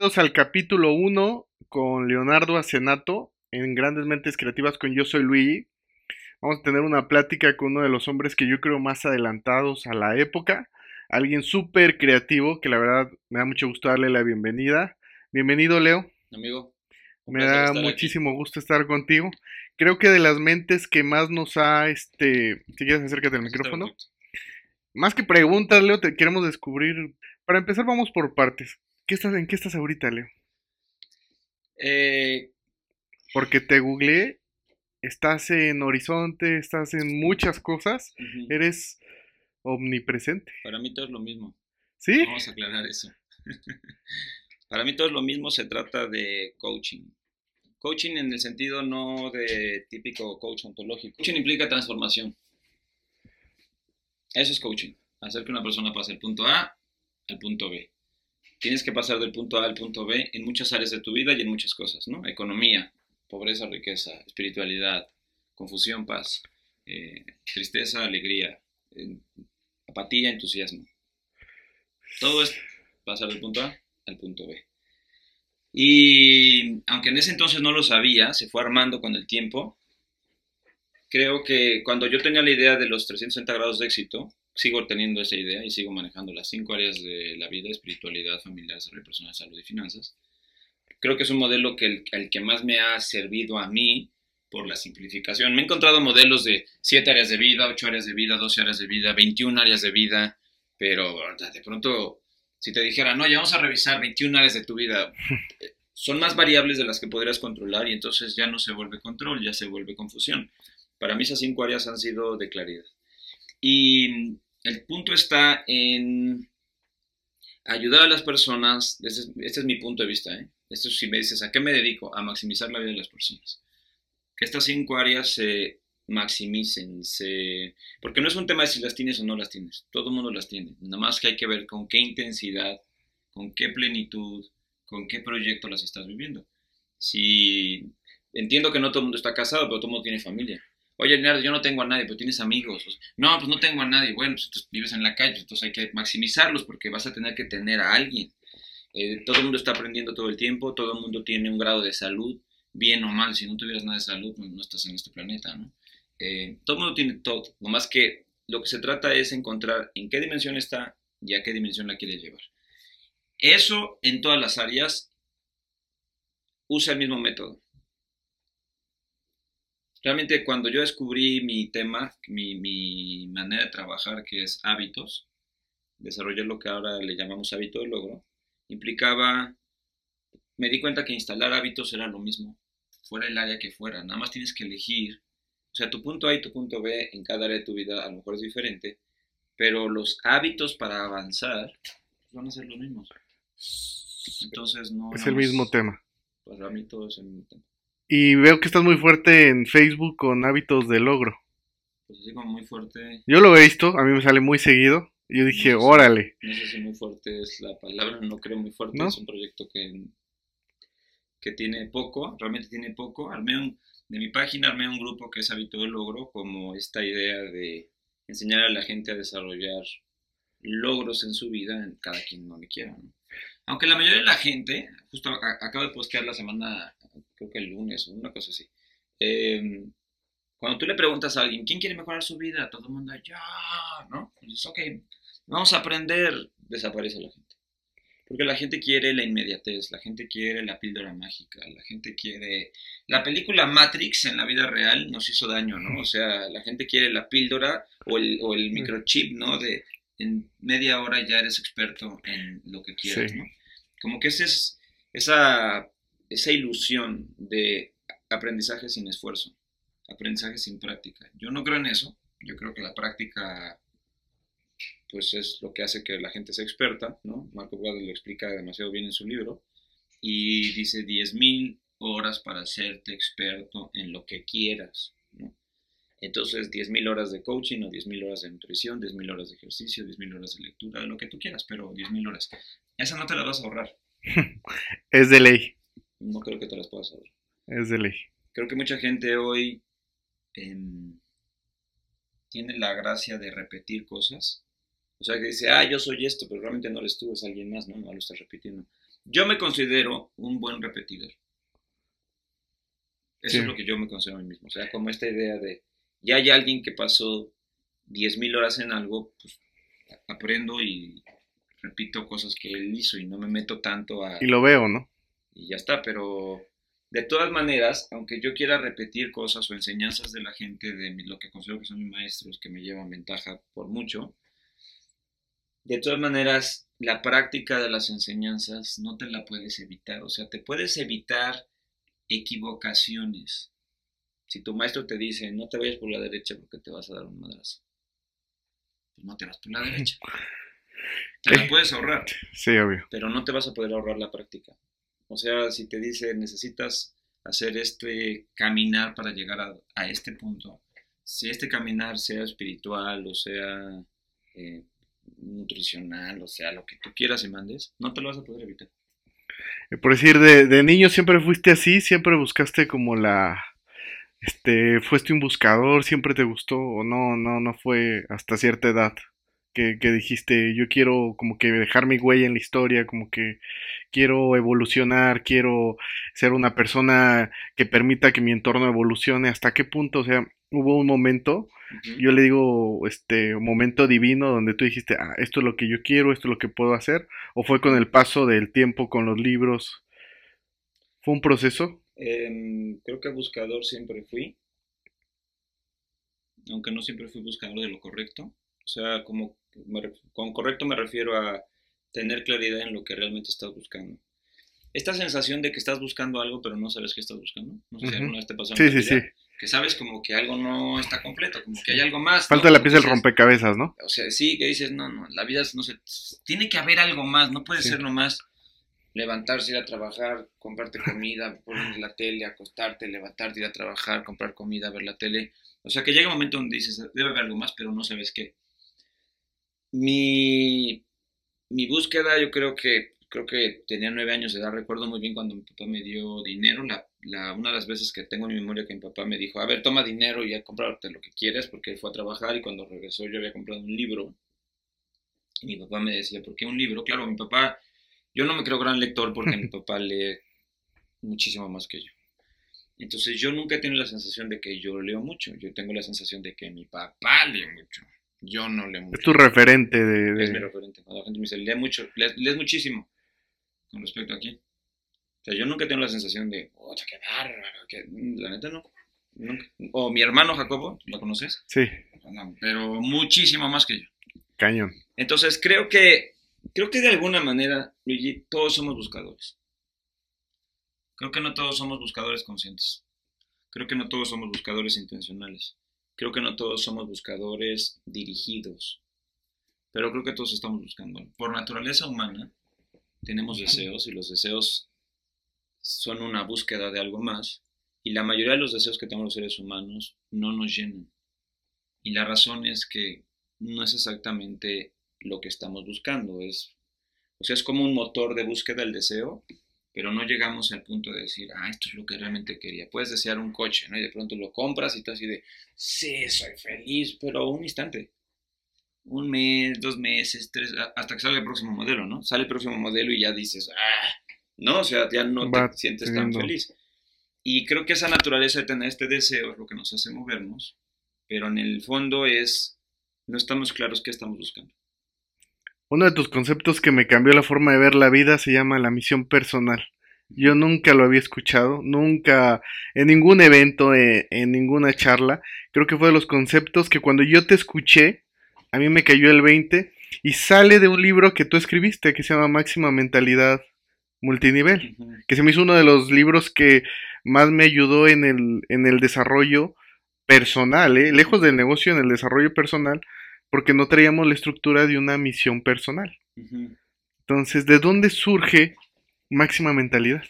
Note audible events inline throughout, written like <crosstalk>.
Bienvenidos al capítulo 1 con Leonardo Acenato en Grandes Mentes Creativas con Yo Soy Luigi. Vamos a tener una plática con uno de los hombres que yo creo más adelantados a la época, alguien súper creativo que la verdad me da mucho gusto darle la bienvenida. Bienvenido Leo. Amigo. Me da muchísimo gusto estar contigo. Creo que de las mentes que más nos ha, este, si quieres acércate al micrófono. Más que preguntas, Leo, te queremos descubrir. Para empezar, vamos por partes. ¿Qué estás, ¿En qué estás ahorita, Leo? Eh, Porque te googleé, estás en Horizonte, estás en muchas cosas, eres omnipresente. Para mí todo es lo mismo. ¿Sí? Vamos a aclarar eso. <laughs> Para mí todo es lo mismo, se trata de coaching. Coaching en el sentido no de típico coach ontológico. Coaching implica transformación. Eso es coaching. Hacer que una persona pase del punto A al punto B tienes que pasar del punto A al punto B en muchas áreas de tu vida y en muchas cosas, ¿no? Economía, pobreza, riqueza, espiritualidad, confusión, paz, eh, tristeza, alegría, apatía, entusiasmo. Todo es pasar del punto A al punto B. Y aunque en ese entonces no lo sabía, se fue armando con el tiempo. Creo que cuando yo tenía la idea de los 360 grados de éxito, sigo teniendo esa idea y sigo manejando las cinco áreas de la vida, espiritualidad, familiar, desarrollo personal, salud y finanzas. Creo que es un modelo que el, que más me ha servido a mí por la simplificación. Me he encontrado modelos de siete áreas de vida, ocho áreas de vida, 12 áreas de vida, 21 áreas de vida, pero de pronto, si te dijera, no, ya vamos a revisar 21 áreas de tu vida, <laughs> son más variables de las que podrías controlar y entonces ya no se vuelve control, ya se vuelve confusión. Para mí esas cinco áreas han sido de claridad. Y el punto está en ayudar a las personas, este es, mi punto de vista, ¿eh? esto si me dices, ¿a qué me dedico? A maximizar la vida de las personas. Que estas cinco áreas se maximicen, se... porque no es un tema de si las tienes o no las tienes, todo el mundo las tiene, nada más que hay que ver con qué intensidad, con qué plenitud, con qué proyecto las estás viviendo. Si entiendo que no todo el mundo está casado, pero todo el mundo tiene familia. Oye, Leonardo, yo no tengo a nadie, pero tienes amigos. No, pues no tengo a nadie. Bueno, pues vives en la calle, entonces hay que maximizarlos porque vas a tener que tener a alguien. Eh, todo el mundo está aprendiendo todo el tiempo, todo el mundo tiene un grado de salud, bien o mal. Si no tuvieras nada de salud, pues no estás en este planeta, ¿no? Eh, todo el mundo tiene todo. Nomás que lo que se trata es encontrar en qué dimensión está y a qué dimensión la quieres llevar. Eso en todas las áreas usa el mismo método realmente cuando yo descubrí mi tema, mi, manera de trabajar, que es hábitos, desarrollar lo que ahora le llamamos hábito de logro, implicaba, me di cuenta que instalar hábitos era lo mismo, fuera el área que fuera, nada más tienes que elegir, o sea, tu punto A y tu punto B en cada área de tu vida a lo mejor es diferente, pero los hábitos para avanzar van a ser los mismos. Entonces no... Es el mismo tema. Para mí todo es el mismo tema. Y veo que estás muy fuerte en Facebook con hábitos de logro. Pues así como muy fuerte. Yo lo he visto, a mí me sale muy seguido. Yo dije, órale. No sé si muy fuerte es la palabra, no creo muy fuerte. Es un proyecto que, que tiene poco, realmente tiene poco. Armé un, de mi página armé un grupo que es hábito de logro, como esta idea de enseñar a la gente a desarrollar logros en su vida, en cada quien no le quiera. Aunque la mayoría de la gente, justo acabo de postear la semana creo que el lunes una cosa así. Em, cuando tú le preguntas a alguien, ¿quién quiere mejorar su vida? Todo el mundo, ya, ¿no? Y dices, ok, vamos a aprender, desaparece la gente. Porque la gente quiere la inmediatez, la gente quiere la píldora mágica, la gente quiere... La película Matrix en la vida real nos hizo daño, ¿no? O sea, la gente quiere la píldora o el, o el microchip, ¿no? De en media hora ya eres experto en lo que quieres, ¿no? Como que ese es, esa esa ilusión de aprendizaje sin esfuerzo, aprendizaje sin práctica. Yo no creo en eso, yo creo que la práctica pues es lo que hace que la gente sea experta, ¿no? Marco Guadalajara lo explica demasiado bien en su libro y dice 10.000 horas para hacerte experto en lo que quieras, ¿no? Entonces, 10.000 horas de coaching o 10.000 horas de nutrición, 10.000 horas de ejercicio, 10.000 horas de lectura, lo que tú quieras, pero 10.000 horas. Esa no te la vas a ahorrar. <laughs> es de ley no creo que te las puedas saber. Es de ley. Creo que mucha gente hoy em, tiene la gracia de repetir cosas. O sea, que dice, ah, yo soy esto, pero realmente no eres tú, es alguien más, ¿no? No lo estás repitiendo. Yo me considero un buen repetidor. Eso Sí. es lo que yo me considero a mí mismo. O sea, como esta idea de, ya hay alguien que pasó 10.000 horas en algo, pues aprendo y repito cosas que él hizo y no me meto tanto a... Y lo veo, ¿no? Y ya está, pero de todas maneras, aunque yo quiera repetir cosas o enseñanzas de la gente, de lo que considero que son mis maestros, que me llevan ventaja por mucho, de todas maneras, la práctica de las enseñanzas no te la puedes evitar, o sea, te puedes evitar equivocaciones. Si tu maestro te dice, no te vayas por la derecha porque te vas a dar un madrazo, pues no te vas por la derecha. Te la <laughs> puedes ahorrar Sí, obvio. pero no te vas a poder ahorrar la práctica. O sea, si te dice necesitas hacer este caminar para llegar a, este punto, si este caminar sea espiritual o sea eh, nutricional o sea lo que tú quieras y mandes, no te lo vas a poder evitar. Eh, Por decir, de, de niño siempre fuiste así, siempre buscaste como la... Este, fuiste un buscador, siempre te gustó o no, no, no fue hasta cierta edad que, que dijiste, yo quiero como que dejar mi huella en la historia, como que quiero evolucionar, quiero ser una persona que permita que mi entorno evolucione, hasta qué punto, o sea, hubo un momento, yo le digo, este, momento divino donde tú dijiste, ah, esto es lo que yo quiero, esto es lo que puedo hacer, o fue con el paso del tiempo, con los libros, fue un proceso. Em, creo que buscador siempre fui, aunque no siempre fui buscador de lo correcto. O sea, como me con correcto me refiero a tener claridad en lo que realmente estás buscando. Esta sensación de que estás buscando algo pero no sabes qué estás buscando. No sé si alguna vez te pasó en Sí, la sí, vida, sí. Que sabes como que algo no está completo, como que hay algo más. Falta ¿no? la pieza del rompecabezas, ¿no? o sea, sí, que dices, no, no, la vida no sé, tiene que haber algo más, no puede ser nomás levantarse, ir a trabajar, comprarte comida, poner la tele, acostarte, levantarte, ir a trabajar, comprar comida, ver la tele. O sea, que llega un momento donde dices, debe haber algo más, pero no sabes qué. Mi, mi búsqueda, yo creo que, creo que tenía nueve años de edad, recuerdo muy bien cuando mi papá me dio dinero, la, la, una de las veces que tengo en mi memoria que mi papá me dijo, a ver, toma dinero y ya comprarte lo que quieres, porque él fue a trabajar y cuando regresó yo había comprado un libro. Y mi papá me decía, ¿por qué un libro? Claro, mi papá, yo no me creo gran lector porque mi <laughs> papá lee muchísimo más que yo. Entonces yo nunca he tenido la sensación de que yo leo mucho, yo tengo la sensación de que mi papá lee mucho, yo no leo mucho. Es tu referente de... de- Es mi referente. Cuando la gente me dice, lee mucho, lees, lees muchísimo con respecto a quién. O sea, yo nunca tengo la sensación de, oh, qué bárbaro, que... la neta no. Nunca. O mi hermano Jacobo, ¿lo conoces? Sí, No, pero muchísimo más que yo. cañón. Entonces creo que, creo que de alguna manera, Luigi, todos somos buscadores. Creo que no todos somos buscadores conscientes. Creo que no todos somos buscadores intencionales. Creo que no todos somos buscadores dirigidos. Pero creo que todos estamos buscando. Por naturaleza humana, tenemos deseos y los deseos son una búsqueda de algo más. Y la mayoría de los deseos que tenemos los seres humanos no nos llenan. Y la razón es que no es exactamente lo que estamos buscando. Es, o sea, es como un motor de búsqueda el deseo, pero no llegamos al punto de decir, ah, esto es lo que realmente quería. Puedes desear un coche, ¿no? Y de pronto lo compras y tú así de, sí, soy feliz, pero un instante. Un mes, dos meses, tres, hasta que salga el próximo modelo, ¿no? Sale el próximo modelo y ya dices, ah, no, o sea, ya no Va te sientes teniendo- tan feliz. Y creo que esa naturaleza de tener este deseo es lo que nos hace movernos, pero en el fondo es, no estamos claros qué estamos buscando. Uno de tus conceptos que me cambió la forma de ver la vida se llama la misión personal. Yo nunca lo había escuchado, nunca, en ningún evento, eh, en ninguna charla. Creo que fue de los conceptos que cuando yo te escuché, a mí me cayó el 20 y sale de un libro que tú escribiste que se llama Máxima Mentalidad Multinivel, que se me hizo uno de los libros que más me ayudó en el, en el desarrollo personal, ¿eh? lejos del negocio, en el desarrollo personal, porque no traíamos la estructura de una misión personal. Entonces, ¿de dónde surge máxima mentalidad?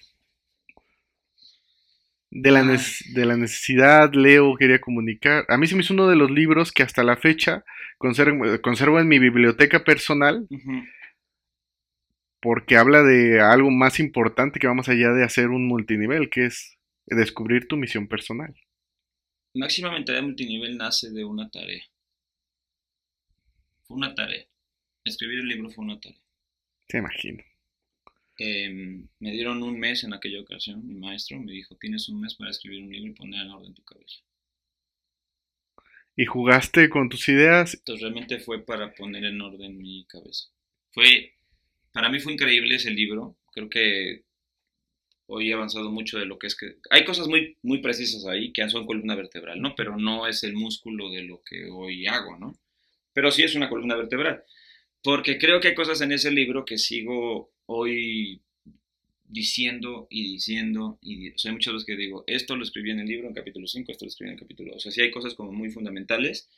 De la, Ah. de la necesidad, Leo quería comunicar. A mí se me hizo uno de los libros que hasta la fecha conservo, conservo en mi biblioteca personal porque habla de algo más importante que va más allá de hacer un multinivel, que es descubrir tu misión personal. Máxima mentalidad multinivel nace de una tarea. Fue una tarea. Escribir el libro fue una tarea. Te imagino. Em, me dieron un mes en aquella ocasión, mi maestro me dijo, tienes un mes para escribir un libro y poner en orden tu cabeza. ¿Y jugaste con tus ideas? Entonces realmente fue para poner en orden mi cabeza. Fue, para mí fue increíble ese libro, creo que hoy he avanzado mucho de lo que es que... Hay cosas muy, muy precisas ahí que son columna vertebral, ¿no? Pero no es el músculo de lo que hoy hago, ¿no? Pero sí es una columna vertebral. Porque creo que hay cosas en ese libro que sigo hoy diciendo y diciendo, y o sea, hay muchas veces que digo, esto lo escribí en el libro en capítulo 5, esto lo escribí en el capítulo, o sea, sí hay cosas como muy fundamentales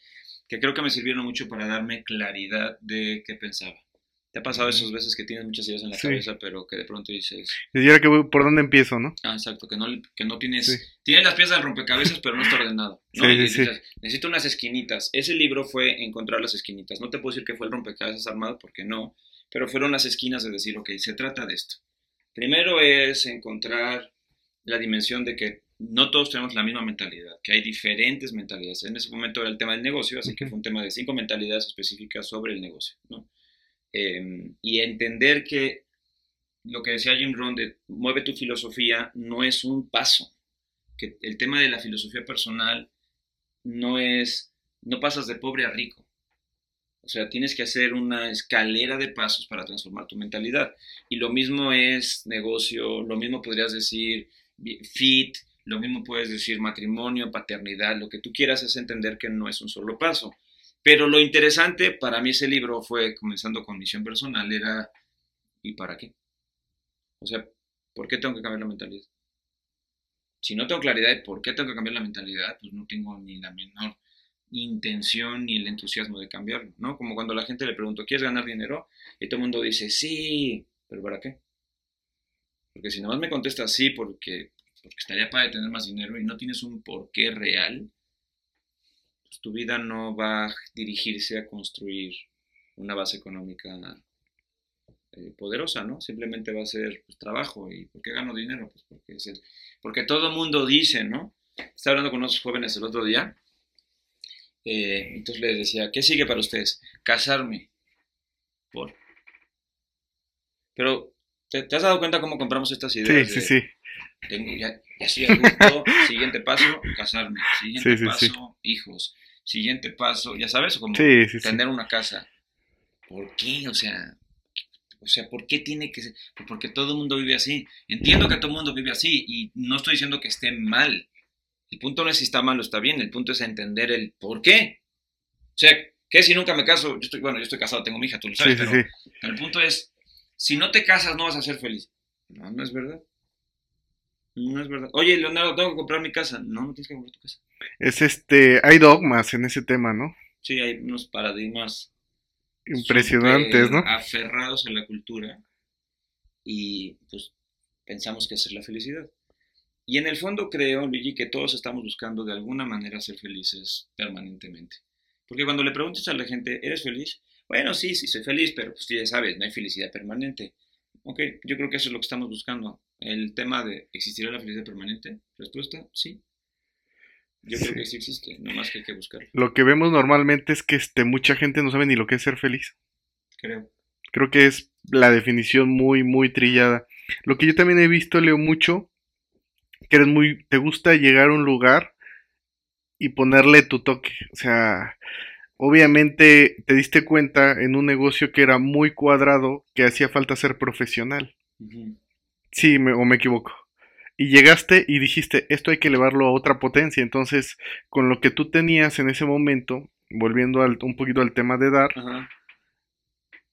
que creo que me sirvieron mucho para darme claridad de qué pensaba. ¿Te ha pasado esas veces que tienes muchas ideas en la cabeza, pero que de pronto dices... Y ahora que por dónde empiezo, ¿no? Ah, exacto, que no, que no tienes... Tienes las piezas del rompecabezas, pero no está ordenado. ¿no? Sí, sí, necesito unas esquinitas. Ese libro fue encontrar las esquinitas. No te puedo decir que fue el rompecabezas armado, porque no. Pero fueron las esquinas de decir, ok, se trata de esto. Primero es encontrar la dimensión de que no todos tenemos la misma mentalidad, que hay diferentes mentalidades. En ese momento era el tema del negocio, así que fue un tema de cinco mentalidades específicas sobre el negocio, ¿no? Em, y entender que lo que decía Jim Rohn de mueve tu filosofía no es un paso, que el tema de la filosofía personal no es, no pasas de pobre a rico. O sea, tienes que hacer una escalera de pasos para transformar tu mentalidad. Y lo mismo es negocio, lo mismo podrías decir fit, lo mismo puedes decir matrimonio, paternidad, lo que tú quieras es entender que no es un solo paso. Pero lo interesante para mí ese libro fue, comenzando con misión personal, era ¿y para qué? O sea, ¿por qué tengo que cambiar la mentalidad? Si no tengo claridad de por qué tengo que cambiar la mentalidad, pues no tengo ni la menor intención ni el entusiasmo de cambiarlo, ¿no? Como cuando la gente le pregunto, ¿quieres ganar dinero? Y todo el mundo dice, sí, pero ¿para qué? Porque si nomás me contestas sí porque, porque estaría para tener más dinero y no tienes un porqué real, pues, tu vida no va a dirigirse a construir una base económica eh, poderosa, ¿no? Simplemente va a ser pues, trabajo. ¿Y por qué gano dinero? Pues porque, es el, porque todo el mundo dice, ¿no? Estaba hablando con unos jóvenes el otro día. Eh, entonces les decía, ¿qué sigue para ustedes? Casarme. ¿Por? Pero, ¿te, has dado cuenta cómo compramos estas ideas? Sí, sí, sí. Tengo, ya, ya soy adulto, <laughs> siguiente paso, casarme. Siguiente paso, hijos siguiente paso, ya sabes, como tener una casa. ¿Por qué? O sea, o sea, ¿por qué tiene que ser? Pues porque todo el mundo vive así. Entiendo que todo el mundo vive así y no estoy diciendo que esté mal. El punto no es si está mal o está bien, el punto es entender el por qué. O sea, ¿qué si nunca me caso? Yo estoy, bueno, yo estoy casado, tengo mi hija, tú lo sabes, pero, el punto es, si no te casas no vas a ser feliz. No, no es verdad. No es verdad. Oye, Leonardo, tengo que comprar mi casa. No, no tienes que comprar tu casa. Es este, hay dogmas en ese tema, ¿no? Sí, hay unos paradigmas impresionantes, ¿no? Aferrados a la cultura y pues pensamos que es la felicidad. Y en el fondo creo, Luigi, que todos estamos buscando de alguna manera ser felices permanentemente. Porque cuando le preguntas a la gente, ¿eres feliz? Bueno, sí, sí, soy feliz, pero pues ya sabes, no hay felicidad permanente. Ok, yo creo que eso es lo que estamos buscando. El tema de ¿existirá la felicidad permanente? Respuesta, sí. Yo creo que sí existe, nomás que hay que buscarlo. Lo que vemos normalmente es que este, mucha gente no sabe ni lo que es ser feliz. Creo. Creo que es la definición muy, muy trillada. Lo que yo también he visto, leo mucho, que eres muy, te gusta llegar a un lugar y ponerle tu toque. O sea, obviamente te diste cuenta en un negocio que era muy cuadrado que hacía falta ser profesional. Sí, o me equivoco. Y llegaste y dijiste, esto hay que elevarlo a otra potencia. Entonces, con lo que tú tenías en ese momento, volviendo al, un poquito al tema de dar,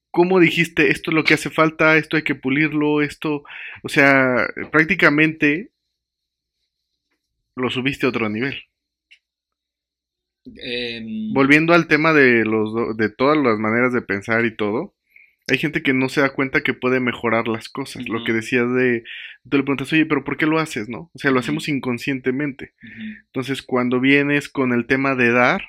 ¿cómo dijiste, esto es lo que hace falta, esto hay que pulirlo, esto, o sea, prácticamente lo subiste a otro nivel? Em, volviendo al tema de, los, de todas las maneras de pensar y todo, hay gente que no se da cuenta que puede mejorar las cosas. Lo que decías de, tú le preguntas, oye, pero ¿por qué lo haces, no? O sea, lo hacemos inconscientemente. Entonces, cuando vienes con el tema de dar,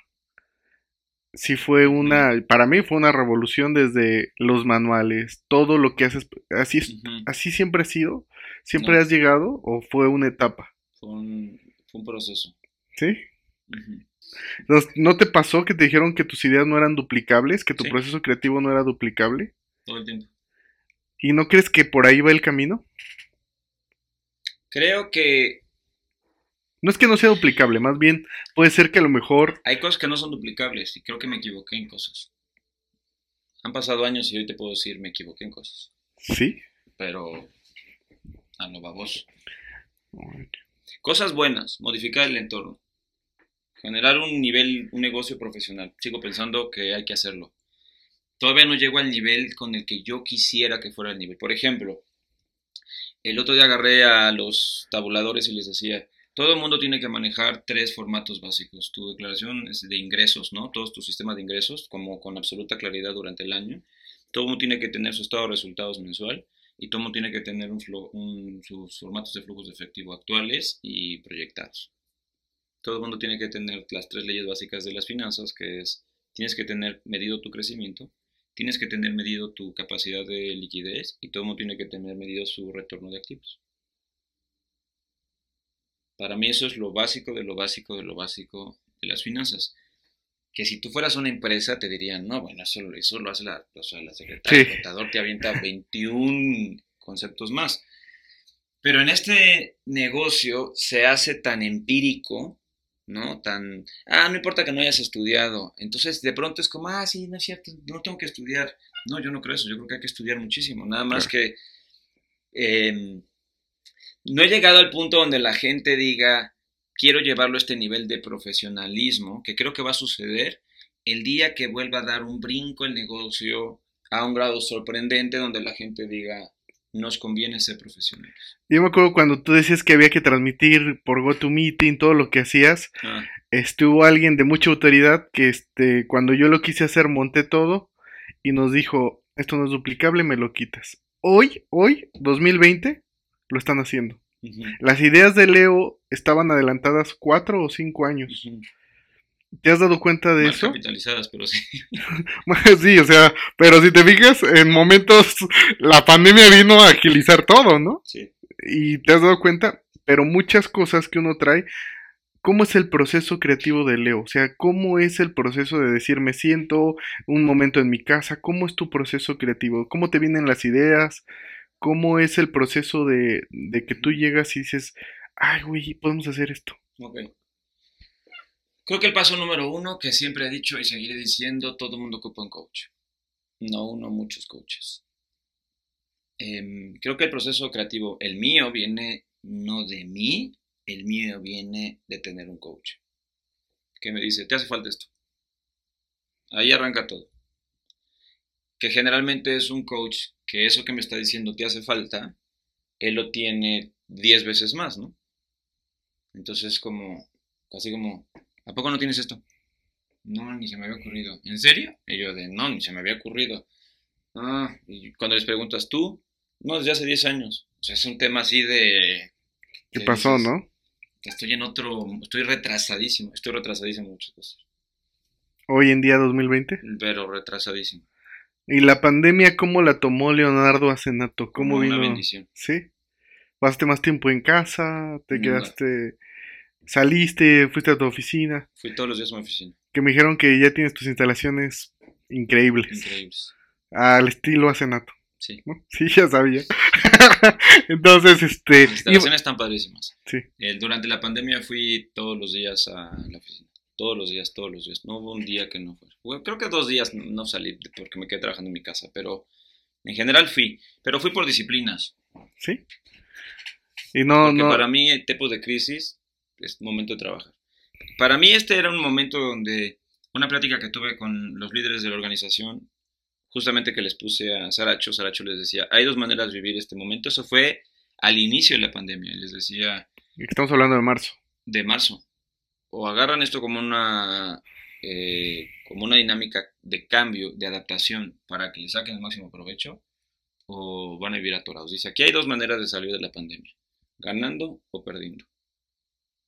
sí fue una, para mí fue una revolución desde los manuales, todo lo que haces, así, es, así siempre ha sido, siempre has llegado o fue una etapa. Fue un, fue un proceso. ¿Sí? ¿No te pasó que te dijeron que tus ideas no eran duplicables, que tu proceso creativo no era duplicable? todo el tiempo. ¿Y no crees que por ahí va el camino? Creo que No es que no sea duplicable, más bien puede ser que a lo mejor... hay cosas que no son duplicables y creo que me equivoqué en cosas. Han pasado años y hoy te puedo decir me equivoqué en cosas, Sí. pero a lo baboso. Cosas buenas, modificar el entorno, generar un nivel, un negocio profesional. Sigo pensando que hay que hacerlo. Todavía no llego al nivel con el que yo quisiera que fuera el nivel. Por ejemplo, el otro día agarré a los tabuladores y les decía, todo el mundo tiene que manejar tres formatos básicos. Tu declaración es de ingresos, ¿no? Todos tus sistemas de ingresos, como con absoluta claridad durante el año. Todo el mundo tiene que tener su estado de resultados mensual y todo el mundo tiene que tener un un- sus formatos de flujos de efectivo actuales y proyectados. Todo el mundo tiene que tener las tres leyes básicas de las finanzas, que es, tienes que tener medido tu crecimiento, tienes que tener medido tu capacidad de liquidez y todo el mundo tiene que tener medido su retorno de activos. Para mí eso es lo básico de lo básico de lo básico de las finanzas. Que si tú fueras una empresa te dirían, no, bueno, eso, lo- eso lo hace la, o sea, la secretaria, Sí. el contador te avienta 21 conceptos más. Pero en este negocio se hace tan empírico, ¿no? Tan, ah, no importa que no hayas estudiado. Entonces de pronto es como, ah, sí, no es cierto, no tengo que estudiar. No, yo no creo eso, yo creo que hay que estudiar muchísimo. Nada más que eh, no he llegado al punto donde la gente diga, quiero llevarlo a este nivel de profesionalismo, que creo que va a suceder el día que vuelva a dar un brinco el negocio a un grado sorprendente donde la gente diga, nos conviene ser profesional. Yo me acuerdo cuando tú decías que había que transmitir por GoToMeeting todo lo que hacías, Ah, estuvo alguien de mucha autoridad que este, cuando yo lo quise hacer monté todo y nos dijo, esto no es duplicable, me lo quitas. Hoy, hoy, 2020, lo están haciendo. Las ideas de Leo estaban adelantadas cuatro o cinco años. ¿Te has dado cuenta de Mal eso? capitalizadas, pero sí. <laughs> sí, o sea, pero si te fijas, en momentos la pandemia vino a agilizar todo, ¿no? sí. Y te has dado cuenta, pero muchas cosas que uno trae, ¿cómo es el proceso creativo de Leo? O sea, ¿cómo es el proceso de decir me siento un momento en mi casa? ¿Cómo es tu proceso creativo? ¿Cómo te vienen las ideas? ¿Cómo es el proceso de, de que tú llegas y dices, ay, güey, podemos hacer esto? Ok. Creo que el paso número uno, que siempre he dicho y seguiré diciendo, todo el mundo ocupa un coach. No uno, muchos coaches. Em, creo que el proceso creativo, el mío, viene no de mí, el mío viene de tener un coach. Que me dice, te hace falta esto. Ahí arranca todo. Que generalmente es un coach que eso que me está diciendo te hace falta, él lo tiene 10 veces más, ¿no? Entonces como, casi como, ¿a poco no tienes esto? No, ni se me había ocurrido. ¿En serio? Y yo de, no, ni se me había ocurrido. Ah, y cuando les preguntas tú, no, desde hace 10 años. O sea, es un tema así de... ¿Qué pasó, dices, no? Estoy en otro, estoy retrasadísimo, estoy retrasadísimo en muchas cosas, Hoy en día 2020. pero retrasadísimo. ¿Y la pandemia cómo la tomó Leonardo Acenato? ¿Cómo Como una vino? bendición. ¿Sí? ¿Pasaste más tiempo en casa? ¿Te No. ¿Saliste? ¿Fuiste a tu oficina? Fui todos los días a mi oficina, Que me dijeron que ya tienes tus instalaciones increíbles. increíbles. Al estilo Acenato. Sí, ¿no? <laughs> Sí, ya sabía. <laughs> Entonces, este... las instalaciones están padrísimas. Sí. Eh, durante la pandemia fui todos los días a la oficina. Todos los días, todos los días. No hubo un día que no fuera. Bueno, creo que dos días no salí porque me quedé trabajando en mi casa, pero en general fui. Pero fui por disciplinas. Sí. Y no, Porque no... para mí, en tiempos de crisis, es momento de trabajar. Para mí, este era un momento donde una plática que tuve con los líderes de la organización, justamente que les puse a Saracho, Saracho les decía, hay dos maneras de vivir este momento. Eso fue al inicio de la pandemia. Les decía, Estamos hablando de marzo. de marzo. O agarran esto como una, eh, como una dinámica de cambio, de adaptación, para que le saquen el máximo provecho, o van a vivir atorados. Dice, aquí hay dos maneras de salir de la pandemia, ganando o perdiendo.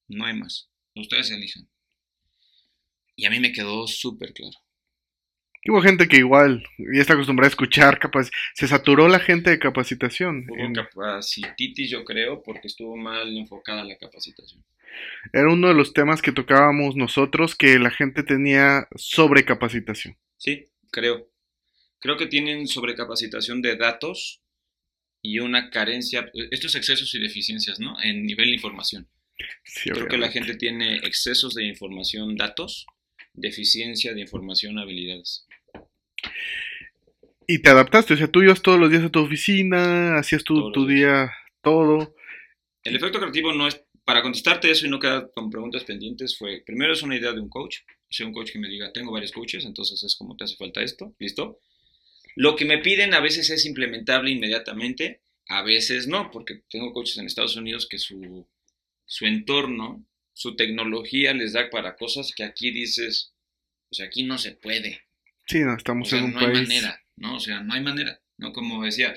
No hay más. Ustedes elijan. Y a mí me quedó súper claro. Hubo gente que igual ya está acostumbrada a escuchar, capaz, se saturó la gente de capacitación. Hubo En- capacititis, yo creo, porque estuvo mal enfocada la capacitación. Era uno de los temas que tocábamos nosotros, que la gente tenía sobrecapacitación. Sí, creo. Creo que tienen sobrecapacitación de datos y una carencia, estos excesos y deficiencias, ¿no? En nivel de información. Sí, Creo que la gente tiene excesos de información, datos, deficiencia de información, habilidades. Y te adaptaste, o sea, tú ibas todos los días a tu oficina, hacías tu, tu día, todo. El efecto creativo no es, para contestarte eso y no quedar con preguntas pendientes, fue, primero es una idea de un coach, o sea, un coach que me diga, tengo varios coaches, entonces es como te hace falta esto, listo. Lo que me piden a veces es implementable inmediatamente, a veces no, porque tengo coaches en Estados Unidos que su, su entorno, su tecnología les da para cosas que aquí dices, o sea, aquí no se puede. Sí, no, O estamos sea, en un no hay país. manera, ¿no? O sea, no hay manera, ¿no? Como decía,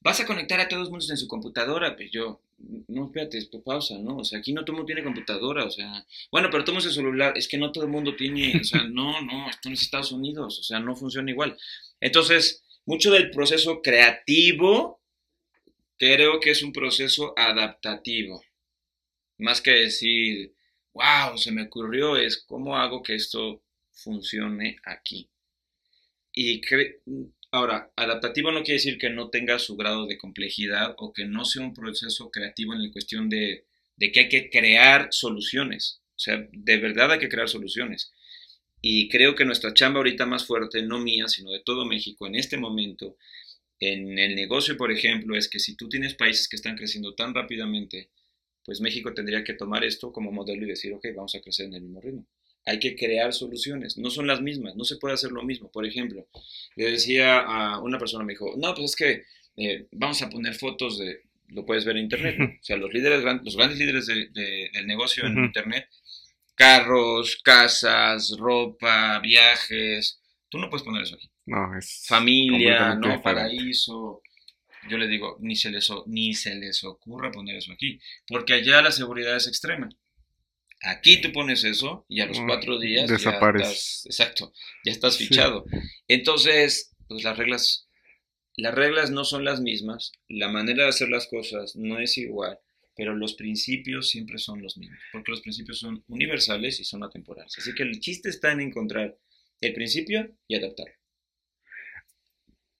vas a conectar a todos los mundos en su computadora, pues yo, no, espérate, esto pausa, ¿no? O sea, aquí no todo el mundo tiene computadora, o sea, bueno, pero tomas el celular, es que no todo el mundo tiene, o sea, <laughs> no, no, esto no es Estados Unidos, o sea, no funciona igual. Entonces, mucho del proceso creativo creo que es un proceso adaptativo, más que decir, wow, se me ocurrió, es cómo hago que esto funcione aquí. Y ahora, adaptativo no quiere decir que no tenga su grado de complejidad o que no sea un proceso creativo en la cuestión de, de que hay que crear soluciones. O sea, de verdad hay que crear soluciones. Y creo que nuestra chamba ahorita más fuerte, no mía, sino de todo México en este momento, en el negocio, por ejemplo, es que si tú tienes países que están creciendo tan rápidamente, pues México tendría que tomar esto como modelo y decir, ok, vamos a crecer en el mismo ritmo hay que crear soluciones, no son las mismas, no se puede hacer lo mismo. Por ejemplo, le decía a una persona, me dijo, no, pues es que eh, vamos a poner fotos de, lo puedes ver en internet, o sea, los líderes, los grandes líderes de- de- del negocio en internet, carros, casas, ropa, viajes, tú no puedes poner eso aquí. No, es Familia, ¿no? Paraíso. Yo le digo, ni se, les, ni se les ocurra poner eso aquí, porque allá la seguridad es extrema. Aquí tú pones eso y a los Ah, cuatro días desaparece. ya estás, exacto, ya estás Sí. fichado. Entonces, pues las reglas, las reglas no son las mismas, la manera de hacer las cosas no es igual, pero los principios siempre son los mismos, porque los principios son universales y son atemporales. Así que el chiste está en encontrar el principio y adaptarlo.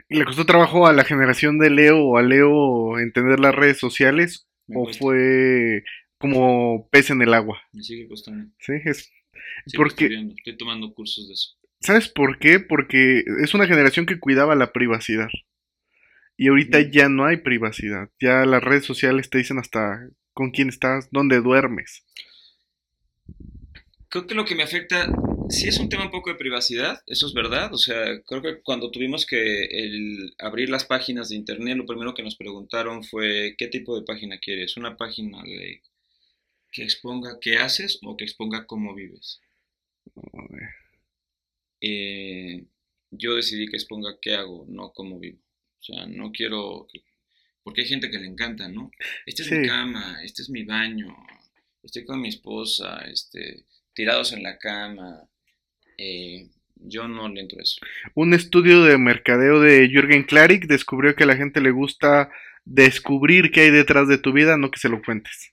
¿Le costó trabajo a la generación de Leo o a Leo entender las redes sociales Me o cuesta, fue como pez en el agua? me sigue costando. Sí, es Sigo Porque- estudiando, estoy tomando cursos de eso. ¿Sabes por qué? Porque es una generación que cuidaba la privacidad. Y ahorita ya no hay privacidad. Ya las redes sociales te dicen hasta con quién estás, dónde duermes. Creo que lo que me afecta, sí es un tema un poco de privacidad, eso es verdad. O sea, creo que cuando tuvimos que el abrir las páginas de internet, lo primero que nos preguntaron fue qué tipo de página quieres. Una página de que exponga qué haces o que exponga cómo vives. Eh, yo decidí que exponga qué hago, no cómo vivo. O sea, no quiero que- porque hay gente que le encanta, ¿no? Esta es mi cama, este es mi baño, estoy con mi esposa, este, tirados en la cama. Eh, yo no le entro eso. Un estudio de mercadeo de Jürgen Klarik descubrió que a la gente le gusta descubrir qué hay detrás de tu vida, no que se lo cuentes.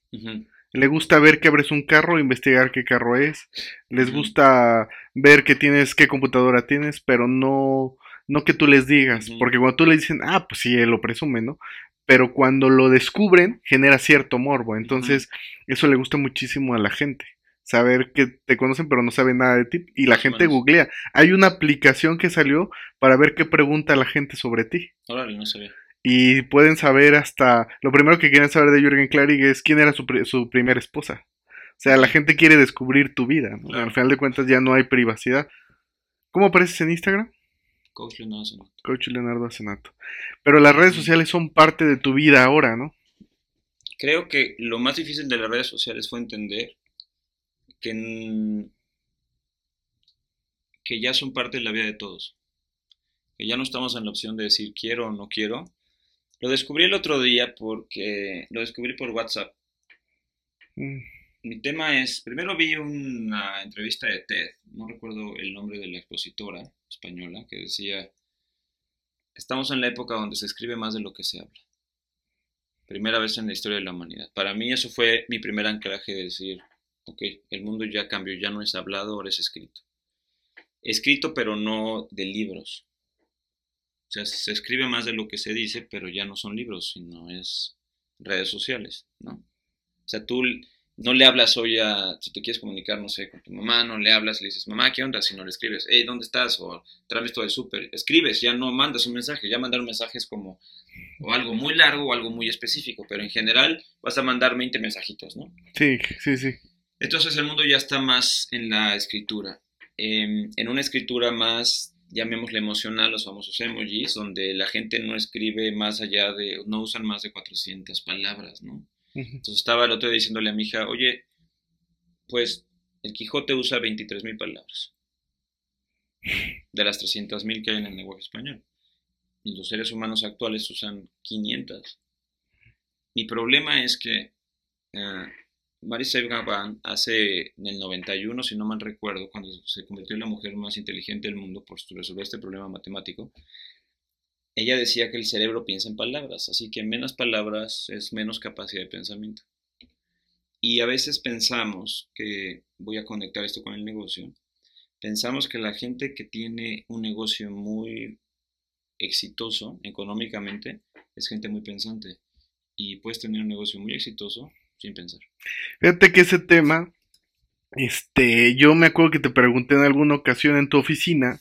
Le gusta ver que abres un carro, investigar qué carro es. Les gusta ver que tienes, qué computadora tienes, pero no, no que tú les digas. Porque cuando tú le dicen, ah, pues sí, él lo presume, ¿no? Pero cuando lo descubren, genera cierto morbo. Entonces, eso le gusta muchísimo a la gente. Saber que te conocen, pero no saben nada de ti. Y la gente googlea. Hay una aplicación que salió para ver qué pregunta la gente sobre ti. Órale, no sabía. Y pueden saber hasta. Lo primero que quieren saber de Jürgen Klarik es quién era su, su primera esposa. O sea, la gente quiere descubrir tu vida. ¿no? Claro. Al final de cuentas ya no hay privacidad. ¿Cómo apareces en Instagram? Coach Leonardo Zanotto. Coach Leonardo Acenato. Pero las redes sociales son parte de tu vida ahora, ¿no? Creo que lo más difícil de las redes sociales fue entender que, que ya son parte de la vida de todos. Que ya no estamos en la opción de decir quiero o no quiero. Lo descubrí el otro día porque lo descubrí por WhatsApp. Mm, Mi tema es, primero vi una entrevista de TED, no recuerdo el nombre de la expositora española, que decía, estamos en la época donde se escribe más de lo que se habla. Primera vez en la historia de la humanidad. Para mí eso fue mi primer anclaje de decir, ok, el mundo ya cambió, ya no es hablado, ahora es escrito. Escrito pero no de libros, sea, se escribe más de lo que se dice, pero ya no son libros, sino es redes sociales, ¿no? O sea, tú no le hablas hoy a, si te quieres comunicar, no sé, con tu mamá, no le hablas, le dices, mamá, ¿qué onda? Si no le escribes, hey, ¿dónde estás? O tráeme esto del súper. Escribes, ya no mandas un mensaje, ya mandar un mensaje es como o algo muy largo o algo muy específico, pero en general vas a mandar 20 mensajitos, ¿no? Sí, sí, sí. Entonces el mundo ya está más en la escritura, em, en una escritura más, llamémosle emocional, los famosos emojis, donde la gente no escribe más allá de, no usan más de 400 palabras, ¿no? Entonces estaba el otro día diciéndole a mi hija, oye, pues el Quijote usa 23 mil palabras, de las 300 mil que hay en el lenguaje español los seres humanos actuales usan 500. Mi problema es que uh, Mary hace en el 91, si no mal recuerdo, cuando se convirtió en la mujer más inteligente del mundo por resolver este problema matemático, ella decía que el cerebro piensa en palabras, así que menos palabras es menos capacidad de pensamiento. Y a veces pensamos que, voy a conectar esto con el negocio, pensamos que la gente que tiene un negocio muy exitoso económicamente es gente muy pensante y puedes tener un negocio muy exitoso sin pensar. Fíjate que ese tema, este, yo me acuerdo que te pregunté en alguna ocasión en tu oficina,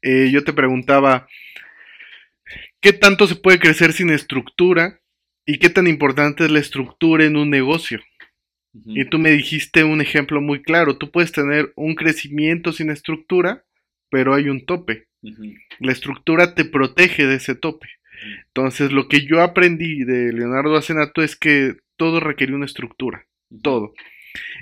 eh, yo te preguntaba, ¿qué tanto se puede crecer sin estructura? ¿Y qué tan importante es la estructura en un negocio? Y tú me dijiste un ejemplo muy claro, tú puedes tener un crecimiento sin estructura, pero hay un tope. La estructura te protege de ese tope. Entonces, lo que yo aprendí de Leonardo Asenato es que todo requería una estructura, todo.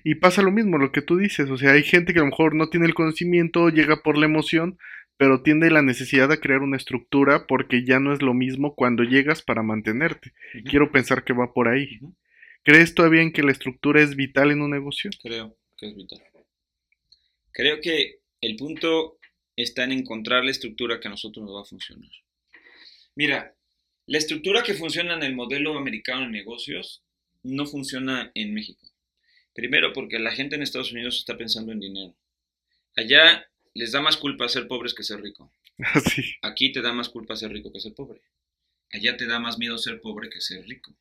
Y pasa lo mismo, lo que tú dices, o sea, hay gente que a lo mejor no tiene el conocimiento, llega por la emoción, pero tiene la necesidad de crear una estructura porque ya no es lo mismo cuando llegas para mantenerte. Quiero pensar que va por ahí. ¿Crees todavía en que la estructura es vital en un negocio? Creo que es vital. Creo que el punto está en encontrar la estructura que a nosotros nos va a funcionar. Mira, la estructura que funciona en el modelo americano de negocios no funciona en México. Primero porque la gente en Estados Unidos está pensando en dinero. Allá les da más culpa ser pobres que ser rico. <laughs> Aquí te da más culpa ser rico que ser pobre. Allá te da más miedo ser pobre que ser rico.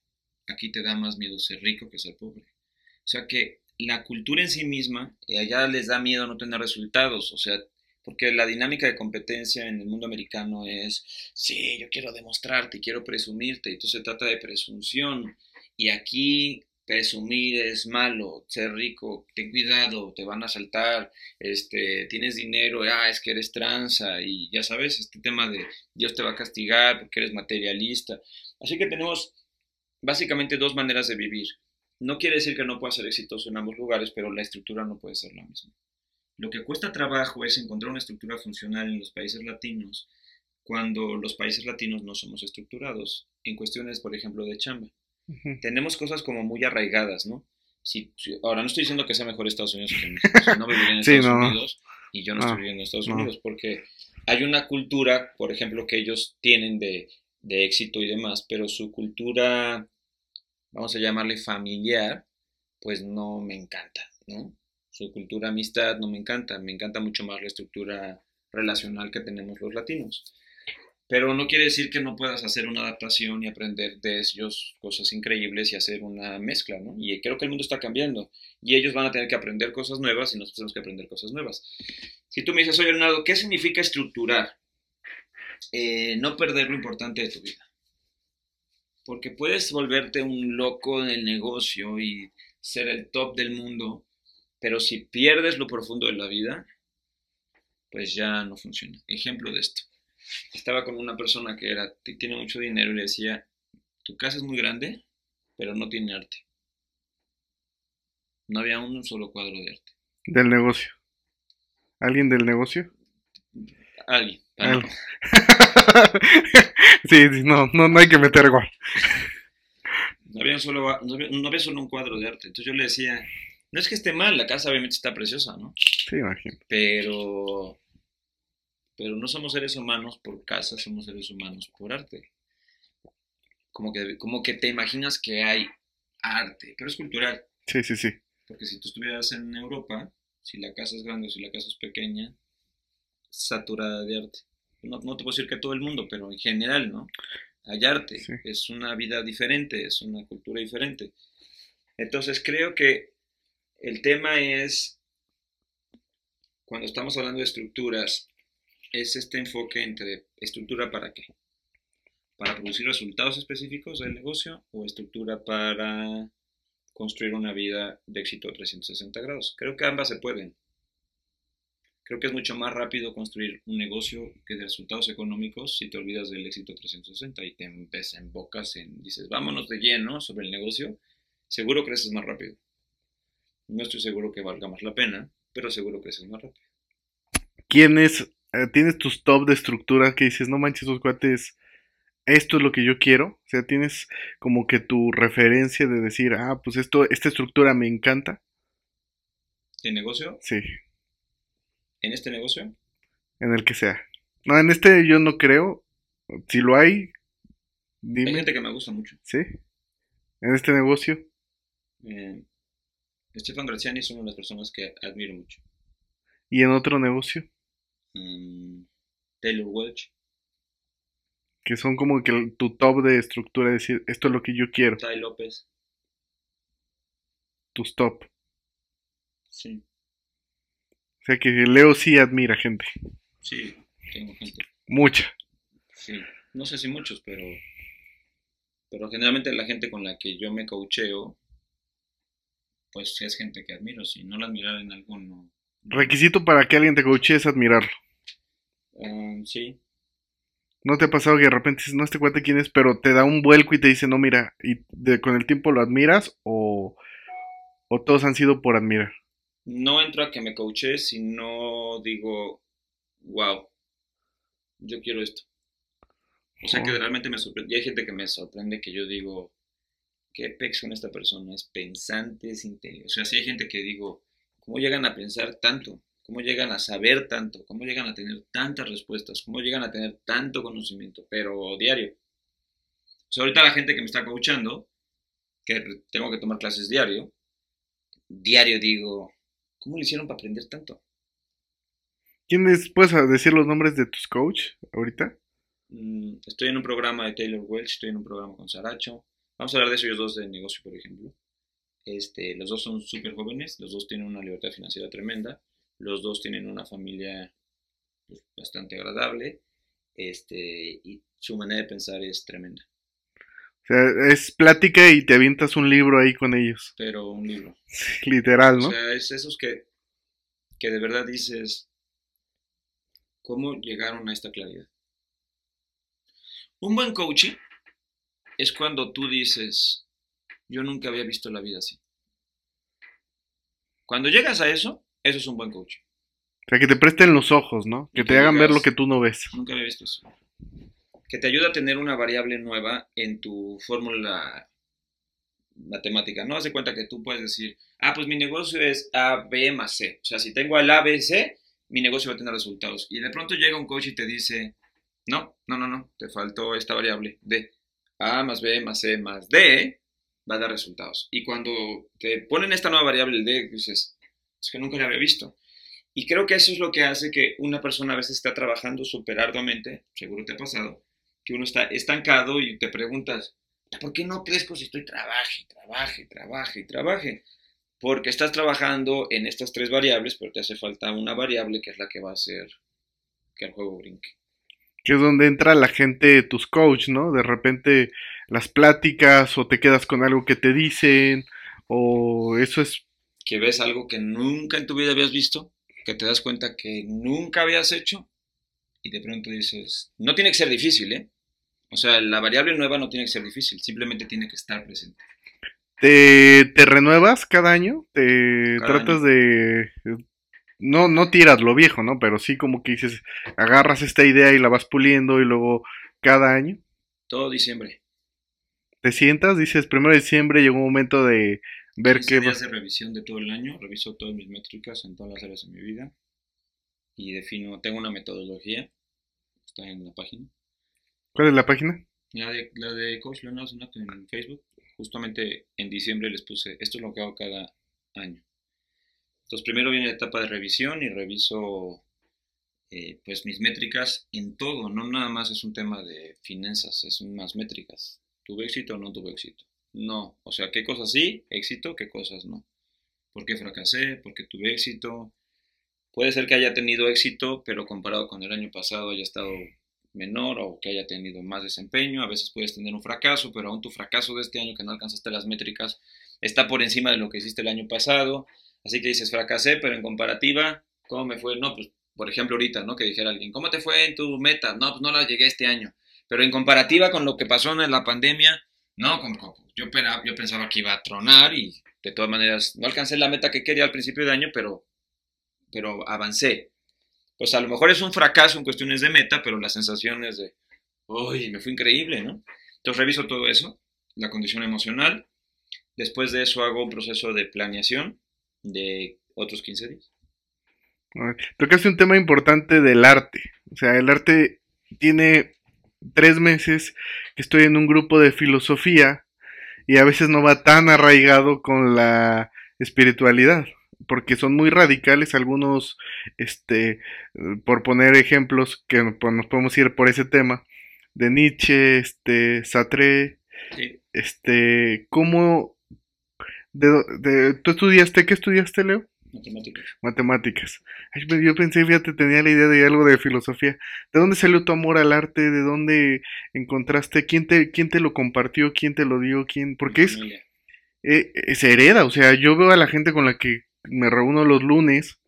Aquí te da más miedo ser rico que ser pobre. O sea que la cultura en sí misma, eh, allá les da miedo no tener resultados. O sea, porque la dinámica de competencia en el mundo americano es, sí, yo quiero demostrarte, quiero presumirte, y entonces se trata de presunción, y aquí presumir es malo, ser rico, ten cuidado, te van a asaltar, este, tienes dinero, ah, es que eres tranza, y ya sabes, este tema de Dios te va a castigar porque eres materialista. Así que tenemos básicamente dos maneras de vivir. No quiere decir que no pueda ser exitoso en ambos lugares, pero la estructura no puede ser la misma. Lo que cuesta trabajo es encontrar una estructura funcional en los países latinos cuando los países latinos no somos estructurados en cuestiones, por ejemplo, de chamba. Tenemos cosas como muy arraigadas, ¿no? Si, ahora no estoy diciendo que sea mejor Estados Unidos que México, no viviría en Estados Unidos y yo no estoy viviendo en Estados Unidos porque hay una cultura, por ejemplo, que ellos tienen de, de éxito y demás, pero su cultura, vamos a llamarle familiar, pues no me encanta, ¿no? su cultura amistad no me encanta, me encanta mucho más la estructura relacional que tenemos los latinos. Pero no quiere decir que no puedas hacer una adaptación y aprender de ellos cosas increíbles y hacer una mezcla, ¿no? Y creo que el mundo está cambiando y ellos van a tener que aprender cosas nuevas y nosotros tenemos que aprender cosas nuevas. Si tú me dices, oye Leonardo, ¿qué significa estructurar? Eh, no perder lo importante de tu vida. Porque puedes volverte un loco en el negocio y ser el top del mundo, pero si pierdes lo profundo de la vida, pues ya no funciona. Ejemplo de esto. Estaba con una persona que era, tiene mucho dinero y le decía, tu casa es muy grande, pero no tiene arte. No había un solo cuadro de arte. Del negocio. ¿Alguien del negocio? Alguien. <laughs> sí, sí, no, no, no hay que meter gol. No había, solo, no había solo un cuadro de arte. Entonces yo le decía, no es que esté mal, la casa obviamente está preciosa, ¿no? Sí, imagino. Pero, pero no somos seres humanos por casa, somos seres humanos por arte. Como que, como que te imaginas que hay arte, pero es cultural. Sí, sí, sí. Porque si tú estuvieras en Europa, si la casa es grande o si la casa es pequeña, saturada de arte. no, no te puedo decir que todo el mundo, pero en general, ¿no? Hallarte, Sí. es una vida diferente, es una cultura diferente. Entonces creo que el tema es, cuando estamos hablando de estructuras, es este enfoque entre estructura para qué? Para producir resultados específicos del negocio o estructura para construir una vida de éxito 360 grados. Creo que ambas se pueden. Creo que es mucho más rápido construir un negocio que de resultados económicos si te olvidas del éxito 360 y te desembocas en, dices, vámonos de lleno sobre el negocio, seguro creces más rápido. No estoy seguro que valga más la pena, pero seguro creces más rápido. ¿Quién es? Eh, ¿Tienes tus top de estructura que dices, no manches, esos cuates, esto es lo que yo quiero? O sea, tienes como que tu referencia de decir, ah, pues esto, esta estructura me encanta. ¿De negocio? Sí, ¿En este negocio? en el que sea. No, en este yo no creo. Si lo hay, Hay dime. gente que me gusta mucho. Sí. En este negocio. Eh, Stefan Graziani es una de las personas que admiro mucho. Y en otro negocio. Mm, Taylor Welch, Que son como que el- tu top de estructura. Decir, esto es lo que yo quiero. Ty López, Tus top. sí, O sea que Leo sí admira gente. sí, tengo gente. Mucha. Sí, no sé si muchos, pero, pero generalmente la gente con la que yo me coacheo, pues sí es gente que admiro. Si no la admirara en algo, no. Requisito para que alguien te coache es admirarlo. Um, sí, ¿No te ha pasado que de repente dices, no, este cuate quién es, pero te da un vuelco y te dice, no, mira, y de, con el tiempo lo admiras o, o todos han sido por admirar? no entro a que me coache si no digo, wow, yo quiero esto. O sea que Oh. realmente me sorprende. Y hay gente que me sorprende que yo digo, qué pex con esta persona, es pensante, es inteligente. O sea, sí hay gente que digo, ¿cómo llegan a pensar tanto? ¿Cómo llegan a saber tanto? ¿Cómo llegan a tener tantas respuestas? ¿Cómo llegan a tener tanto conocimiento? Pero diario. Ahorita la gente que me está coachando, que tengo que tomar clases diario, diario digo, ¿cómo le hicieron para aprender tanto? ¿Quiénes, puedes decir los nombres de tus coach ahorita? Mm, Estoy en un programa de Taylor Welch, estoy en un programa con Saracho. Vamos a hablar de ellos dos de negocio, por ejemplo. Este, los dos son súper jóvenes, los dos tienen una libertad financiera tremenda, los dos tienen una familia pues, bastante agradable, este, y su manera de pensar es tremenda. O sea, es plática y te avientas un libro ahí con ellos. Pero un libro. <laughs> Literal, ¿no? O sea, es esos que, que de verdad dices, ¿cómo llegaron a esta claridad? Un buen coaching es cuando tú dices, yo nunca había visto la vida así. Cuando llegas a eso, eso es un buen coaching. O sea, que te presten los ojos, ¿no? Que te hagan ver lo que tú no ves. Nunca había visto eso. Que te ayuda a tener una variable nueva en tu fórmula matemática. No hace cuenta que tú puedes decir, ah, pues mi negocio es A, B más C. O sea, si tengo al A, B, C, mi negocio va a tener resultados. Y de pronto llega un coach y te dice, no, no, no, no, te faltó esta variable D. A más B más C más D va a dar resultados. Y cuando te ponen esta nueva variable, el D, dices, es que nunca la había visto. Y creo que eso es lo que hace que una persona a veces está trabajando súper arduamente, seguro te ha pasado, que uno está estancado y te preguntas, ¿por qué no crezco si estoy trabaje, trabaje, trabaje, trabaje? Porque estás trabajando en estas tres variables, pero te hace falta una variable que es la que va a hacer que el juego brinque. Que es donde entra la gente, tus coach, ¿no? De repente las pláticas o te quedas con algo que te dicen o eso es... Que ves algo que nunca en tu vida habías visto, que te das cuenta que nunca habías hecho y de pronto dices, no tiene que ser difícil, ¿eh? O sea, la variable nueva no tiene que ser difícil, simplemente tiene que estar presente. ¿Te, te renuevas cada año? ¿Te Cada tratas de... No, no tiras lo viejo, ¿no? Pero sí como que dices, agarras esta idea y la vas puliendo y luego cada año Todo diciembre. Te sientas, dices, primero de diciembre llegó un momento de ver 15 qué... días de revisión de todo el año, reviso todas mis métricas en todas las áreas de mi vida y defino, tengo una metodología, está en la página, ¿Cuál es la página? la de, la de Coach Leonardo en Facebook, justamente en diciembre les puse, esto es lo que hago cada año. Entonces primero viene la etapa de revisión y reviso eh, pues mis métricas en todo, no nada más es un tema de finanzas, es más métricas. ¿Tuve éxito o no tuve éxito? No, o sea, ¿qué cosas sí, éxito, qué cosas no? ¿Por qué fracasé? ¿Por qué tuve éxito? Puede ser que haya tenido éxito, pero comparado con el año pasado haya estado menor o que haya tenido más desempeño. A veces puedes tener un fracaso, pero aún tu fracaso de este año que no alcanzaste las métricas está por encima de lo que hiciste el año pasado. Así que dices, fracasé, pero en comparativa, ¿cómo me fue? No, pues, por ejemplo, ahorita, ¿no? Que dijera alguien, ¿cómo te fue en tu meta? No, pues no la llegué este año. Pero en comparativa con lo que pasó en la pandemia, no, yo, yo pensaba que iba a tronar y de todas maneras no alcancé la meta que quería al principio de año, pero, pero avancé. Pues a lo mejor es un fracaso en cuestiones de meta, pero la sensación es de, uy, me fue increíble, ¿no? Entonces reviso todo eso, la condición emocional. Después de eso hago un proceso de planeación de otros 15 días. Tocaste un tema importante del arte. O sea, el arte tiene tres meses que estoy en un grupo de filosofía y a veces no va tan arraigado con la espiritualidad porque son muy radicales algunos este por poner ejemplos que pues, nos podemos ir por ese tema de Nietzsche este Sartre este cómo de, tú estudiaste qué estudiaste Leo Matemáticas. Matemáticas. yo pensé, fíjate, tenía la idea de algo de filosofía. ¿De dónde salió tu amor al arte? ¿De dónde encontraste? ¿Quién te, quién te lo compartió? ¿Quién te lo dio? ¿Quién? Porque es, eh, se hereda. O sea, yo veo a la gente con la que me reúno los lunes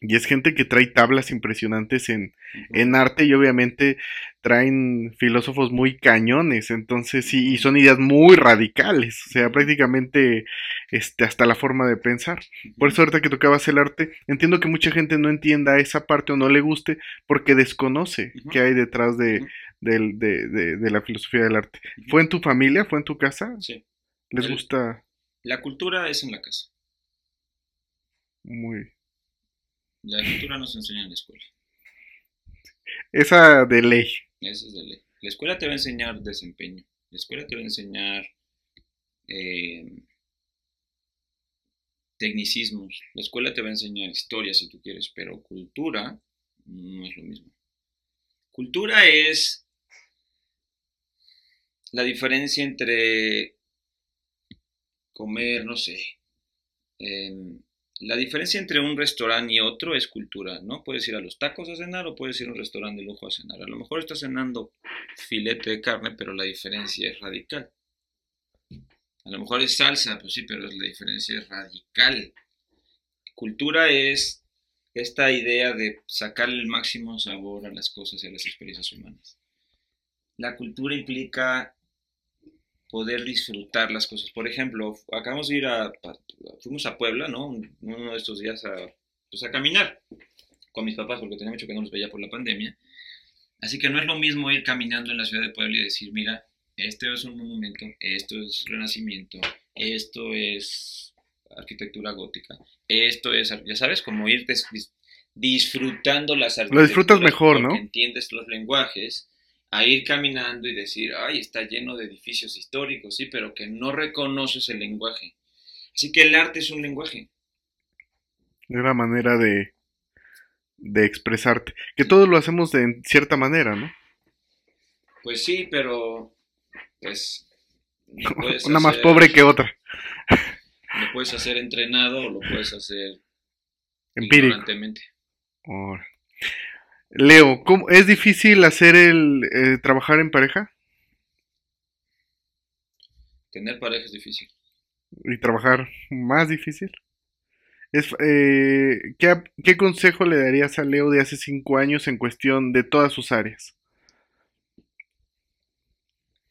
y es gente que trae tablas impresionantes en, en, arte y obviamente traen filósofos muy cañones, entonces sí, y son ideas muy radicales, o sea, prácticamente este, hasta la forma de pensar. Por eso ahorita que tocabas el arte, entiendo que mucha gente no entienda esa parte o no le guste porque desconoce qué hay detrás de, de, la filosofía del arte. ¿Fue en tu familia? ¿Fue en tu casa? Sí. ¿Les gusta? La cultura es en la casa. Muy la cultura no se enseña en la escuela. Esa de ley. Esa es de ley. La escuela te va a enseñar desempeño. La escuela te va a enseñar eh, tecnicismos. La escuela te va a enseñar historia si tú quieres, pero cultura no es lo mismo. Cultura es la diferencia entre comer, no sé, la diferencia entre un restaurante y otro es cultura, ¿no? Puedes ir a los tacos a cenar o puedes ir a un restaurante de lujo a cenar. A lo mejor estás cenando filete de carne, pero la diferencia es radical. A lo mejor es salsa, pues sí, pero la diferencia es radical. Cultura es esta idea de sacar el máximo sabor a las cosas y a las experiencias humanas. La cultura implica poder disfrutar las cosas. Por ejemplo, acabamos de ir a, fuimos a Puebla, ¿no? Uno de estos días a, pues a caminar con mis papás porque tenía mucho que no los veía por la pandemia. Así que no es lo mismo ir caminando en la ciudad de Puebla y decir, mira, este es un monumento, esto es renacimiento, esto es arquitectura gótica, esto es, ya sabes, como ir disfrutando las arquitecturas. Lo disfrutas mejor, ¿no? Entiendes los lenguajes a ir caminando y decir, ay, está lleno de edificios históricos, sí, pero que no reconoces el lenguaje. Así que el arte es un lenguaje. Es una manera de, de expresarte. Que todos lo hacemos de cierta manera, ¿no? Pues sí, pero pues <laughs> una más pobre que otra. Lo puedes hacer entrenado o lo puedes hacer empírico. Leo, ¿cómo, ¿es difícil hacer el eh, trabajar en pareja? Tener pareja es difícil. ¿Y trabajar más difícil? Es, eh, ¿qué, consejo le darías a Leo de hace cinco años en cuestión de todas sus áreas?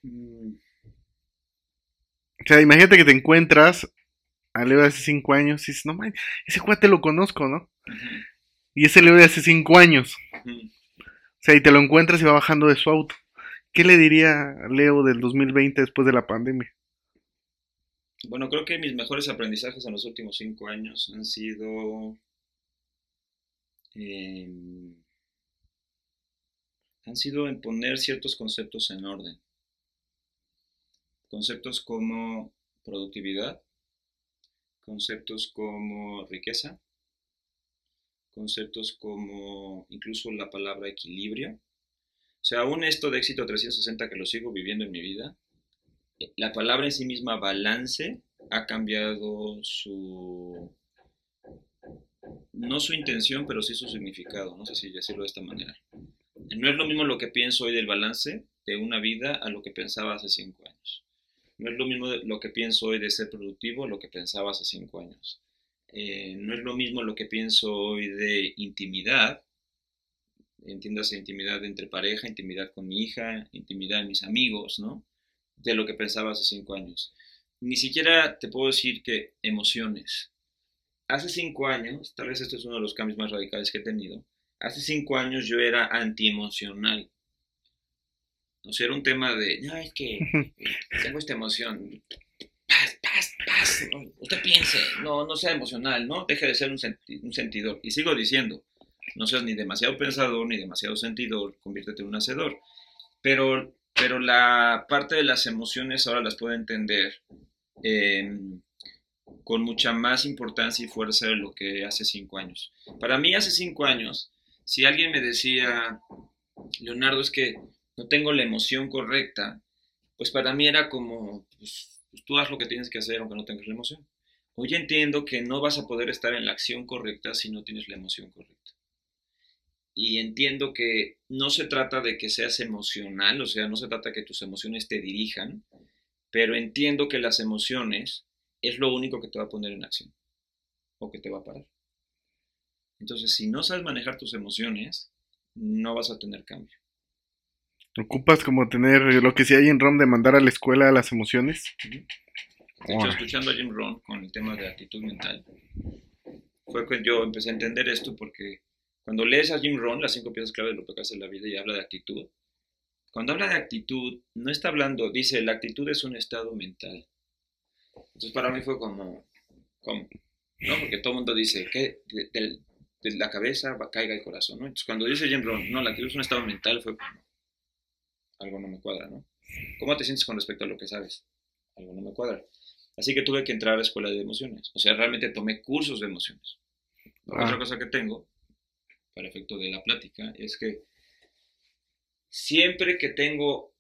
Mm. O sea, imagínate que te encuentras a Leo de hace cinco años y dices, no man, ese cuate lo conozco, ¿no? Y ese Leo de hace cinco años. O sea, y te lo encuentras y va bajando de su auto. ¿Qué le diría Leo del 2020 después de la pandemia? Bueno, creo que mis mejores aprendizajes en los últimos cinco años han sido... Em, han sido en poner ciertos conceptos en orden. Conceptos como productividad, conceptos como riqueza, conceptos como incluso la palabra equilibrio. O sea, aún esto de éxito 360 que lo sigo viviendo en mi vida, la palabra en sí misma balance ha cambiado su no su intención, pero sí su significado, no sé si decirlo de esta manera. No es lo mismo lo que pienso hoy del balance de una vida a lo que pensaba hace cinco años. No es lo mismo lo que pienso hoy de ser productivo a lo que pensaba hace cinco años. Eh, no es lo mismo lo que pienso hoy de intimidad, entiéndase intimidad entre pareja, intimidad con mi hija, intimidad de mis amigos, ¿no? De lo que pensaba hace cinco años. Ni siquiera te puedo decir que emociones. Hace cinco años, tal vez este es uno de los cambios más radicales que he tenido, hace cinco años yo era antiemocional. O sea, era un tema de, no, es que <laughs> tengo esta emoción. Usted piense, no, no sea emocional, ¿no? Deje de ser un, un sentidor. Y sigo diciendo, no seas ni demasiado pensador ni demasiado sentidor, conviértete en un hacedor. Pero, pero la parte de las emociones ahora las puedo entender con mucha más importancia y fuerza de lo que hace cinco años. Para mí hace cinco años, si alguien me decía, Leonardo, es que no tengo la emoción correcta, pues para mí era como, pues, pues, tú haz lo que tienes que hacer aunque no tengas la emoción. Hoy entiendo que no vas a poder estar en la acción correcta si no tienes la emoción correcta. Y entiendo que no se trata de que seas emocional, o sea, no se trata que tus emociones te dirijan, pero entiendo que las emociones es lo único que te va a poner en acción o que te va a parar. Entonces, si no sabes manejar tus emociones, no vas a tener cambio. Ocupas como tener lo que hay en ROM de mandar a la escuela las emociones. De hecho, escuchando a Jim Rohn con el tema de actitud mental, fue que yo empecé a entender esto porque cuando lees a Jim Rohn, las cinco piezas clave de lo que hace en la vida y habla de actitud, cuando habla de actitud, no está hablando, dice, la actitud es un estado mental. Entonces para mí fue como, ¿cómo? ¿No? Porque todo el mundo dice que de, la cabeza va, caiga el corazón, ¿no? Entonces cuando dice Jim Rohn, no, la actitud es un estado mental, fue como, algo no me cuadra, ¿no? ¿Cómo te sientes con respecto a lo que sabes? Algo no me cuadra. Así que tuve que entrar a la escuela de emociones. O sea, realmente tomé cursos de emociones. Otra ah. cosa que tengo, para efecto de la plática, es que siempre que tengo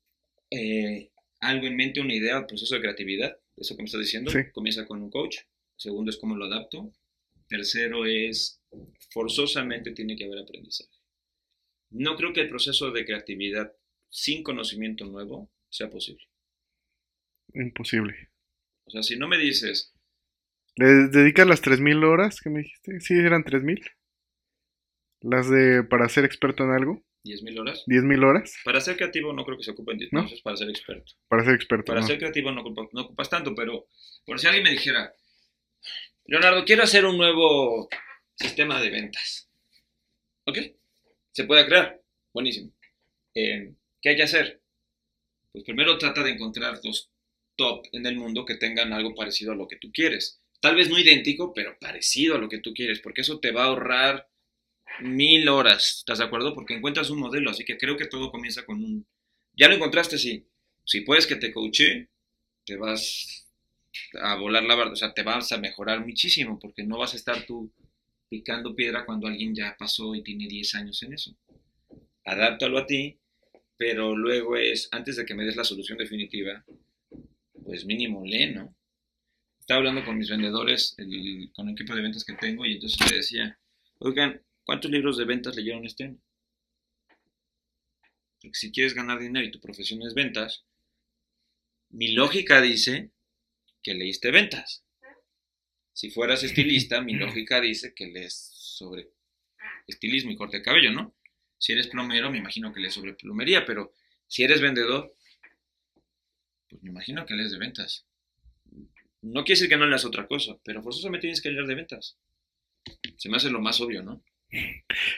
eh, algo en mente, una idea, un proceso de creatividad, eso que me estás diciendo, comienza con un coach. Segundo es cómo lo adapto. Tercero es, forzosamente tiene que haber aprendizaje. No creo que el proceso de creatividad sin conocimiento nuevo sea posible. Imposible. O sea, si no me dices... ¿Le dedicas las 3.000 horas que me dijiste? Sí, eran 3.000. Las de para ser experto en algo. ¿10.000 horas? 10.000 horas. Para ser creativo no creo que se ocupen 10.000 ¿No? para ser experto. Para ser experto. Para ser creativo no ocupas, no ocupas tanto, pero por si alguien me dijera, Leonardo, quiero hacer un nuevo sistema de ventas. ¿Ok? Se puede crear. Buenísimo. Eh, ¿Qué hay que hacer? Pues primero trata de encontrar dos top en el mundo que tengan algo parecido a lo que tú quieres. Tal vez no idéntico, pero parecido a lo que tú quieres, porque eso te va a ahorrar mil horas. ¿Estás de acuerdo? Porque encuentras un modelo, así que creo que todo comienza con un... Ya lo encontraste, sí. Si puedes que te coache, te vas a volar la barda, o sea, te vas a mejorar muchísimo, porque no vas a estar tú picando piedra cuando alguien ya pasó y tiene 10 años en eso. Adáptalo a ti pero luego es, antes de que me des la solución definitiva, pues mínimo lee, ¿no? Estaba hablando con mis vendedores, con el equipo de ventas que tengo, y entonces le decía, oigan, ¿cuántos libros de ventas leyeron este año? Porque si quieres ganar dinero y tu profesión es ventas, mi lógica dice que leíste ventas. Si fueras estilista, mi <laughs> lógica dice que lees sobre estilismo y corte de cabello, ¿no? Si eres plomero, me imagino que lees sobre plomería, pero si eres vendedor, pues me imagino que lees de ventas. No quiere decir que no leas otra cosa, pero forzosamente tienes que leer de ventas. Se me hace lo más obvio, ¿no?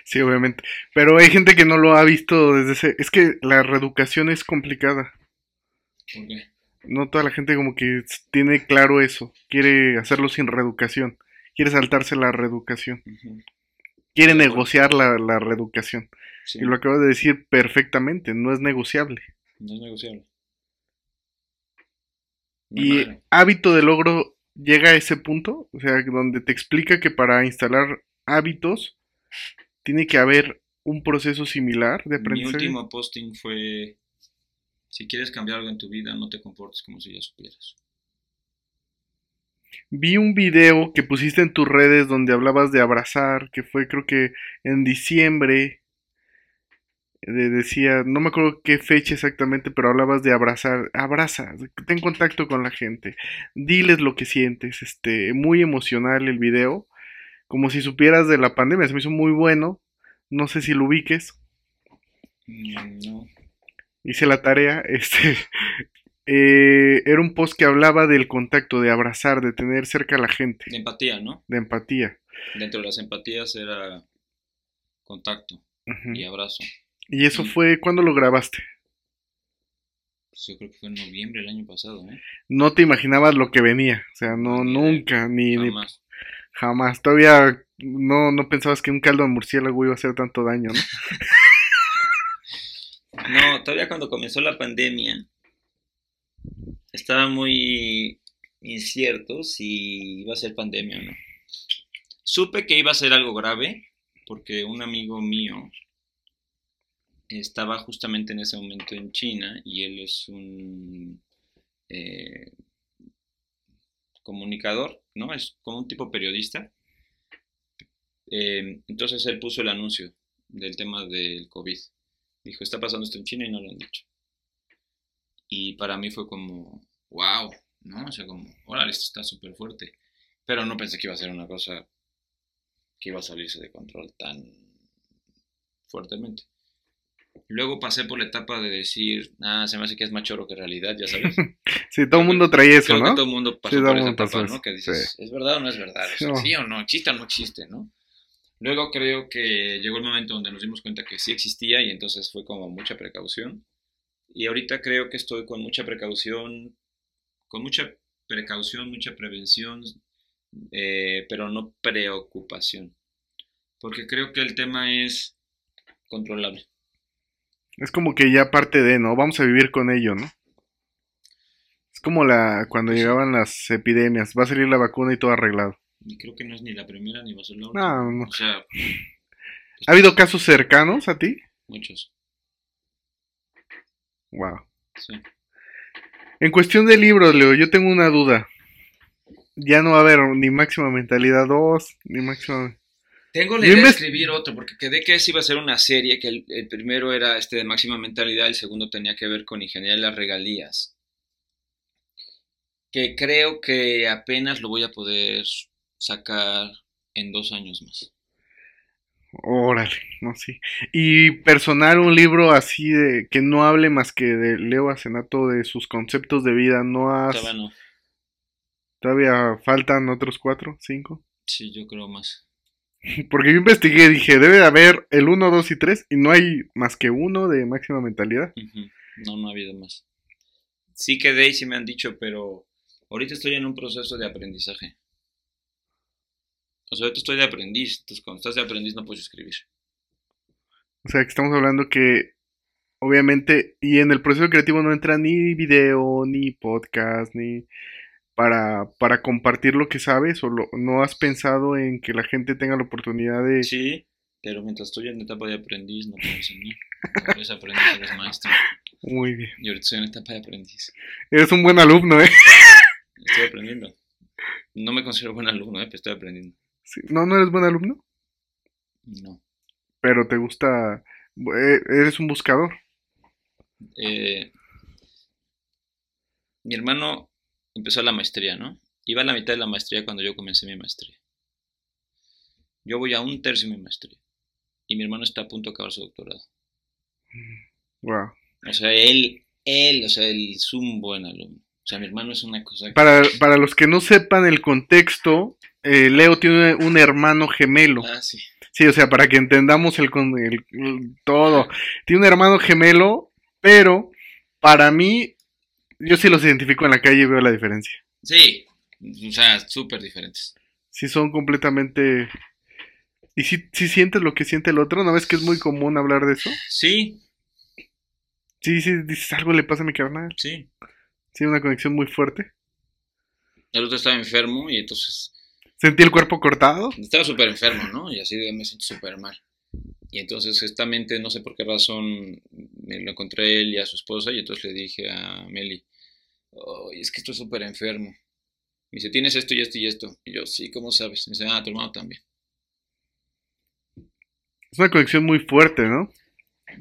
Sí, obviamente. Pero hay gente que no lo ha visto desde ese... Es que la reeducación es complicada. ¿Por qué? No toda la gente como que tiene claro eso. Quiere hacerlo sin reeducación. Quiere saltarse la reeducación. Quiere negociar la, la reeducación. Y lo acabo de decir perfectamente, no es negociable. No es negociable. y hábito de logro llega a ese punto, o sea, donde te explica que para instalar hábitos tiene que haber un proceso similar de Mi aprendizaje. último posting fue, si quieres cambiar algo en tu vida, no te comportes como si ya supieras. Vi un video que pusiste en tus redes donde hablabas de abrazar, que fue creo que en diciembre. De- decía, no me acuerdo qué fecha exactamente, pero hablabas de abrazar, abraza, ten contacto con la gente, diles lo que sientes, este, muy emocional el video, como si supieras de la pandemia, se me hizo muy bueno, no sé si lo ubiques, Mm, No, hice la tarea, <laughs> este, eh, era un post que hablaba del contacto, de abrazar, de tener cerca a la gente, de empatía, ¿no? de empatía. Dentro de las empatías era contacto y abrazo. Y eso fue cuando lo grabaste. Pues yo creo que fue en noviembre del año pasado, ¿eh? No te imaginabas lo que venía, o sea, no, Ni nunca, ni, ni Jamás. jamás. Todavía no, no pensabas que un caldo de murciélago iba a hacer tanto daño, ¿no? <laughs> No, todavía cuando comenzó la pandemia, estaba muy incierto si iba a ser pandemia o no. Supe que iba a ser algo grave porque un amigo mío estaba justamente en ese momento en China y él es un eh, comunicador, ¿no? Es como un tipo periodista. Eh, entonces él puso el anuncio del tema del COVID. Dijo, está pasando esto en China y no lo han dicho. Y para mí fue como, wow, ¿no? O sea, como, órale, esto está súper fuerte. Pero no pensé que iba a ser una cosa que iba a salirse de control tan fuertemente. Luego pasé por la etapa de decir, ah, se me hace que es más choro que realidad, ya sabes. <laughs> Sí, todo el mundo traía eso, Creo que ¿no? todo el mundo pasó Sí, todo por esa etapa, ¿no? Que dices, ¿es verdad o no es verdad? O sea, No. ¿Sí o no? ¿Existe o no existe, no? Luego creo que llegó el momento donde nos dimos cuenta que sí existía y entonces fue como mucha precaución. Y ahorita creo que estoy con mucha precaución, con mucha precaución, mucha prevención, eh, pero no preocupación. Porque creo que el tema es controlable. Es como que ya parte de, ¿no? Vamos a vivir con ello, ¿no? Es como la cuando sí. llegaban las epidemias, va a salir la vacuna y todo arreglado. Y creo que no es ni la primera ni va a ser la última. No, no. O sea, <laughs> ¿Ha habido casos cercanos a ti? muchos. Wow. Sí. En cuestión de libros, Leo, yo tengo una duda. Ya no va a haber ni máxima mentalidad 2, ni máxima... Tengo la idea de escribir otro, porque quedé que ese iba a ser una serie, que el, el primero era este de máxima mentalidad, el segundo tenía que ver con ingeniería de las regalías. Que creo que apenas lo voy a poder sacar en dos años más. Órale, no sé. Y personal, un libro así de que no hable más que de Leo Asenato de sus conceptos de vida, ¿no has... Todavía no. Todavía faltan otros cuatro, cinco? Sí, yo creo más. <laughs> Porque yo investigué, dije, debe de haber el 1, 2 y 3 y no hay más que uno de máxima mentalidad. No, no ha habido más. Sí quedé y sí me han dicho, pero ahorita estoy en un proceso de aprendizaje. O sea, ahorita estoy de aprendiz, entonces cuando estás de aprendiz no puedes escribir. O sea, que estamos hablando que obviamente, y en el proceso creativo no entra ni video, ni podcast, ni para, para compartir lo que sabes, o lo- no has pensado en que la gente tenga la oportunidad de... Sí, pero mientras estoy en etapa de aprendiz no puedo enseñar. Cuando eres aprendiz eres maestro. Muy bien. Y ahorita estoy en etapa de aprendiz. Eres un buen alumno, ¿eh? Estoy aprendiendo. No me considero buen alumno, ¿eh? pero estoy aprendiendo. Sí, No, no eres buen alumno, No. pero te gusta... eh, Eres un buscador. Eh, mi hermano empezó la maestría, ¿no? Iba a la mitad de la maestría cuando yo comencé mi maestría. Yo voy a un tercio de mi maestría. Y mi hermano está a punto de acabar su doctorado. Wow. O sea, él, él, o sea, él es un buen alumno. O sea, mi hermano es una cosa que... Para, para los que no sepan el contexto, eh, Leo tiene un hermano gemelo. Ah, sí. Sí, o sea, para que entendamos el, con- el- el- todo. Tiene un hermano gemelo, pero para mí, yo sí los identifico en la calle y veo la diferencia. Sí, o sea, súper diferentes. Sí son completamente... ¿Y si, si sientes lo que siente el otro? ¿No ves que es muy común hablar de eso? Sí, Sí, sí, dices algo le pasa a mi carnal. sí. Sí, una conexión muy fuerte. El otro estaba enfermo y entonces Sentí el cuerpo cortado. Estaba súper enfermo, ¿no? Y así me siento súper mal. Y entonces, justamente, no sé por qué razón, me lo encontré él y a su esposa, y entonces le dije a Meli, oh, es que estoy súper enfermo. Me dice, tienes esto y esto y esto. Y yo, sí, ¿cómo sabes? Me dice, ah, tu hermano también. Es una conexión muy fuerte, ¿no?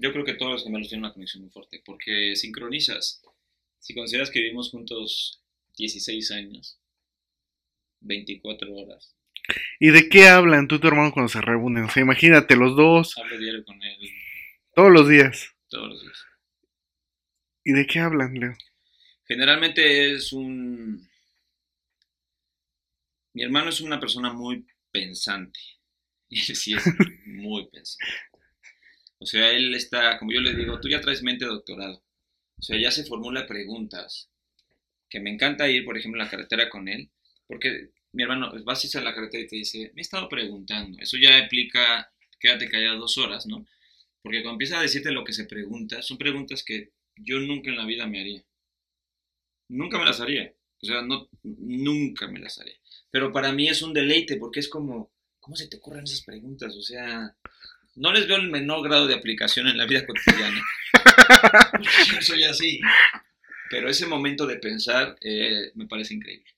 Yo creo que todos los gemelos tienen una conexión muy fuerte, porque sincronizas. Si consideras que vivimos juntos 16 años, 24 horas. ¿Y de qué hablan tú y tu hermano cuando se reúnen? O sea, imagínate, los dos. Hablo diario con él. Todos los días. Todos los días. ¿Y de qué hablan, Leo? Generalmente es un... Mi hermano es una persona muy pensante. <laughs> Y sí es muy pensante. O sea, él está, como yo le digo, tú ya traes mente de doctorado. O sea, ya se formula preguntas. Que me encanta ir, por ejemplo, en la carretera con él. Porque mi hermano, vas a la carretera y te dice, me he estado preguntando. Eso ya implica, quédate callado dos horas, ¿no? Porque cuando empieza a decirte lo que se pregunta, son preguntas que yo nunca en la vida me haría. Nunca me las haría. O sea, no, nunca me las haría. Pero para mí es un deleite porque es como, ¿cómo se te ocurren esas preguntas? O sea, no les veo el menor grado de aplicación en la vida cotidiana. <laughs> yo soy así. Pero ese momento de pensar eh, me parece increíble.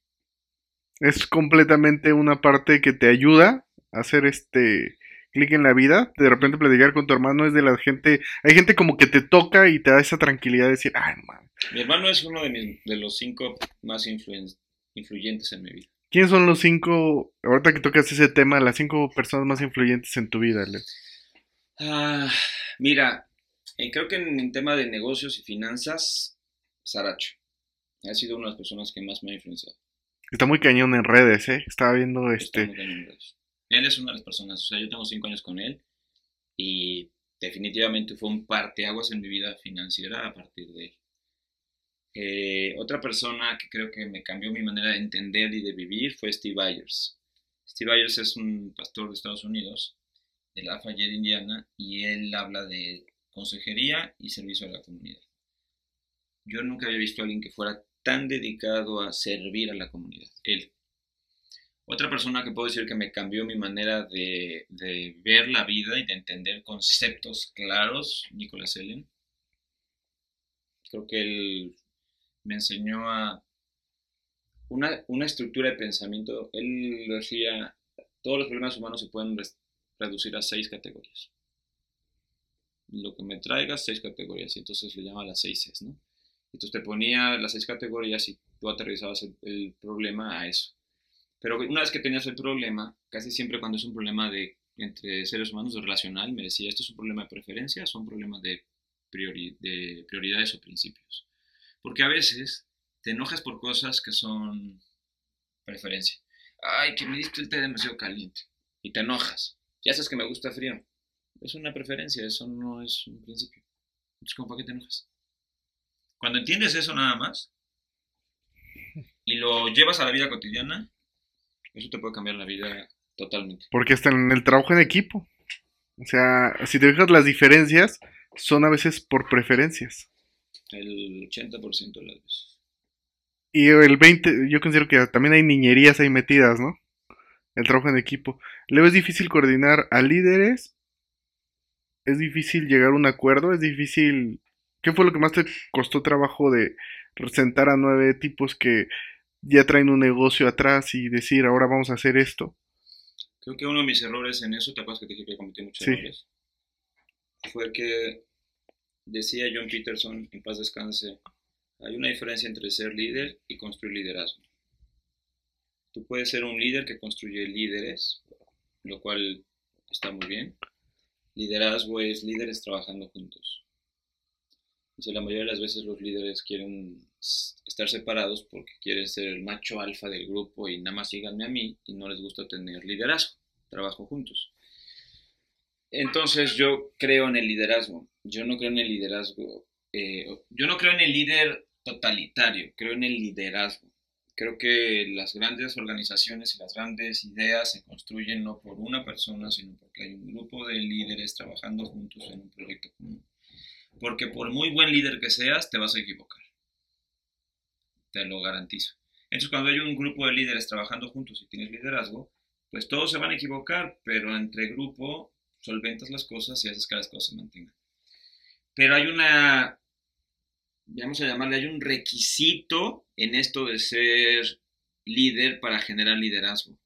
Es completamente una parte que te ayuda a hacer este clic en la vida. De repente platicar con tu hermano es de la gente. Hay gente como que te toca y te da esa tranquilidad de decir, ay, man. Mi hermano es uno de, mis, de los cinco más influyentes en mi vida. ¿Quiénes son los cinco, ahorita que tocas ese tema, las cinco personas más influyentes en tu vida, Leo? Ah, mira, eh, creo que en el tema de negocios y finanzas, Saracho ha sido una de las personas que más me ha influenciado. Está muy cañón en redes, ¿eh? Estaba viendo este... Él es una de las personas, o sea, yo tengo cinco años con él y definitivamente fue un parteaguas en mi vida financiera a partir de él. Eh, otra persona que creo que me cambió mi manera de entender y de vivir fue Steve Byers. Steve Byers es un pastor de Estados Unidos, de Lafayette, Indiana, y él habla de consejería y servicio a la comunidad. Yo nunca había visto a alguien que fuera tan dedicado a servir a la comunidad. Él. Otra persona que puedo decir que me cambió mi manera de, ver la vida y de entender conceptos claros, Nicolás Ellen. Creo que él me enseñó a una, una estructura de pensamiento. Él decía, todos los problemas humanos se pueden reducir a seis categorías. Lo que me traiga, seis categorías. Y entonces le llama las seis ¿no? Entonces te ponía las seis categorías y tú aterrizabas el, problema a eso. Pero una vez que tenías el problema, casi siempre cuando es un problema de, entre seres humanos de relacional, me decía, ¿esto es un problema de preferencias o un problema de, de prioridades o principios? Porque a veces te enojas por cosas que son preferencia. Ay, que me diste el té demasiado caliente. Y te enojas. Ya sabes que me gusta frío. Es una preferencia, eso no es un principio. Entonces, ¿cómo para qué te enojas? Cuando entiendes eso nada más y lo llevas a la vida cotidiana, eso te puede cambiar la vida totalmente. Porque está en el trabajo en equipo. O sea, si te fijas las diferencias, son a veces por preferencias. El 80% de las veces. Y el 20%, yo considero que también hay niñerías ahí metidas, ¿no? El trabajo en equipo. Luego es difícil coordinar a líderes. Es difícil llegar a un acuerdo. Es difícil ¿Qué fue lo que más te costó trabajo de sentar a nueve tipos que ya traen un negocio atrás y decir, ahora vamos a hacer esto? Creo que uno de mis errores en eso, ¿te acuerdas que te dije que cometí muchos errores? Fue que decía John Peterson, en paz descanse, hay una diferencia entre ser líder y construir liderazgo. Tú puedes ser un líder que construye líderes, lo cual está muy bien. Liderazgo es líderes trabajando juntos la mayoría de las veces los líderes quieren estar separados porque quieren ser el macho alfa del grupo y nada más síganme a mí y no les gusta tener liderazgo, trabajo juntos. Entonces yo creo en el liderazgo, yo no creo en el liderazgo, eh, yo no creo en el líder totalitario, creo en el liderazgo. Creo que las grandes organizaciones y las grandes ideas se construyen no por una persona, sino porque hay un grupo de líderes trabajando juntos en un proyecto común. Porque por muy buen líder que seas, te vas a equivocar. Te lo garantizo. Entonces, cuando hay un grupo de líderes trabajando juntos y tienes liderazgo, pues todos se van a equivocar, pero entre grupo solventas las cosas y haces que las cosas se mantengan. Pero hay una, vamos a llamarle, hay un requisito en esto de ser líder para generar liderazgo.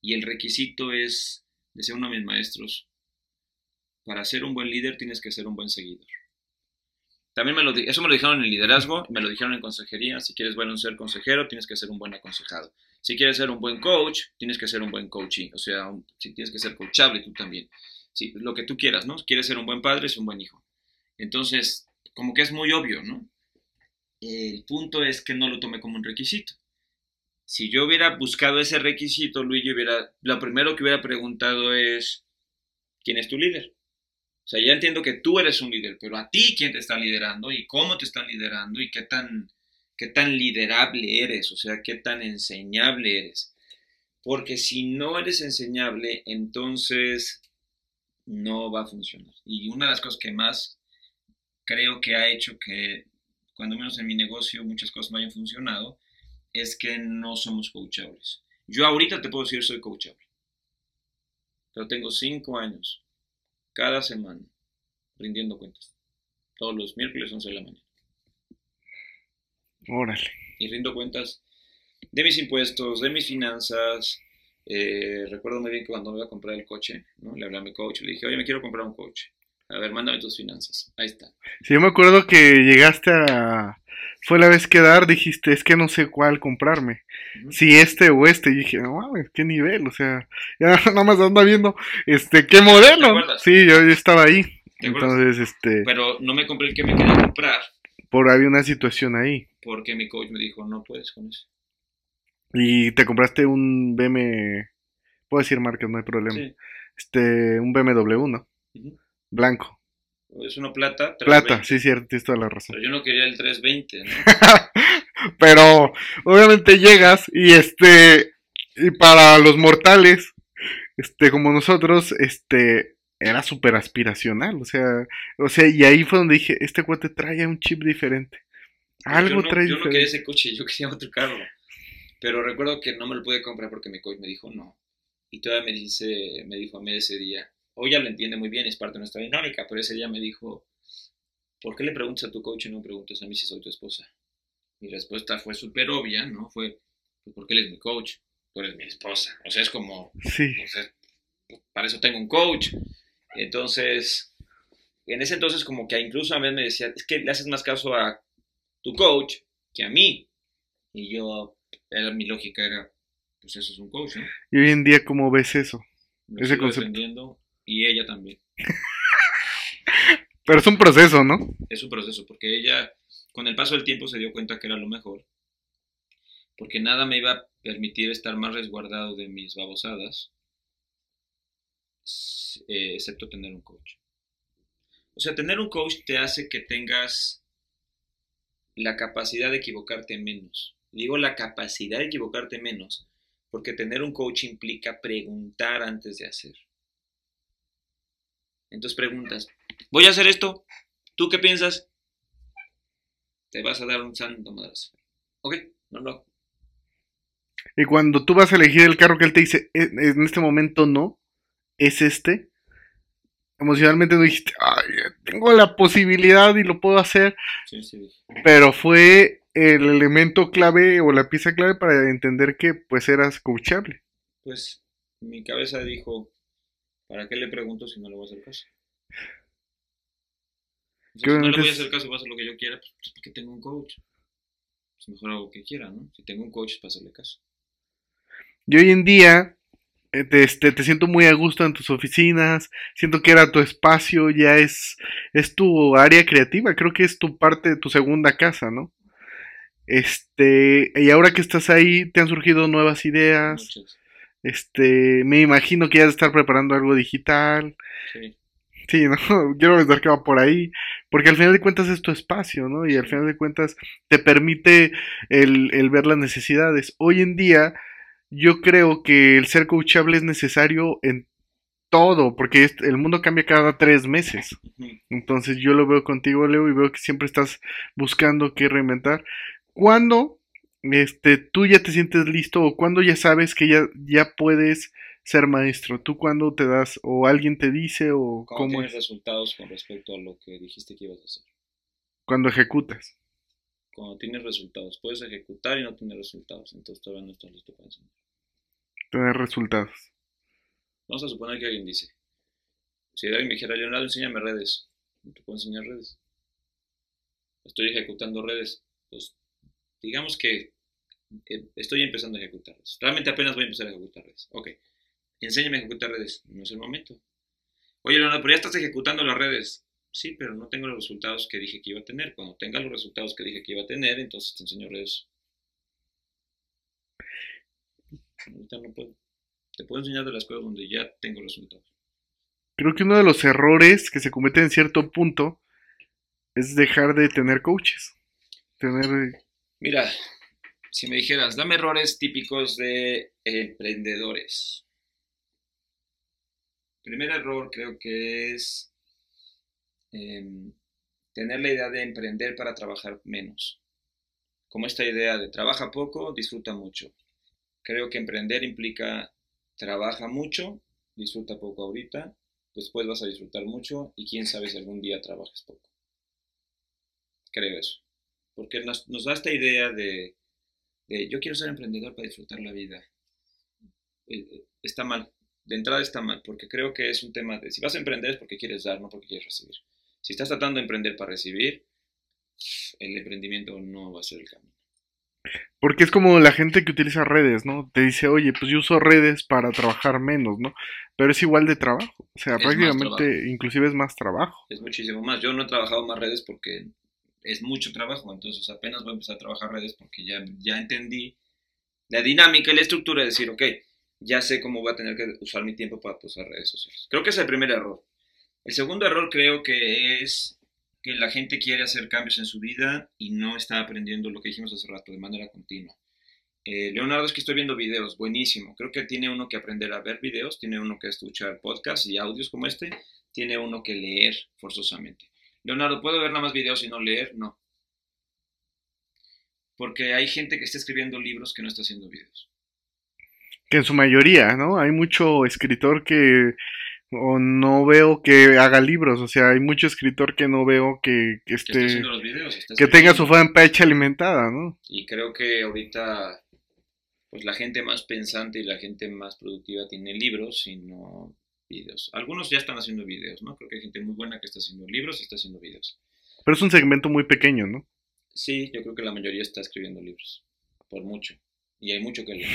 Y el requisito es, decía uno de mis maestros, para ser un buen líder tienes que ser un buen seguidor. También me lo, eso me lo dijeron en liderazgo, me lo dijeron en consejería. Si quieres bueno ser consejero, tienes que ser un buen aconsejado. Si quieres ser un buen coach, tienes que ser un buen coachee. O sea, si tienes que ser coachable tú también. Si, lo que tú quieras, ¿no? Quieres ser un buen padre, es un buen hijo. Entonces, como que es muy obvio, ¿no? El punto es que no lo tomé como un requisito. Si yo hubiera buscado ese requisito, Luigi hubiera, lo primero que hubiera preguntado es, ¿quién es tu líder? O sea, ya entiendo que tú eres un líder, pero a ti quién te está liderando y cómo te están liderando y qué tan, qué tan liderable eres, o sea, qué tan enseñable eres. Porque si no eres enseñable, entonces no va a funcionar. Y una de las cosas que más creo que ha hecho que, cuando menos en mi negocio, muchas cosas no hayan funcionado, es que no somos coachables. Yo ahorita te puedo decir soy coachable, pero tengo cinco años cada semana, rindiendo cuentas. Todos los miércoles 11 de la mañana. Órale. Y rindo cuentas de mis impuestos, de mis finanzas. Eh, recuerdo muy bien que cuando me iba a comprar el coche, ¿no? le hablé a mi coach, le dije, oye, me quiero comprar un coche. A ver, mándame tus finanzas. Ahí está. Sí, yo me acuerdo que llegaste a... Fue la vez que dar, dijiste, es que no sé cuál comprarme. Si este o este. Y dije, no mames, qué nivel. O sea, <laughs> ya nada más anda viendo, este, qué modelo. Sí, yo, yo, estaba ahí. Entonces, este... Pero no me compré el que me quería comprar. Por había una situación ahí. Porque mi coach me dijo, no puedes con eso. Y te compraste un BM... Puedo decir marcas, no hay problema. Sí. Este, un BMW, ¿no? Blanco. Es uno plata. 320. Plata, sí, cierto, tienes toda la razón. Pero yo no quería el 320, ¿no? <laughs> Pero obviamente llegas y este, y para los mortales, este, como nosotros, este, era súper aspiracional, o sea, o sea, y ahí fue donde dije, este cuate trae un chip diferente. Algo yo no, trae Yo diferente. no quería ese coche, yo quería otro carro. Pero recuerdo que no me lo pude comprar porque mi coach me dijo no. Y todavía me dice, me dijo a mí ese día, hoy ya lo entiende muy bien, es parte de nuestra dinámica, pero ese día me dijo, ¿por qué le preguntas a tu coach y no preguntas a mí si soy tu esposa? Mi respuesta fue súper obvia, ¿no? Fue, pues porque él es mi coach, tú eres mi esposa. O sea, es como, Sí, o sea, para eso tengo un coach. Entonces, en ese entonces como que incluso a mí me decía, es que le haces más caso a tu coach que a mí. Y yo, era, mi lógica era, pues eso es un coach, ¿no? y hoy en día, ¿cómo ves eso? Lo Ese concepto. Y ella también. <laughs> Pero es un proceso, ¿no? Es un proceso, porque ella, con el paso del tiempo, se dio cuenta que era lo mejor. Porque nada me iba a permitir estar más resguardado de mis babosadas, eh, excepto tener un coach. O sea, tener un coach te hace que tengas la capacidad de equivocarte menos. Digo la capacidad de equivocarte menos, porque tener un coach implica preguntar antes de hacer. Entonces preguntas, voy a hacer esto, ¿tú qué piensas? Te vas a dar un santo madrazo. Ok, no lo hago. Y cuando tú vas a elegir el carro que él te dice, "E- en este momento no, es este, emocionalmente no dijiste, ay, tengo la posibilidad y lo puedo hacer, Sí, sí, dije. pero fue el elemento clave o la pieza clave para entender que pues eras coachable. Pues mi cabeza dijo, ¿para qué le pregunto si no le voy a hacer caso? O sea, Que si no le voy a hacer caso, voy a hacer lo que yo quiera, pues, pues porque tengo un coach. Pues mejor hago lo que quiera, ¿no? Si tengo un coach, es para hacerle caso. Y hoy en día eh, te, este, te siento muy a gusto en tus oficinas, siento que era tu espacio, ya es, es tu área creativa, creo que es tu parte de tu segunda casa, ¿no? Este, y ahora que estás ahí, te han surgido nuevas ideas, Muchas. Este, me imagino que ya de estar preparando algo digital, Sí. sí, ¿no? <laughs> Quiero pensar que va por ahí, porque al final de cuentas es tu espacio, ¿no? Y al final de cuentas te permite el, el ver las necesidades. Hoy en día, yo creo que el ser coachable es necesario en todo, porque es- el mundo cambia cada tres meses. Entonces yo lo veo contigo, Leo, y veo que siempre estás buscando qué reinventar. ¿Cuándo este, tú ya te sientes listo o cuando ya sabes que ya, ya puedes ser maestro? ¿Tú cuando te das o alguien te dice o ¿Cómo cómo tienes es? resultados con respecto a lo que dijiste que ibas a hacer? Cuando ejecutas. Cuando tienes resultados, puedes ejecutar y no tener resultados, entonces todavía no estás listo para enseñar. Tener resultados. Vamos a suponer que alguien dice, si alguien me dijera, Leonardo, enséñame redes, no te puedo enseñar redes. Estoy ejecutando redes, pues digamos que eh, estoy empezando a ejecutar redes. Realmente apenas voy a empezar a ejecutar redes. Ok, enséñame a ejecutar redes, no es el momento. Oye, Leonardo, pero ya estás ejecutando las redes. Sí, pero no tengo los resultados que dije que iba a tener. Cuando tenga los resultados que dije que iba a tener, entonces te enseño redes. Ahorita no puedo. Te puedo enseñar de las cosas donde ya tengo resultados. Creo que uno de los errores que se cometen en cierto punto es dejar de tener coaches. Tener Mira, si me dijeras, dame errores típicos de emprendedores. Primer error creo que es em, tener la idea de emprender para trabajar menos. Como esta idea de trabaja poco, disfruta mucho. Creo que emprender implica trabaja mucho, disfruta poco ahorita, después vas a disfrutar mucho y quién sabe si algún día trabajes poco. Creo eso. Porque nos, nos da esta idea de, de, yo quiero ser emprendedor para disfrutar la vida. Eh, eh, Está mal. De entrada está mal, porque creo que es un tema de, si vas a emprender es porque quieres dar, no porque quieres recibir. Si estás tratando de emprender para recibir, el emprendimiento no va a ser el camino. Porque es como la gente que utiliza redes, ¿no? Te dice, oye, pues yo uso redes para trabajar menos, ¿no? Pero es igual de trabajo. O sea, Es prácticamente, inclusive es más trabajo. Es muchísimo más. Yo no he trabajado más redes porque es mucho trabajo, entonces apenas voy a empezar a trabajar redes porque ya, ya entendí la dinámica y la estructura de decir, ok, ya sé cómo voy a tener que usar mi tiempo para usar redes sociales. Creo que ese es el primer error. El segundo error creo que es que la gente quiere hacer cambios en su vida y no está aprendiendo lo que dijimos hace rato de manera continua. Eh, Leonardo, es que estoy viendo videos, buenísimo. Creo que tiene uno que aprender a ver videos, tiene uno que escuchar podcasts y audios como este, tiene uno que leer forzosamente. Leonardo, ¿puedo ver nada más videos y no leer? No. Porque hay gente que está escribiendo libros que no está haciendo videos. Que en su mayoría, ¿no? Hay mucho escritor que o no veo que haga libros. O sea, hay mucho escritor que no veo que, que esté, los videos. que tenga su fanpage alimentada, ¿no? Y creo que ahorita, pues la gente más pensante y la gente más productiva tiene libros y no videos. Algunos ya están haciendo videos, ¿no? Creo que hay gente muy buena que está haciendo libros y está haciendo videos. Pero es un segmento muy pequeño, ¿no? Sí, yo creo que la mayoría está escribiendo libros, por mucho. Y hay mucho que leer.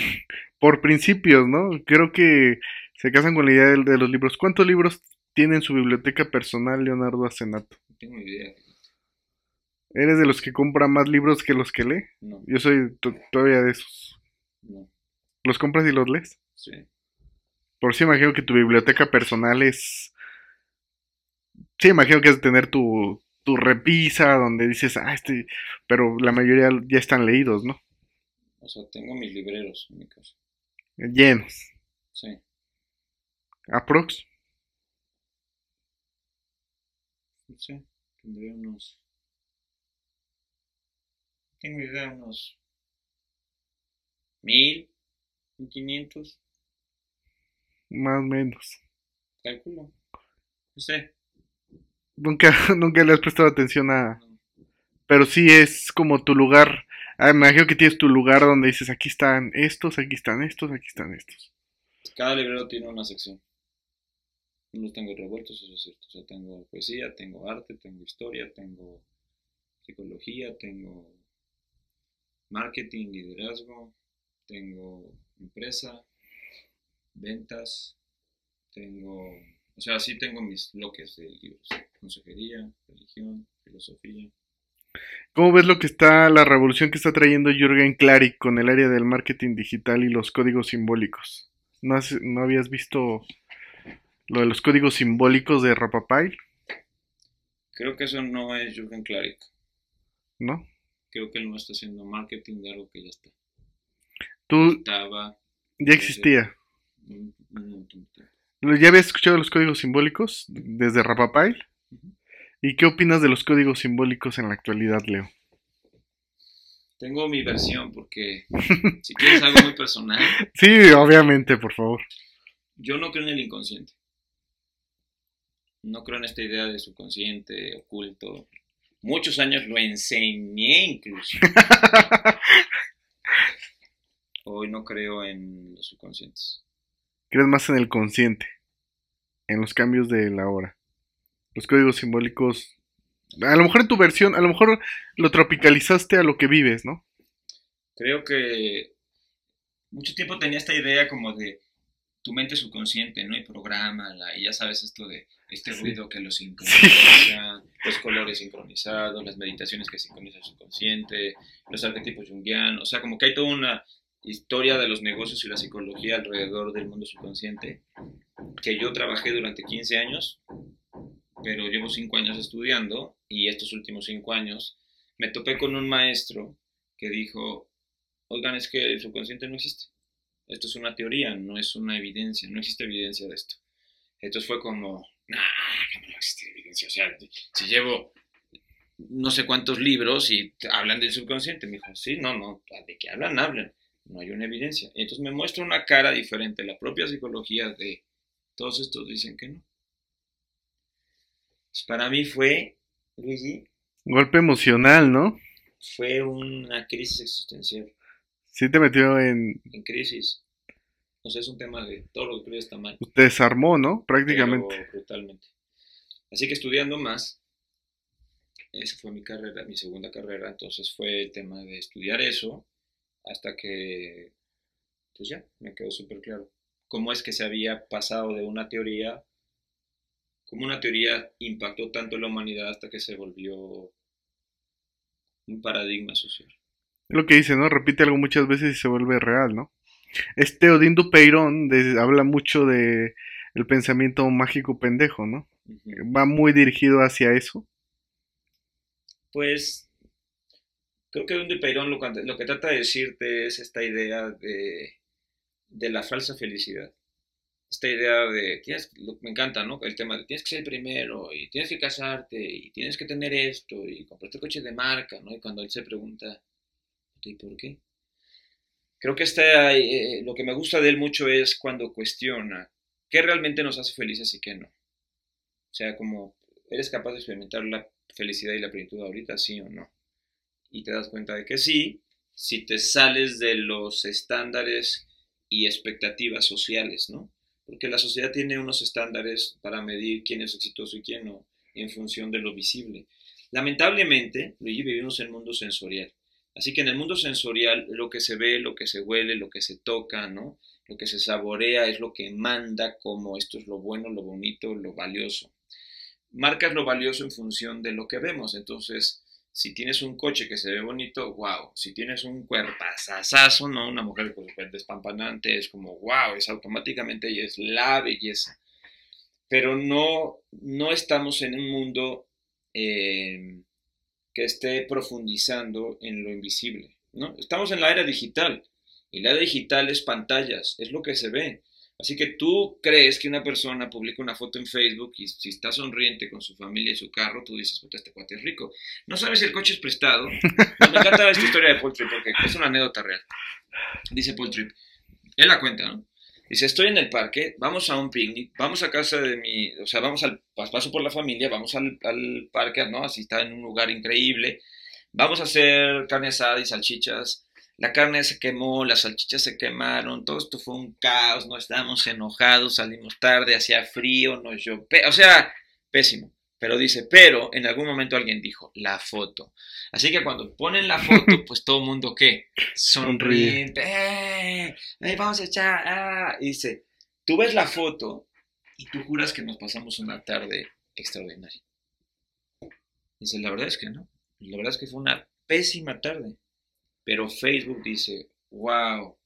Por principios, ¿no? Creo que se casan con la idea de, de los libros. ¿Cuántos libros tiene en su biblioteca personal Leonardo Acenato? No tengo idea. ¿Eres de los que compra más libros que los que lee? No, Yo soy to- todavía de esos. no, ¿Los compras y los lees? sí. Por si imagino que tu biblioteca personal es... Sí, imagino que es tener tu, tu repisa donde dices, ah, este... Pero la mayoría ya están leídos, ¿no? O sea, tengo mis libreros en mi casa. Llenos. Sí. Aprox. No sé, tendría unos. Tengo idea, unos. Mil, mil quinientos, Más o menos. calculo. No sé. Nunca, <laughs> nunca le has prestado atención a... Pero sí es como tu lugar. Ah, me imagino que tienes tu lugar donde dices, aquí están estos, aquí están estos, aquí están estos. Cada librero tiene una sección. No los tengo revueltos, eso es cierto. O sea, tengo poesía, tengo arte, tengo historia, tengo psicología, tengo marketing, liderazgo, tengo empresa, ventas, tengo, o sea, sí tengo mis bloques de libros, consejería, religión, filosofía. ¿Cómo ves lo que está, la revolución que está trayendo Jürgen Klarik con el área del marketing digital y los códigos simbólicos? ¿No, has- no habías visto lo de los códigos simbólicos de Rapapay? Creo que eso no es Jürgen Klarik. ¿No? Creo que él no está haciendo marketing de algo que ya está. Tú Estaba ya existía. Un, un montón de tiempo. ¿Ya habías escuchado los códigos simbólicos desde Rapapay? Ujú. ¿Y qué opinas de los códigos simbólicos en la actualidad, Leo? Tengo mi versión porque <laughs> si quieres algo muy personal, Sí, obviamente, por favor. yo no creo en el inconsciente. No creo en esta idea de subconsciente, oculto. Muchos años lo enseñé incluso. <laughs> Hoy no creo en los subconscientes. Crees más en el consciente, en los cambios de la hora. Los códigos simbólicos. A lo mejor en tu versión, a lo mejor lo tropicalizaste a lo que vives, ¿no? Creo que mucho tiempo tenía esta idea como de tu mente subconsciente, ¿no? Y prográmala, y ya sabes esto de este Sí. ruido que lo sincroniza, los colores sincronizados, las meditaciones que sincronizan el subconsciente, los arquetipos junguianos, o sea, como que hay toda una historia de los negocios y la psicología alrededor del mundo subconsciente, que yo trabajé durante 15 años, pero llevo 5 años estudiando, y estos últimos 5 años me topé con un maestro que dijo, oigan, es que el subconsciente no existe. Esto es una teoría, no es una evidencia, no existe evidencia de esto. Entonces fue como, nah, no existe evidencia. O sea, si llevo no sé cuántos libros y hablan del subconsciente, me dijo, sí, no, no, de qué hablan, hablan. No hay una evidencia. Y entonces me muestra una cara diferente. La propia psicología de todos estos dicen que no. Pues para mí fue, Luigi, Golpe emocional, ¿no? fue una crisis existencial. Sí te metió en... en crisis. O sea, es un tema de todo lo que creo está mal. Te desarmó, ¿no? Prácticamente. pero brutalmente. Así que estudiando más, esa fue mi carrera, mi segunda carrera, entonces fue el tema de estudiar eso hasta que, pues ya, me quedó súper claro. Cómo es que se había pasado de una teoría, cómo una teoría impactó tanto la humanidad hasta que se volvió un paradigma social. Es lo que dice, ¿no? Repite algo muchas veces y se vuelve real, ¿no? Este Odín Dupeirón de- habla mucho de el pensamiento mágico pendejo, ¿no? Va muy dirigido hacia eso. Pues creo que Dundo y Peirón lo, lo que trata de decirte es esta idea de, de la falsa felicidad. Esta idea de, tienes, lo- me encanta, ¿no? El tema de tienes que ser el primero y tienes que casarte y tienes que tener esto y comprarte coche de marca, ¿no? Y cuando él se pregunta, ¿y por qué? Creo que esta, eh, lo que me gusta de él mucho es cuando cuestiona qué realmente nos hace felices y qué no. O sea, como, ¿eres capaz de experimentar la felicidad y la plenitud ahorita, sí o no? Y te das cuenta de que sí, si te sales de los estándares y expectativas sociales, ¿no? Porque la sociedad tiene unos estándares para medir quién es exitoso y quién no, en función de lo visible. Lamentablemente, Luigi, vivimos en el mundo sensorial. Así que en el mundo sensorial, lo que se ve, lo que se huele, lo que se toca, ¿no? Lo que se saborea es lo que manda como esto es lo bueno, lo bonito, lo valioso. Marcas lo valioso en función de lo que vemos. Entonces, si tienes un coche que se ve bonito, wow. Si tienes un cuerpazazazo, ¿no? Una mujer súper despampanante, es como wow, es automáticamente ella es la belleza. Pero no, no estamos en un mundo eh, que esté profundizando en lo invisible, ¿no? Estamos en la era digital y la digital es pantallas, es lo que se ve. Así que tú crees que una persona publica una foto en Facebook y si está sonriente con su familia y su carro, tú dices, puta, este cuate es rico. No sabes si el coche es prestado. Me encanta esta historia de Paul Tripp porque es una anécdota real. Dice Paul Tripp, él la cuenta, ¿no? Dice, estoy en el parque, vamos a un picnic, vamos a casa de mi, o sea, vamos al, paso por la familia, vamos al, al parque, ¿no? Así está en un lugar increíble. Vamos a hacer carne asada y salchichas. La carne se quemó, las salchichas se quemaron, todo esto fue un caos, no estábamos enojados, salimos tarde, hacía frío, nos llovió, o sea, pésimo. Pero dice, pero en algún momento alguien dijo, la foto. Así que cuando ponen la foto, <laughs> pues todo el mundo, ¿qué? Sonríe. ¡Eh! ¡Eh, vamos a echar! ¡Ah! Y dice, tú ves la foto y tú juras que nos pasamos una tarde extraordinaria. Dice, la verdad es que no. La verdad es que fue una pésima tarde. Pero Facebook dice, wow.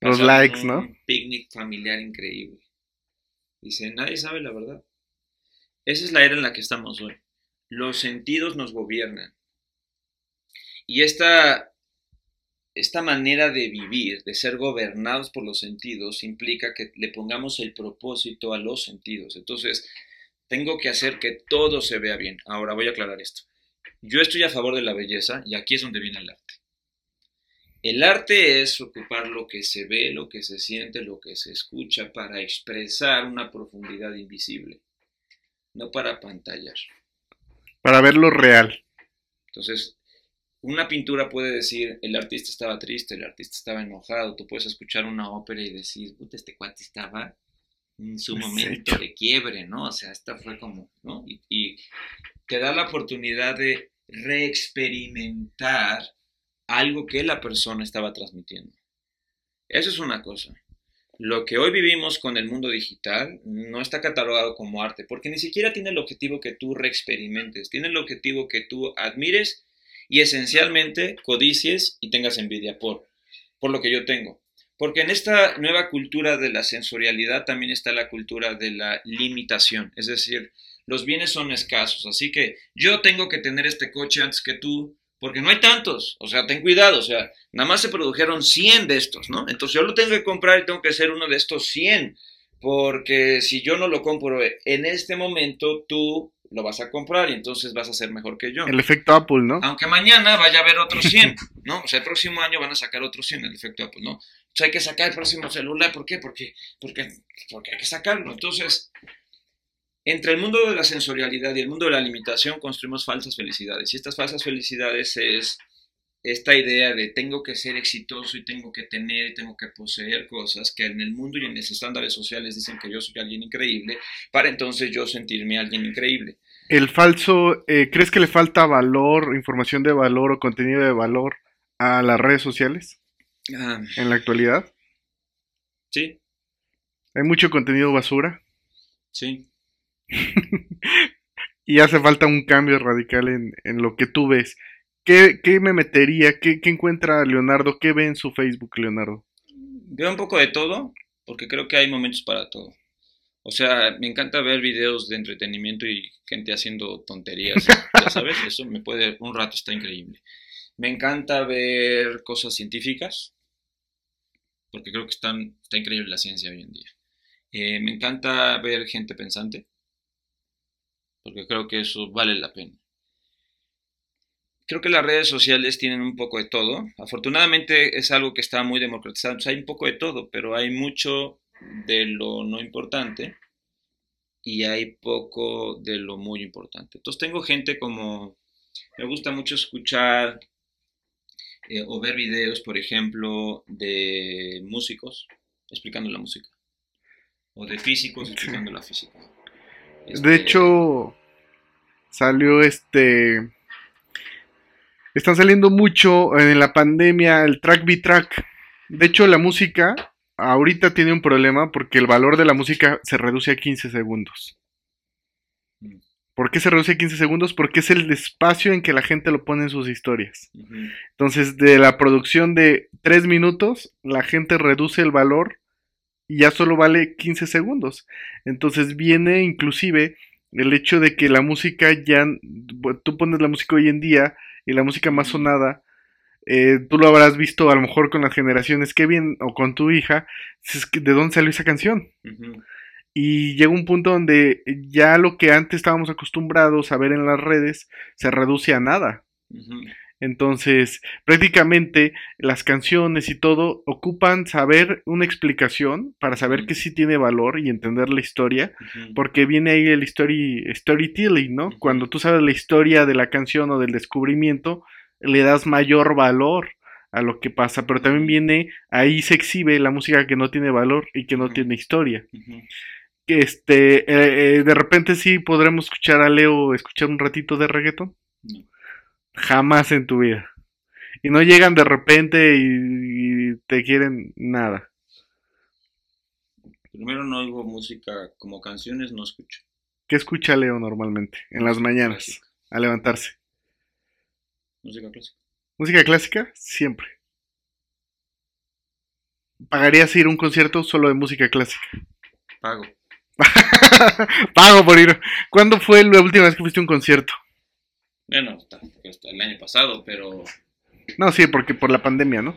Los likes, un ¿no? Picnic familiar increíble. Dice, nadie sabe la verdad. Esa es la era en la que estamos hoy. Los sentidos nos gobiernan. Y esta, esta manera de vivir, de ser gobernados por los sentidos, implica que le pongamos el propósito a los sentidos. Entonces, tengo que hacer que todo se vea bien. Ahora voy a aclarar esto. Yo estoy a favor de la belleza y aquí es donde viene el arte. El arte es ocupar lo que se ve, lo que se siente, lo que se escucha para expresar una profundidad invisible, no para pantallar. Para ver lo real. Entonces, una pintura puede decir, el artista estaba triste, el artista estaba enojado, tú puedes escuchar una ópera y decir, puta, este cuate estaba en su momento de quiebre, ¿no? O sea, esta fue como, ¿no? Y, y te da la oportunidad de reexperimentar algo que la persona estaba transmitiendo. Eso es una cosa. Lo que hoy vivimos con el mundo digital no está catalogado como arte, porque ni siquiera tiene el objetivo que tú reexperimentes, tiene el objetivo que tú admires y esencialmente codicies y tengas envidia por, por lo que yo tengo. Porque en esta nueva cultura de la sensorialidad también está la cultura de la limitación, es decir, los bienes son escasos, así que yo tengo que tener este coche antes que tú, porque no hay tantos, o sea, ten cuidado, o sea, nada más se produjeron 100 de estos, ¿no? Entonces yo lo tengo que comprar y tengo que ser uno de estos 100, porque si yo no lo compro en este momento, tú lo vas a comprar y entonces vas a ser mejor que yo. El efecto Apple, ¿no? Aunque mañana vaya a haber otros <laughs> 100, ¿no? O sea, el próximo año van a sacar otros 100, el efecto Apple, ¿no? O sea, hay que sacar el próximo celular, ¿por qué? Porque, porque, porque hay que sacarlo. Entonces, entre el mundo de la sensorialidad y el mundo de la limitación construimos falsas felicidades. Y estas falsas felicidades es esta idea de tengo que ser exitoso y tengo que tener y tengo que poseer cosas que en el mundo y en los estándares sociales dicen que yo soy alguien increíble, para entonces yo sentirme alguien increíble. El falso, eh, ¿crees que le falta valor, información de valor o contenido de valor a las redes sociales Ah, en la actualidad? sí, Hay mucho contenido basura sí. <laughs> y hace falta un cambio radical en, en lo que tú ves. ¿Qué, qué me metería? ¿Qué, ¿Qué encuentra Leonardo? ¿Qué ve en su Facebook, Leonardo? Veo un poco de todo, porque creo que hay momentos para todo. O sea, me encanta ver videos de entretenimiento y gente haciendo tonterías, ya <laughs> sabes, eso me puede, un rato está increíble. Me encanta ver cosas científicas, porque creo que están, está increíble la ciencia hoy en día. Eh, me encanta ver gente pensante, porque creo que eso vale la pena. Creo que las redes sociales tienen un poco de todo. Afortunadamente es algo que está muy democratizado. Hay un poco de todo, pero hay mucho de lo no importante y hay poco de lo muy importante. Entonces tengo gente como, me gusta mucho escuchar eh, o ver videos, por ejemplo, de músicos explicando la música o de físicos explicando la física. De Este, hecho, salió este... Están saliendo mucho en la pandemia el track by track. De hecho, la música ahorita tiene un problema porque el valor de la música se reduce a 15 segundos. Mm. ¿Por qué se reduce a 15 segundos? Porque es el espacio en que la gente lo pone en sus historias. Entonces, de la producción de 3 minutos, la gente reduce el valor y ya solo vale 15 segundos. Entonces viene inclusive el hecho de que la música ya, tú pones la música hoy en día y la música más sonada, eh, tú lo habrás visto a lo mejor con las generaciones que vienen o con tu hija, es que, ¿de dónde salió esa canción? Y llega un punto donde ya lo que antes estábamos acostumbrados a ver en las redes se reduce a nada. Entonces, prácticamente las canciones y todo ocupan saber una explicación para saber que sí tiene valor y entender la historia, porque viene ahí el story, storytelling, ¿no? Cuando tú sabes la historia de la canción o del descubrimiento, le das mayor valor a lo que pasa, pero también viene, ahí se exhibe la música que no tiene valor y que no tiene historia. Este, eh, eh, de repente sí podremos escuchar a Leo escuchar un ratito de reggaeton. No. Jamás en tu vida. Y no llegan de repente y, y te quieren nada. Primero no oigo música como canciones, no escucho. ¿Qué escucha Leo normalmente? En las mañanas, Clásica. a levantarse. Música clásica. ¿Música clásica? Siempre. ¿Pagarías ir a un concierto solo de música clásica? Pago. <laughs> Pago por ir. ¿Cuándo fue la última vez que fuiste a un concierto? Bueno, hasta, hasta el año pasado, pero No, sí, porque por la pandemia, ¿no?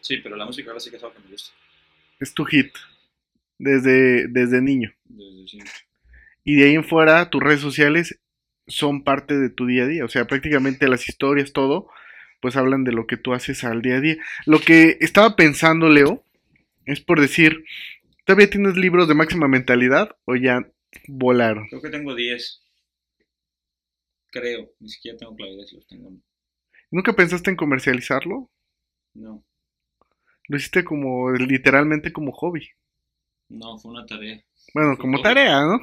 sí, pero la música clásica es algo que me gusta Es tu hit. Desde, desde niño. desde siempre. Y de ahí en fuera, tus redes sociales, son parte de tu día a día. O sea, prácticamente las historias, todo, pues hablan de lo que tú haces al día a día. Lo que estaba pensando, Leo, es por decir, ¿todavía tienes libros de máxima mentalidad o ya volaron? Creo que tengo 10. Creo, ni siquiera tengo claridad si los tengo. ¿Nunca pensaste en comercializarlo? No. Lo hiciste como literalmente como hobby. No, fue una tarea. Bueno, como tarea, ¿no?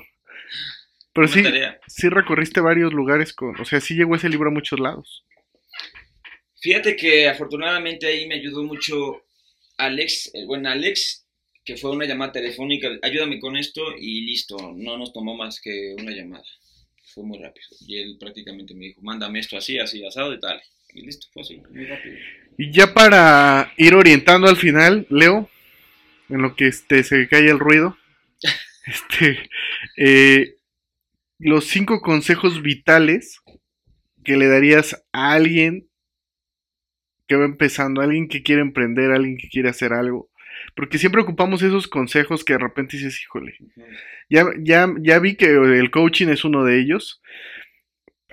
Pero sí, sí recorriste varios lugares con, o sea, sí llegó ese libro a muchos lados. Fíjate que afortunadamente ahí me ayudó mucho Alex, bueno, Alex, que fue una llamada telefónica, ayúdame con esto y listo, no nos tomó más que una llamada. Fue muy rápido. Y él prácticamente me dijo, mándame esto así, así, asado y tal. Y listo, fue así, muy rápido. Y ya para ir orientando al final, Leo, en lo que este, se cae el ruido, <laughs> este, eh, los cinco consejos vitales que le darías a alguien que va empezando, alguien que quiere emprender, alguien que quiere hacer algo. Porque siempre ocupamos esos consejos que de repente dices, híjole, ya, ya, ya vi que el coaching es uno de ellos.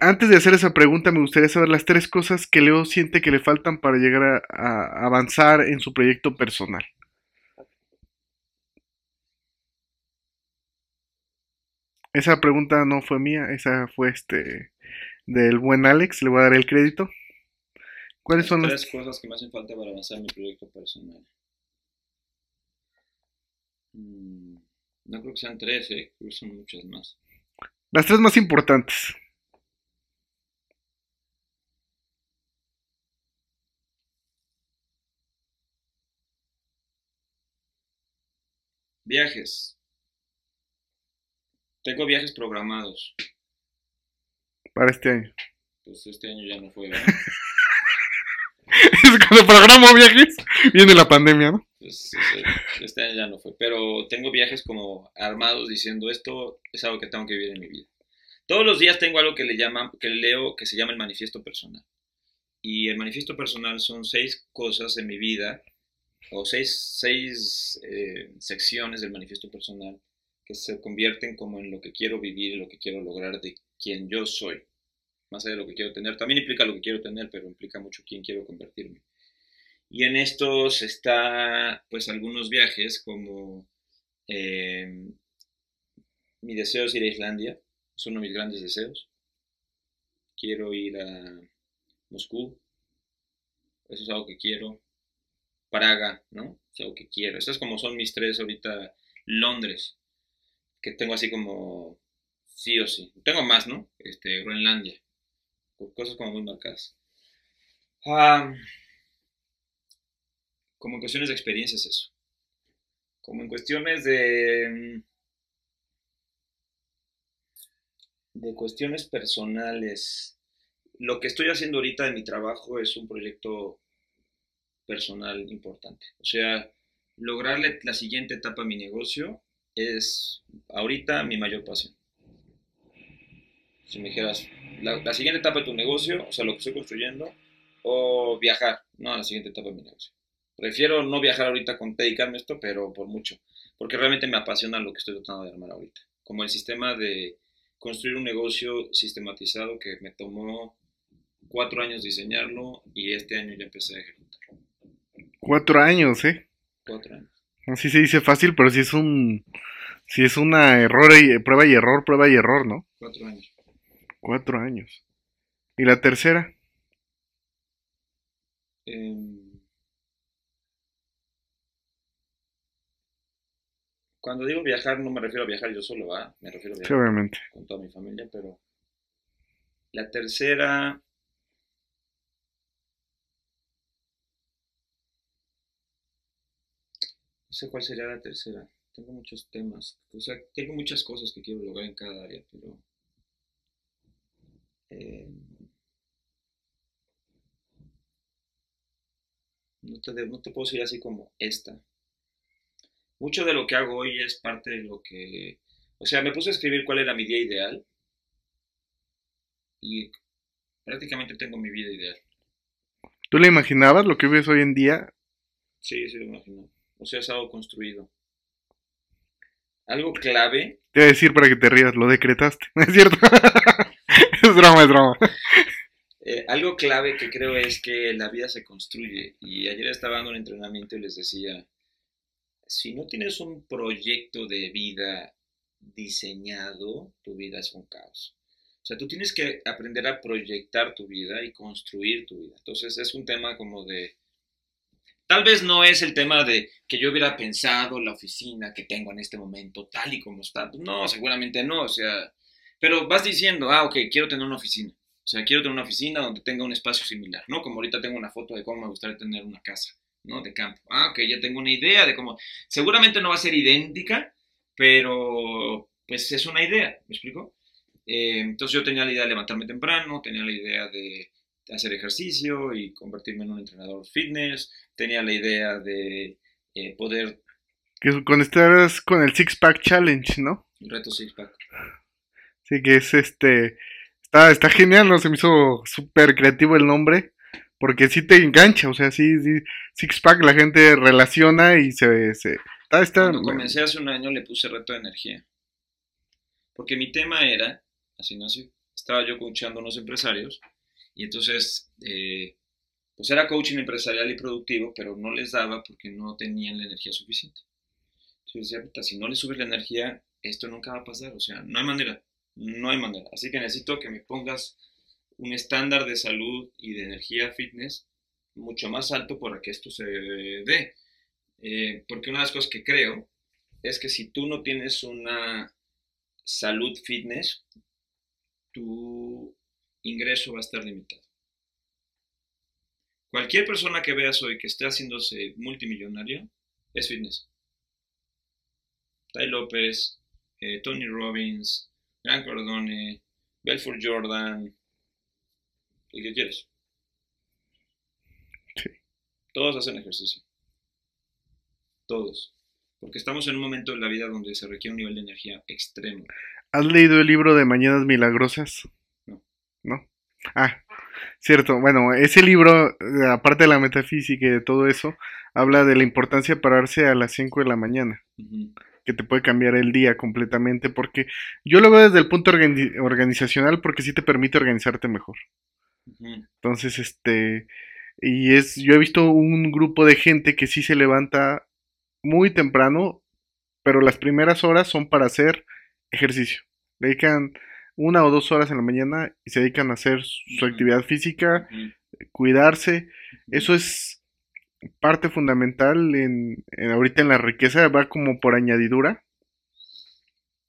Antes de hacer esa pregunta, me gustaría saber las tres cosas que Leo siente que le faltan para llegar a, avanzar en su proyecto personal. Esa pregunta no fue mía, esa fue este del buen Alex, le voy a dar el crédito. ¿Cuáles son las tres cosas que me hacen falta para avanzar en mi proyecto personal? Mm, no creo que sean tres, ¿eh? creo que son muchas más. Las tres más importantes. Viajes. Tengo viajes programados. Para este año. Pues este año ya no fue, <laughs> Cuando programo viajes, viene la pandemia, ¿no? Pues, este año ya no fue. Pero tengo viajes como armados diciendo esto es algo que tengo que vivir en mi vida. Todos los días tengo algo que le llaman, que leo que se llama el manifiesto personal. Y el manifiesto personal son seis cosas en mi vida, o seis, seis eh, secciones del manifiesto personal que se convierten como en lo que quiero vivir lo que quiero lograr de quien yo soy más allá de lo que quiero tener. También implica lo que quiero tener, pero implica mucho quién quiero convertirme. Y en estos está, pues, algunos viajes como eh, mi deseo es ir a Islandia, es uno de mis grandes deseos. Quiero ir a Moscú, eso es algo que quiero. Praga, ¿no? Es algo que quiero. Estas como son mis tres ahorita. Londres, que tengo así como sí o sí. Tengo más, ¿no? Este, Groenlandia cosas como muy marcadas. Como en cuestiones de experiencias eso. Como en cuestiones de... De cuestiones personales. Lo que estoy haciendo ahorita en mi trabajo es un proyecto personal importante. O sea, lograrle la siguiente etapa a mi negocio es ahorita mi mayor pasión. Si me dijeras, la, siguiente etapa de tu negocio, o sea, lo que estoy construyendo, o viajar, no, a la siguiente etapa de mi negocio. Prefiero no viajar ahorita con dedicarme a esto, pero por mucho, porque realmente me apasiona lo que estoy tratando de armar ahorita. Como el sistema de construir un negocio sistematizado que me tomó cuatro años diseñarlo y este año ya empecé a ejecutarlo. Cuatro años, ¿eh? Cuatro años. Así se dice fácil, pero si es un, si es una error y prueba y error, prueba y error, ¿no? Cuatro años. Cuatro años. ¿Y la tercera? Em, cuando digo viajar, no me refiero a viajar yo solo, ¿va? Me refiero a viajar con toda mi familia, pero la tercera... No sé cuál sería la tercera. Tengo muchos temas. O sea, tengo muchas cosas que quiero lograr en cada área, pero eh, no, te, no te puedo decir así como esta. Mucho de lo que hago hoy es parte de lo que... O sea, me puse a escribir cuál era mi día ideal y prácticamente tengo mi vida ideal. ¿Tú le imaginabas lo que ves hoy en día? Sí, sí lo imagino. O sea, es algo construido. Algo clave. Te voy a decir para que te rías, lo decretaste, <laughs> ¿no es cierto? <laughs> es drama, es drama. Eh, algo clave que creo es que la vida se construye. Y ayer estaba dando un entrenamiento y les decía, si no tienes un proyecto de vida diseñado, tu vida es un caos. O sea, tú tienes que aprender a proyectar tu vida y construir tu vida. Entonces es un tema como de... Tal vez no es el tema de que yo hubiera pensado la oficina que tengo en este momento tal y como está. No, seguramente no. O sea, pero vas diciendo, ah, ok, quiero tener una oficina. O sea, quiero tener una oficina donde tenga un espacio similar, ¿no? Como ahorita tengo una foto de cómo me gustaría tener una casa, ¿no? De campo. Ah, ok, ya tengo una idea de cómo... Seguramente no va a ser idéntica, pero pues es una idea, ¿me explico? Eh, entonces yo tenía la idea de levantarme temprano, tenía la idea de hacer ejercicio y convertirme en un entrenador fitness, tenía la idea de eh, poder... Que con estar con el Six Pack Challenge, ¿no? El reto Six Pack. Sí, que es este... Está, está genial, ¿no? Se me hizo súper creativo el nombre. Porque sí te engancha, o sea, sí, sí, Six Pack la gente relaciona y se... se está, está, Cuando comencé hace un año le puse reto de energía. Porque mi tema era así nació. Estaba yo coachando a unos empresarios y entonces, eh, pues era coaching empresarial y productivo, pero no les daba porque no tenían la energía suficiente. Entonces decía, si no les subes la energía, esto nunca va a pasar, o sea, no hay manera, no hay manera. Así que necesito que me pongas un estándar de salud y de energía fitness mucho más alto para que esto se dé. Eh, porque una de las cosas que creo es que si tú no tienes una salud fitness, tu ingreso va a estar limitado. Cualquier persona que veas hoy que esté haciéndose multimillonario es fitness. Ty López, eh, Tony Robbins, Grant Cardone, Belfort Jordan, ¿y qué quieres? Sí. Todos hacen ejercicio. Todos. Porque estamos en un momento de la vida donde se requiere un nivel de energía extremo. ¿Has leído el libro de Mañanas Milagrosas? No. ¿No? Ah, cierto. Bueno, ese libro, aparte de la metafísica y de todo eso, habla de la importancia de pararse a las 5 de la mañana. Que te puede cambiar el día completamente. Porque yo lo veo desde el punto organi- organizacional porque sí te permite organizarte mejor. Entonces, este. Y es. Yo he visto un grupo de gente que sí se levanta muy temprano. Pero las primeras horas son para hacer ejercicio. Dedican una o dos horas en la mañana y se dedican a hacer su actividad física, cuidarse. Eso es parte fundamental en, en ahorita en la riqueza, va como por añadidura.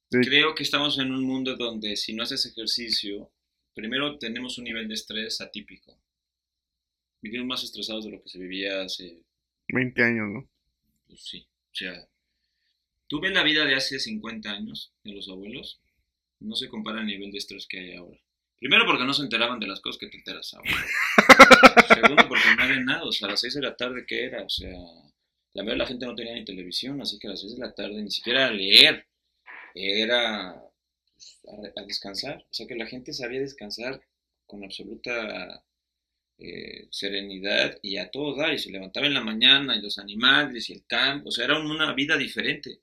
Creo que estamos en un mundo donde si no haces ejercicio, primero tenemos un nivel de estrés atípico. Vivimos más estresados de lo que se vivía hace, 20 años, ¿no? pues sí. O sea, tú ves la vida de hace 50 años de los abuelos, no se compara el nivel de estrés que hay ahora. Primero porque no se enteraban de las cosas que te enteras ahora. <laughs> Segundo porque no había nada, o sea, a las 6 de la tarde, ¿qué era? O sea, la mayoría de la gente no tenía ni televisión, así que a las 6 de la tarde ni siquiera era leer, era a, a descansar. O sea, que la gente sabía descansar con absoluta eh, serenidad y a todo dar, y se levantaba en la mañana, y los animales, y el campo, o sea, era una vida diferente.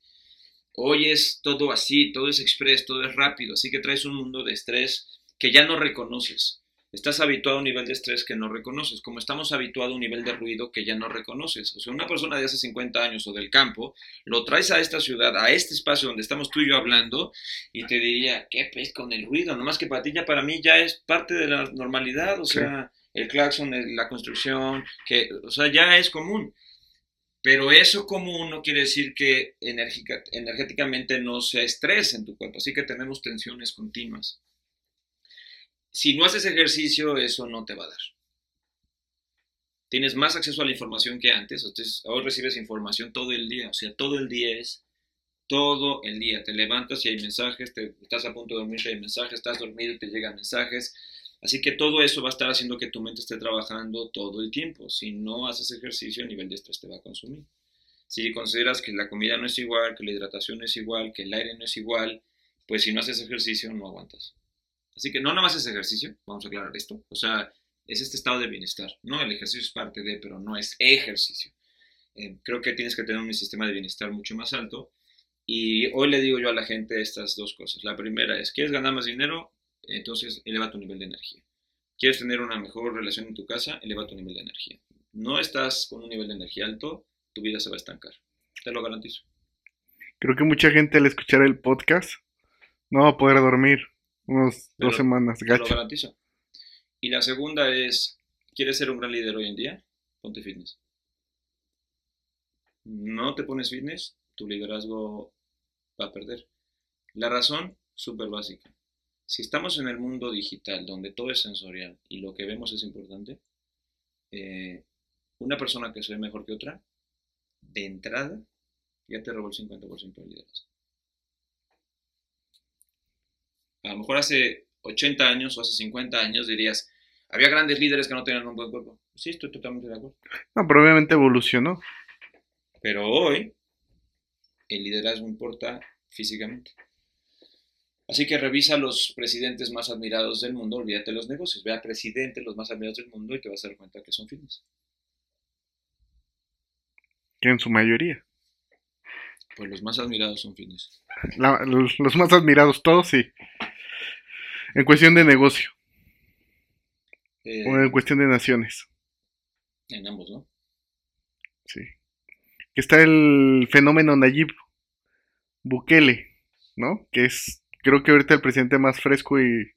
Hoy es todo así, todo es express, todo es rápido, así que traes un mundo de estrés que ya no reconoces. Estás habituado a un nivel de estrés que no reconoces, como estamos habituados a un nivel de ruido que ya no reconoces. O sea, una persona de hace 50 años o del campo, lo traes a esta ciudad, a este espacio donde estamos tú y yo hablando, y te diría, ¿qué pez con el ruido? Nomás que para ti ya, para mí ya es parte de la normalidad, o Sí. sea, el claxon, la construcción, que, o sea, ya es común. Pero eso común no quiere decir que energéticamente no sea estrés en tu cuerpo, así que tenemos tensiones continuas. Si no haces ejercicio, eso no te va a dar. Tienes más acceso a la información que antes, entonces hoy recibes información todo el día, o sea, todo el día es todo el día. Te levantas y hay mensajes, estás a punto de dormir y hay mensajes, estás dormido y te llegan mensajes. Así que todo eso va a estar haciendo que tu mente esté trabajando todo el tiempo. Si no haces ejercicio, el nivel de estrés te va a consumir. Si consideras que la comida no es igual, que la hidratación no es igual, que el aire no es igual, pues si no haces ejercicio, no aguantas. Así que no nada más es ejercicio, vamos a aclarar esto. O sea, es este estado de bienestar. No, el ejercicio es parte de, pero no es ejercicio. Eh, creo que tienes que tener un sistema de bienestar mucho más alto. Y hoy le digo yo a la gente estas dos cosas. La primera es, ¿quieres ganar más dinero? entonces eleva tu nivel de energía. ¿Quieres tener una mejor relación en tu casa? Eleva tu nivel de energía. No estás con un nivel de energía alto, tu vida se va a estancar. Te lo garantizo. Creo que mucha gente al escuchar el podcast no va a poder dormir unos Pero- dos semanas, Te lo gacho. garantizo. Y la segunda es, ¿quieres ser un gran líder hoy en día? Ponte fitness. No te pones fitness, tu liderazgo va a perder. La razón, súper básica. Si estamos en el mundo digital, donde todo es sensorial y lo que vemos es importante, eh, una persona que se ve mejor que otra, de entrada, ya te robó el 50% del liderazgo. A lo mejor hace 80 años o hace 50 años dirías, había grandes líderes que no tenían un buen cuerpo. Sí, estoy totalmente de acuerdo. No, pero obviamente evolucionó. Pero hoy el liderazgo importa físicamente. Así que revisa los presidentes más admirados del mundo, olvídate de los negocios, ve a presidentes los más admirados del mundo y te vas a dar cuenta que son fitness. Que en su mayoría. Pues los más admirados son fitness. La- los, los más admirados, todos sí. En cuestión de negocio Eh, o en cuestión de naciones. en ambos, ¿no? Sí. Que está el fenómeno Nayib Bukele, ¿no? Que es, creo que ahorita el presidente más fresco y...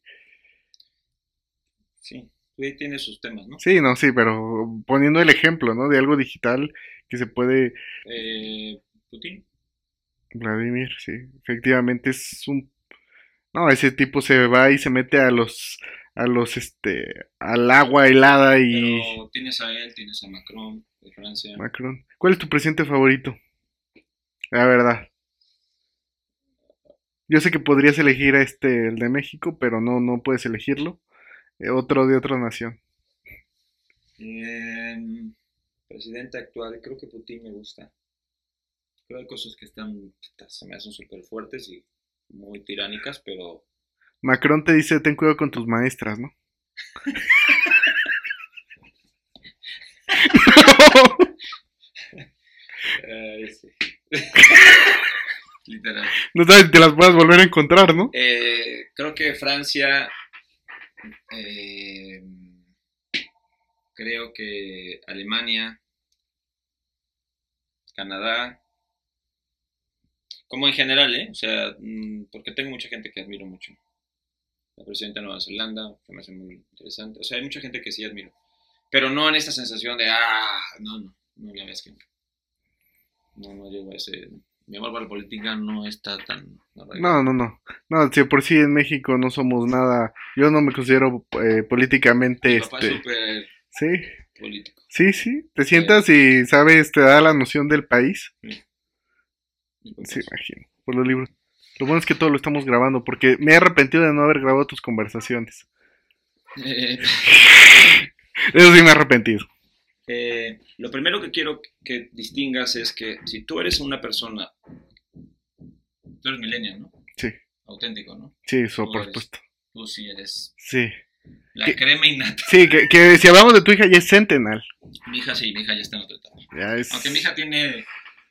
Sí, ahí tiene sus temas, ¿no? Sí, no, sí, pero poniendo el ejemplo, ¿no? De algo digital que se puede... Eh, Putin. Vladimir, sí, efectivamente es un... No, ese tipo se va y se mete a los... A los, este... Al agua helada y... Pero tienes a él, tienes a Macron de Francia. Macron. ¿Cuál es tu presidente favorito? La verdad. Yo sé que podrías elegir a este, el de México, pero no, no puedes elegirlo. Eh, otro de otra nación. Eh, presidente actual, creo que Putin me gusta. Creo que hay cosas que están, se me hacen súper fuertes y muy tiránicas, pero Macron te dice, ten cuidado con tus maestras, ¿no? sí. literal. no sabes si te las puedas volver a encontrar, ¿no? Eh, creo que Francia, eh, creo que Alemania, Canadá, como en general, ¿eh? O sea, mm, porque tengo mucha gente que admiro mucho. La presidenta de Nueva Zelanda, que me hace muy interesante. O sea, hay mucha gente que sí admiro. Pero no en esta sensación de, ah, no, no, no, la verdad es que no. No, llego a ese... Mi amor por la política no está tan... No, no, no. No, si por sí en México no somos nada. Yo no me considero eh, políticamente. Mi papá es Este, súper sí, político. sí, sí. Te sientas y sabes, te da la noción del país. Papá Sí, imagino. Por los libros. Lo bueno es que todo lo estamos grabando porque me he arrepentido de no haber grabado tus conversaciones. Eh, Eso sí me he arrepentido. eh, lo primero que quiero que distingas es que si tú eres una persona, tú eres millennial, ¿no? Sí. Auténtico, ¿no? Sí, eso, Tú por supuesto. Tú sí eres Sí. la ¿Qué? crema innata. Sí, que, que si hablamos de tu hija ya es Centenal. Mi hija sí, mi hija ya está en otra etapa. Ya es... Aunque mi hija tiene,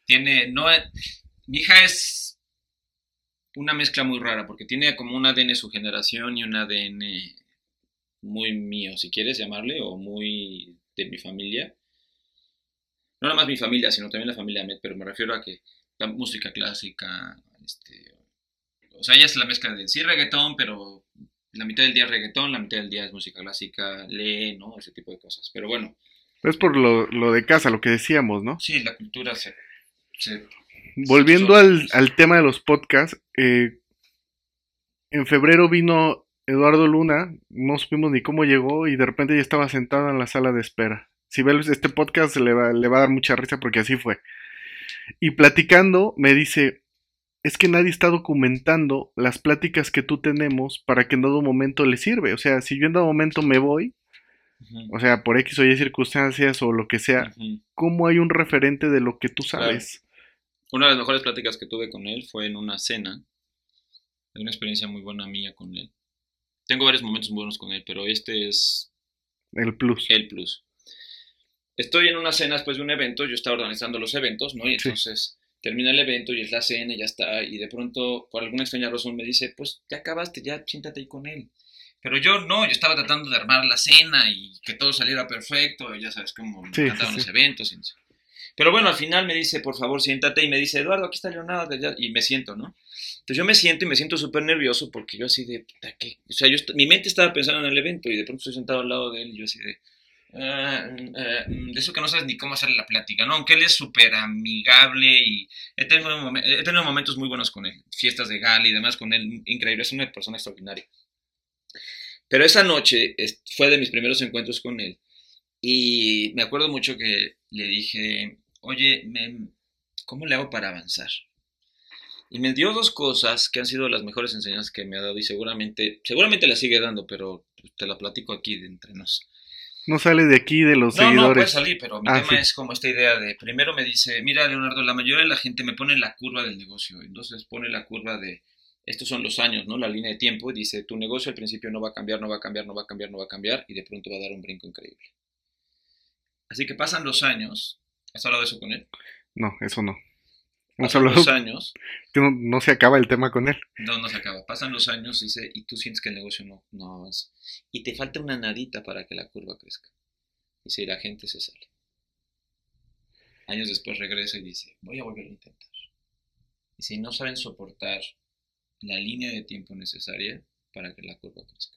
tiene, no, es- mi hija es una mezcla muy rara porque tiene como un ADN su generación y un ADN muy mío, si quieres llamarle, o muy de mi familia. No nada más mi familia, sino también la familia Met, pero me refiero a que la música clásica, este, o sea, ella es la mezcla de sí reggaetón, pero la mitad del día es reggaetón, la mitad del día es música clásica, lee, ¿no? Ese tipo de cosas. Pero bueno, Es por lo, lo de casa, lo que decíamos, ¿no? sí, la cultura se... se Volviendo al, al tema de los podcasts, eh, en febrero vino Eduardo Luna, no supimos ni cómo llegó y de repente ya estaba sentado en la sala de espera. Si ves este podcast le va, le va a dar mucha risa porque así fue. Y platicando me dice, es que nadie está documentando las pláticas que tú tenemos para que en dado momento le sirve. O sea, si yo en dado momento me voy, o sea, por X o Y circunstancias o lo que sea. ¿cómo hay un referente de lo que tú sabes? Una de las mejores pláticas que tuve con él fue en una cena. Es una experiencia muy buena mía con él. Tengo varios momentos muy buenos con él, pero este es El plus. el plus. Estoy en una cena después de un evento, yo estaba organizando los eventos, ¿no? Y Sí. entonces termina el evento y es la cena y ya está. Y de pronto, por alguna extraña razón, me dice, pues ya acabaste, ya siéntate ahí con él. Pero yo no, yo estaba tratando de armar la cena y que todo saliera perfecto, ya sabes cómo me Sí, encantaban sí, los eventos. y no sé. Pero bueno, al final me dice, por favor, siéntate y me dice, Eduardo, aquí está Leonardo, y me siento, ¿no? Entonces yo me siento y me siento súper nervioso porque yo así de, ¿qué? O sea, mi mente estaba pensando en el evento y de pronto estoy sentado al lado de él y yo así de, ah, mm, ah, mm, de eso que no sabes ni cómo hacerle la plática, ¿no? Aunque él es súper amigable y he he tenido momentos muy buenos con él, fiestas de gala y demás con él, increíble, es una persona extraordinaria. Pero esa noche fue de mis primeros encuentros con él y me acuerdo mucho que le dije, oye, me- ¿cómo le hago para avanzar? Y me dio dos cosas que han sido las mejores enseñanzas que me ha dado y seguramente, seguramente la sigue dando, pero te la platico aquí de entre nos. No sale de aquí de los No, no, puede seguidores. salir, pero mi Ah, tema sí. es como esta idea de, primero me dice, mira Leonardo, la mayoría de la gente me pone la curva del negocio, entonces pone la curva de, estos son los años, ¿no? La línea de tiempo, y dice, tu negocio al principio no va a cambiar, no va a cambiar, no va a cambiar, no va a cambiar, y de pronto va a dar un brinco increíble. Así que pasan los años, ¿has hablado de eso con él? No, eso no. Hemos Pasan hablado los años, <laughs> no, no se acaba el tema con él. no, no se acaba, pasan los años, dice, y tú sientes que el negocio no, no avanza, y te falta una nadita para que la curva crezca. Dice, y la gente se sale. Años después regresa y dice, voy a volver a intentar. Y si no saben soportar la línea de tiempo necesaria para que la curva crezca.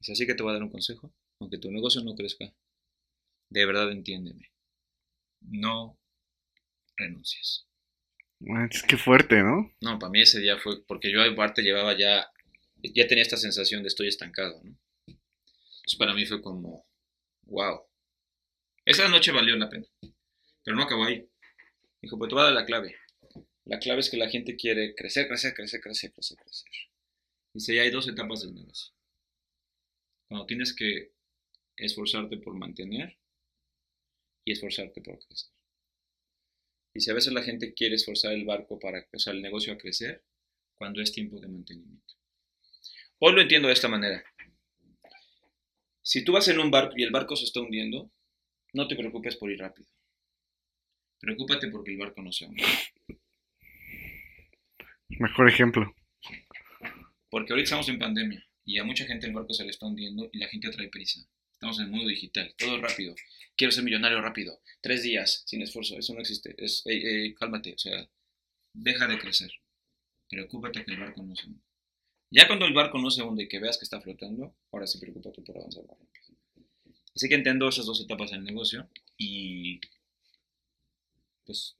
Así que te voy a dar un consejo, aunque tu negocio no crezca, de verdad entiéndeme. No renuncies. Es que fuerte, ¿no? No, para mí ese día fue porque yo aparte llevaba ya, ya tenía esta sensación de estoy estancado, ¿no? Entonces para mí fue como, wow. Esa noche valió la pena, pero no acabó ahí. Dijo, pues te voy a dar la clave. La clave es que la gente quiere crecer, crecer, crecer, crecer, crecer, crecer. Dice, ya hay dos etapas del negocio. Cuando tienes que esforzarte por mantener y esforzarte por crecer. Y si a veces la gente quiere esforzar el barco para, o sea, el negocio a crecer, cuando es tiempo de mantenimiento. Hoy lo entiendo de esta manera. Si tú vas en un barco y el barco se está hundiendo, no te preocupes por ir rápido. Preocúpate porque el barco no se hunde. Mejor ejemplo. Porque ahorita estamos en pandemia y a mucha gente el barco se le está hundiendo y la gente trae prisa. Estamos en el mundo digital, todo rápido. Quiero ser millonario rápido. Tres días sin esfuerzo, eso no existe. Es, cálmate, o sea, deja de crecer. Preocúpate que el barco no se hunde. Ya cuando el barco no se hunde y que veas que está flotando, ahora sí preocúpate por avanzar más rápido. Así que entiendo esas dos etapas del negocio y pues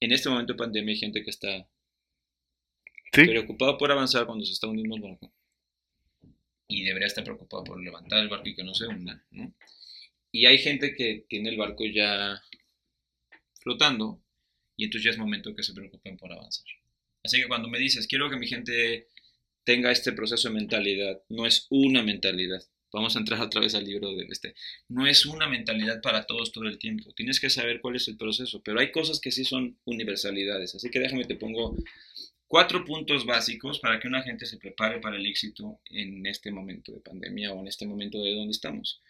en este momento de pandemia hay gente que está Sí, preocupado por avanzar cuando se está hundiendo el barco. Y debería estar preocupado por levantar el barco y que no se hunda, ¿no? Y hay gente que tiene el barco ya flotando y entonces ya es momento que se preocupen por avanzar. Así que cuando me dices, quiero que mi gente tenga este proceso de mentalidad, no es una mentalidad. Vamos a entrar otra vez al libro de este. No es una mentalidad para todos todo el tiempo. Tienes que saber cuál es el proceso, pero hay cosas que sí son universalidades. Así que déjame te pongo cuatro puntos básicos para que una gente se prepare para el éxito en este momento de pandemia o en este momento de donde estamos.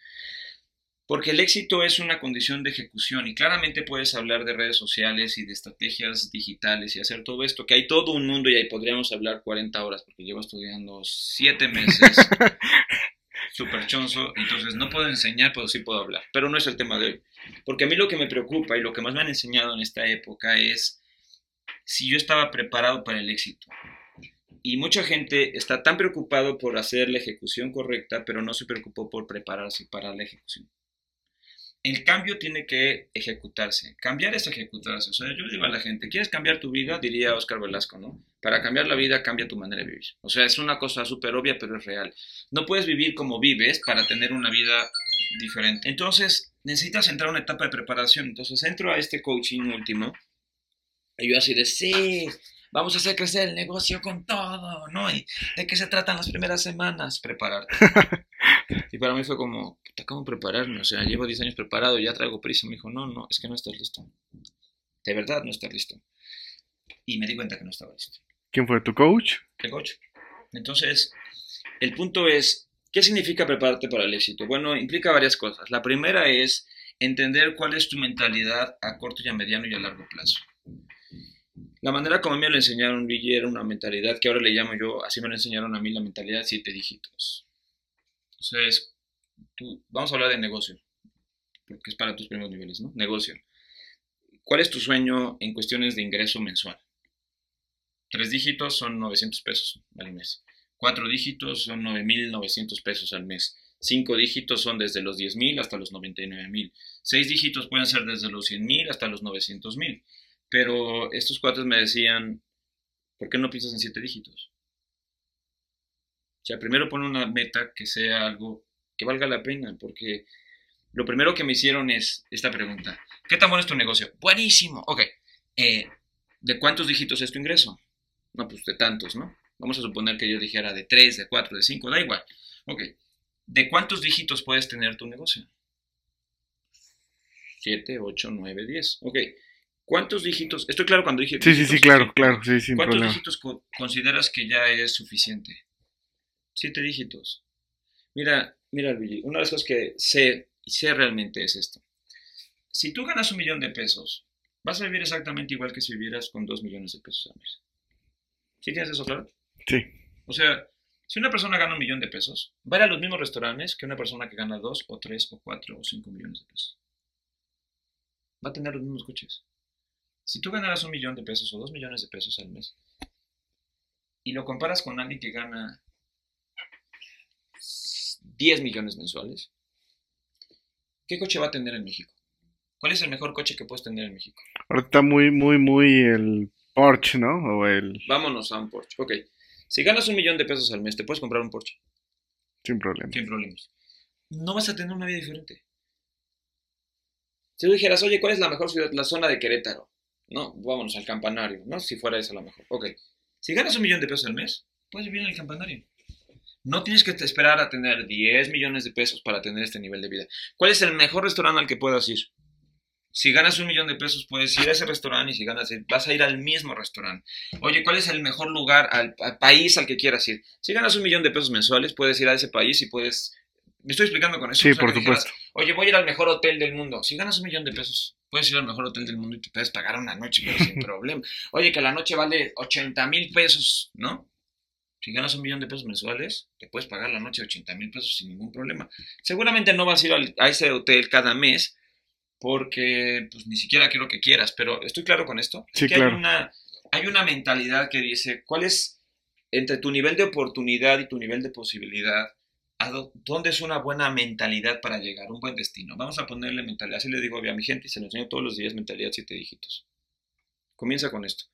Porque el éxito es una condición de ejecución y claramente puedes hablar de redes sociales y de estrategias digitales y hacer todo esto, que hay todo un mundo y ahí podríamos hablar 40 horas porque llevo estudiando 7 meses. <laughs> Super chonzo, entonces no puedo enseñar, pero sí puedo hablar. Pero no es el tema de hoy. Porque a mí lo que me preocupa y lo que más me han enseñado en esta época es si yo estaba preparado para el éxito. Y mucha gente está tan preocupado por hacer la ejecución correcta, pero no se preocupó por prepararse para la ejecución. El cambio tiene que ejecutarse. Cambiar es ejecutarse. O sea, yo digo a la gente, ¿quieres cambiar tu vida? Diría Oscar Velasco, ¿no? Para cambiar la vida, cambia tu manera de vivir. O sea, es una cosa súper obvia, pero es real. No puedes vivir como vives para tener una vida diferente. Entonces, necesitas entrar a una etapa de preparación. Entonces, entro a este coaching último. Y yo así de, sí, vamos a hacer crecer el negocio con todo, ¿no? ¿Y de qué se tratan las primeras semanas? Prepararte. <laughs> y para mí fue como, puta, ¿cómo prepararme? O sea, llevo 10 años preparado, ya traigo prisa. Me dijo, no, no, es que no estás listo. De verdad no estás listo. Y me di cuenta que no estaba listo. ¿Quién fue tu coach? El coach. Entonces, el punto es, ¿qué significa prepararte para el éxito? Bueno, implica varias cosas. La primera es entender cuál es tu mentalidad a corto y a mediano y a largo plazo. La manera como me lo enseñaron, Luigi, era una mentalidad que ahora le llamo yo, así me lo enseñaron a mí, la mentalidad siete dígitos. O sea, es, tú, vamos a hablar de negocio, porque es para tus primeros niveles, ¿no? Negocio. ¿Cuál es tu sueño en cuestiones de ingreso mensual? Tres dígitos son 900 pesos al mes. Cuatro dígitos son 9.900 pesos al mes. Cinco dígitos son desde los 10.000 hasta los 99.000. Seis dígitos pueden ser desde los 100.000 hasta los 900.000. Pero estos cuates me decían, ¿por qué no piensas en siete dígitos? O sea, primero pon una meta que sea algo que valga la pena, porque lo primero que me hicieron es esta pregunta. ¿Qué tan bueno es tu negocio? Buenísimo. Ok. Eh, ¿De cuántos dígitos es tu ingreso? No, pues de tantos, ¿no? Vamos a suponer que yo dijera de tres, de cuatro, de cinco, da igual. Ok. ¿De cuántos dígitos puedes tener tu negocio? Siete, ocho, nueve, diez. Ok. ¿Cuántos dígitos? Estoy claro cuando dije. Sí, sí, sí, claro, claro, sí, sin ¿Cuántos problema. dígitos co- consideras que ya es suficiente? Siete dígitos. Mira, mira, Luigi, una de las cosas que sé y sé realmente es esto. Si tú ganas un millón de pesos, vas a vivir exactamente igual que si vivieras con dos millones de pesos al mes. ¿Sí tienes eso claro? Sí, O sea, si una persona gana un millón de pesos, va a ir a los mismos restaurantes que una persona que gana dos o tres o cuatro o cinco millones de pesos. Va a tener los mismos coches. Si tú ganaras un millón de pesos o dos millones de pesos al mes y lo comparas con alguien que gana 10 millones mensuales, ¿qué coche va a tener en México? ¿Cuál es el mejor coche que puedes tener en México? ahora está muy, muy, muy el Porsche, ¿no? O el... Vámonos a un Porsche. Ok. Si ganas un millón de pesos al mes, ¿te puedes comprar un Porsche? Sin problema. Sin problemas. No vas a tener una vida diferente. Si tú dijeras, oye, ¿cuál es la mejor ciudad? La zona de Querétaro. No, vámonos al campanario, ¿no? Si fuera esa la mejor. Ok. Si ganas un millón de pesos al mes, puedes vivir en el campanario. No tienes que esperar a tener 10 millones de pesos para tener este nivel de vida. ¿Cuál es el mejor restaurante al que puedas ir? Si ganas un millón de pesos, puedes ir a ese restaurante y si ganas, vas a ir al mismo restaurante. Oye, ¿cuál es el mejor lugar, al, al país al que quieras ir? Si ganas un millón de pesos mensuales, puedes ir a ese país y puedes... Me estoy explicando con eso. Sí, O sea, por que dijeras, supuesto. Oye, voy a ir al mejor hotel del mundo. Si ganas un millón de pesos, puedes ir al mejor hotel del mundo y te puedes pagar una noche, pero sin <laughs> problema. Oye, que la noche vale 80 mil pesos, ¿no? Si ganas un millón de pesos mensuales, te puedes pagar la noche 80 mil pesos sin ningún problema. Seguramente no vas a ir al- a ese hotel cada mes porque pues ni siquiera quiero que quieras, pero estoy claro con esto. Sí, que claro. hay una hay una mentalidad que dice, ¿cuál es entre tu nivel de oportunidad y tu nivel de posibilidad? ¿A dó- ¿Dónde es una buena mentalidad para llegar, un buen destino? Vamos a ponerle mentalidad, así le digo a mi gente y se lo enseño todos los días, mentalidad siete dígitos. Comienza con esto.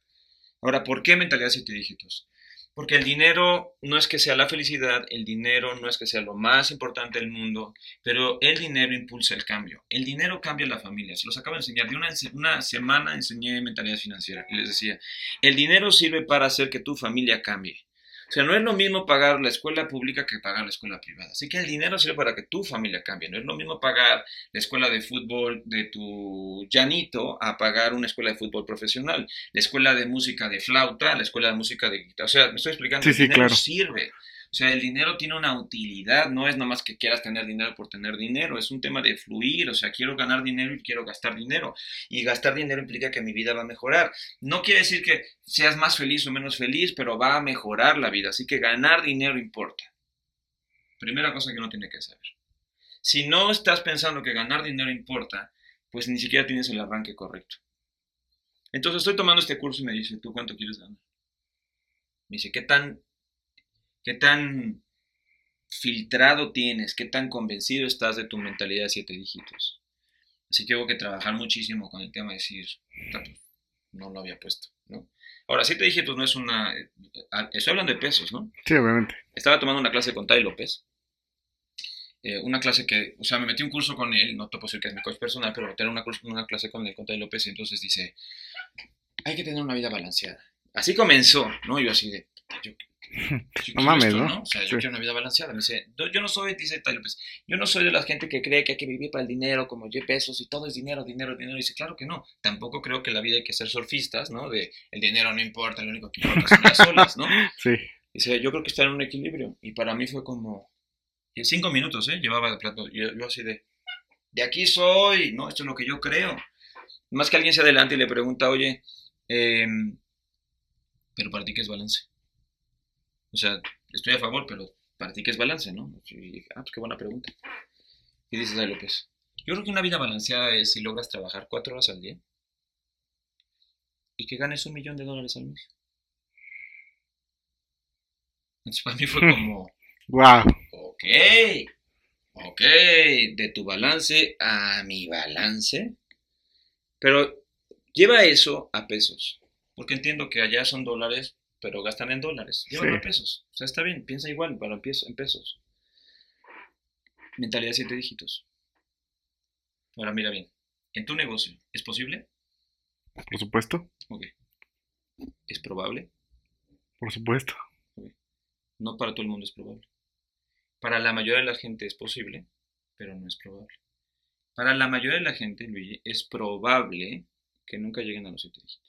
Ahora, ¿por qué mentalidad siete dígitos? Porque el dinero no es que sea la felicidad, el dinero no es que sea lo más importante del mundo, pero el dinero impulsa el cambio. El dinero cambia la familia. Se los acabo de enseñar. De una, una semana enseñé mentalidad financiera y les decía, el dinero sirve para hacer que tu familia cambie. O sea, no es lo mismo pagar la escuela pública que pagar la escuela privada. Así que el dinero sirve para que tu familia cambie. No es lo mismo pagar la escuela de fútbol de tu llanito a pagar una escuela de fútbol profesional. La escuela de música de flauta, la escuela de música de guitarra. O sea, me estoy explicando. Sí, el sí, dinero claro. sirve. O sea, el dinero tiene una utilidad, no es nomás que quieras tener dinero por tener dinero, es un tema de fluir, o sea, quiero ganar dinero y quiero gastar dinero. Y gastar dinero implica que mi vida va a mejorar. No quiere decir que seas más feliz o menos feliz, pero va a mejorar la vida, así que ganar dinero importa. Primera cosa que uno tiene que saber. Si no estás pensando que ganar dinero importa, pues ni siquiera tienes el arranque correcto. Entonces estoy tomando este curso y me dice, ¿tú cuánto quieres ganar? Me dice, ¿qué tan qué tan filtrado tienes, qué tan convencido estás de tu mentalidad de siete dígitos. Así que hubo que trabajar muchísimo con el tema de decir, "Puta, pues, no lo había puesto, ¿no? Ahora, siete dígitos no es una... ah, Estoy hablando de pesos, ¿no? Sí, obviamente. Estaba tomando una clase con Tai López. eh, una clase que, o sea, me metí un curso con él, no te puedo decir que es mi coach personal, pero tengo una, clase con él, con Tai López, y entonces dice, hay que tener una vida balanceada. Así comenzó, ¿no? Yo así de, "Puta, yo, yo quiero mames, esto, ¿no? O sea, yo Sí. quiero una vida balanceada. Me dice, "No, yo no soy, dice López, yo no soy de la gente que cree que hay que vivir para el dinero, como Jeff Bezos, y todo es dinero, dinero, dinero. Y dice, claro que no. Tampoco creo que la vida hay que ser surfistas, ¿no? De el dinero no importa, lo único que importa son las olas, ¿no? <laughs> Sí. Dice, yo creo que está en un equilibrio. Y para mí fue como, en cinco minutos, ¿eh? Llevaba de plato. Yo, yo así de, de aquí soy, ¿no? Esto es lo que yo creo. Más que alguien se adelante y le pregunta, oye, em, Pero para ti, ¿qué es balance? O sea, estoy a favor, pero para ti, ¿qué es balance, no? ah, pues qué buena pregunta. ¿Qué dices, Ay López? Yo creo que una vida balanceada es si logras trabajar cuatro horas al día y que ganes un millón de dólares al mes. Entonces para mí fue como, wow. ok, ok, de tu balance a mi balance. Pero lleva eso a pesos, porque entiendo que allá son dólares, pero gastan en dólares. Llévalo a pesos. O sea, está bien, piensa igual, para en pesos. Mentalidad de siete dígitos. Ahora mira bien, en tu negocio, ¿es posible? Por supuesto. Ok. ¿Es probable? Por supuesto. No para todo el mundo es probable. Para la mayoría de la gente es posible, pero no es probable. Para la mayoría de la gente, Luigi, es probable que nunca lleguen a los siete dígitos.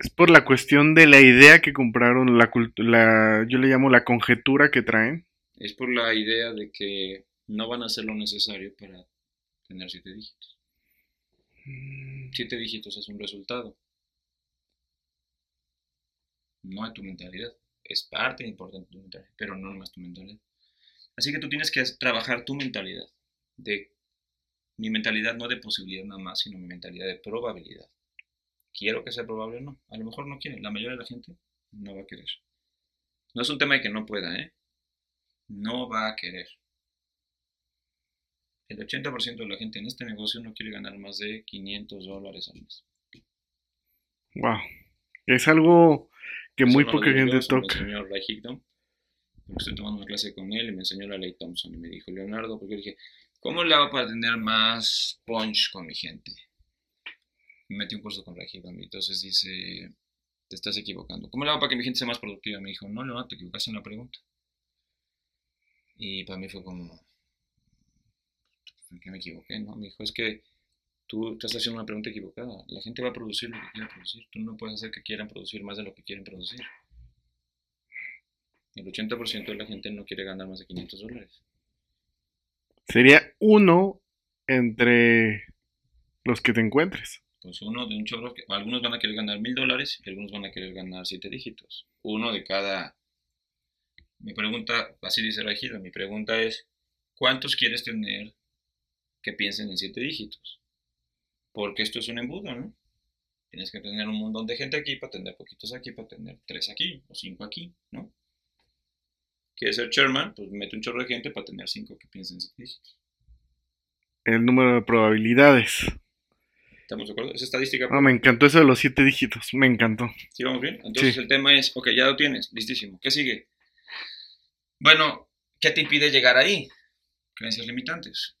Es por la cuestión de la idea que compraron, la, la, yo le llamo la conjetura que traen. Es por la idea de que no van a hacer lo necesario para tener siete dígitos. Mm. Siete dígitos es un resultado. No es tu mentalidad. Es parte importante de tu mentalidad, pero no más tu mentalidad. Así que tú tienes que trabajar tu mentalidad. De mi mentalidad no de posibilidad nada más, sino mi mentalidad de probabilidad. Quiero que sea probable o no. A lo mejor no quiere. La mayoría de la gente no va a querer. No es un tema de que no pueda, ¿eh? No va a querer. El 80% de la gente en este negocio no quiere ganar más de 500 dólares al mes. Wow. Es algo que muy poca gente toca. Me enseñó Ray. Estoy tomando una clase con él y me enseñó la ley Thompson. Y me dijo, Leonardo, porque dije, ¿cómo le hago para tener más punch con mi gente? Me metí un curso con Higdon y entonces dice, te estás equivocando. ¿Cómo le hago para que mi gente sea más productiva? Me dijo, no, Leonardo, te equivocaste en la pregunta. Y para mí fue como, que me equivoqué, ¿no? Me dijo, es que tú estás haciendo una pregunta equivocada. La gente va a producir lo que quiera producir. Tú no puedes hacer que quieran producir más de lo que quieren producir. El 80% de la gente no quiere ganar más de 500 dólares. Sería uno entre los que te encuentres. Pues uno de un chorro que algunos van a querer ganar mil dólares y algunos van a querer ganar siete dígitos. Uno de cada. Mi pregunta, así dice Regida, mi pregunta es: ¿cuántos quieres tener que piensen en siete dígitos. Porque esto es un embudo, ¿no? Tienes que tener un montón de gente aquí para tener poquitos aquí, para tener tres aquí o cinco aquí, ¿no? ¿Quieres ser chairman? Pues mete un chorro de gente para tener cinco que piensen en siete dígitos. El número de probabilidades. ¿Estamos de acuerdo? Esa estadística. No, me encantó eso de los siete dígitos. Me encantó. ¿Sí vamos bien? Entonces el tema es, ok, ya lo tienes, listísimo. ¿Qué sigue? Bueno, ¿qué te impide llegar ahí? Creencias limitantes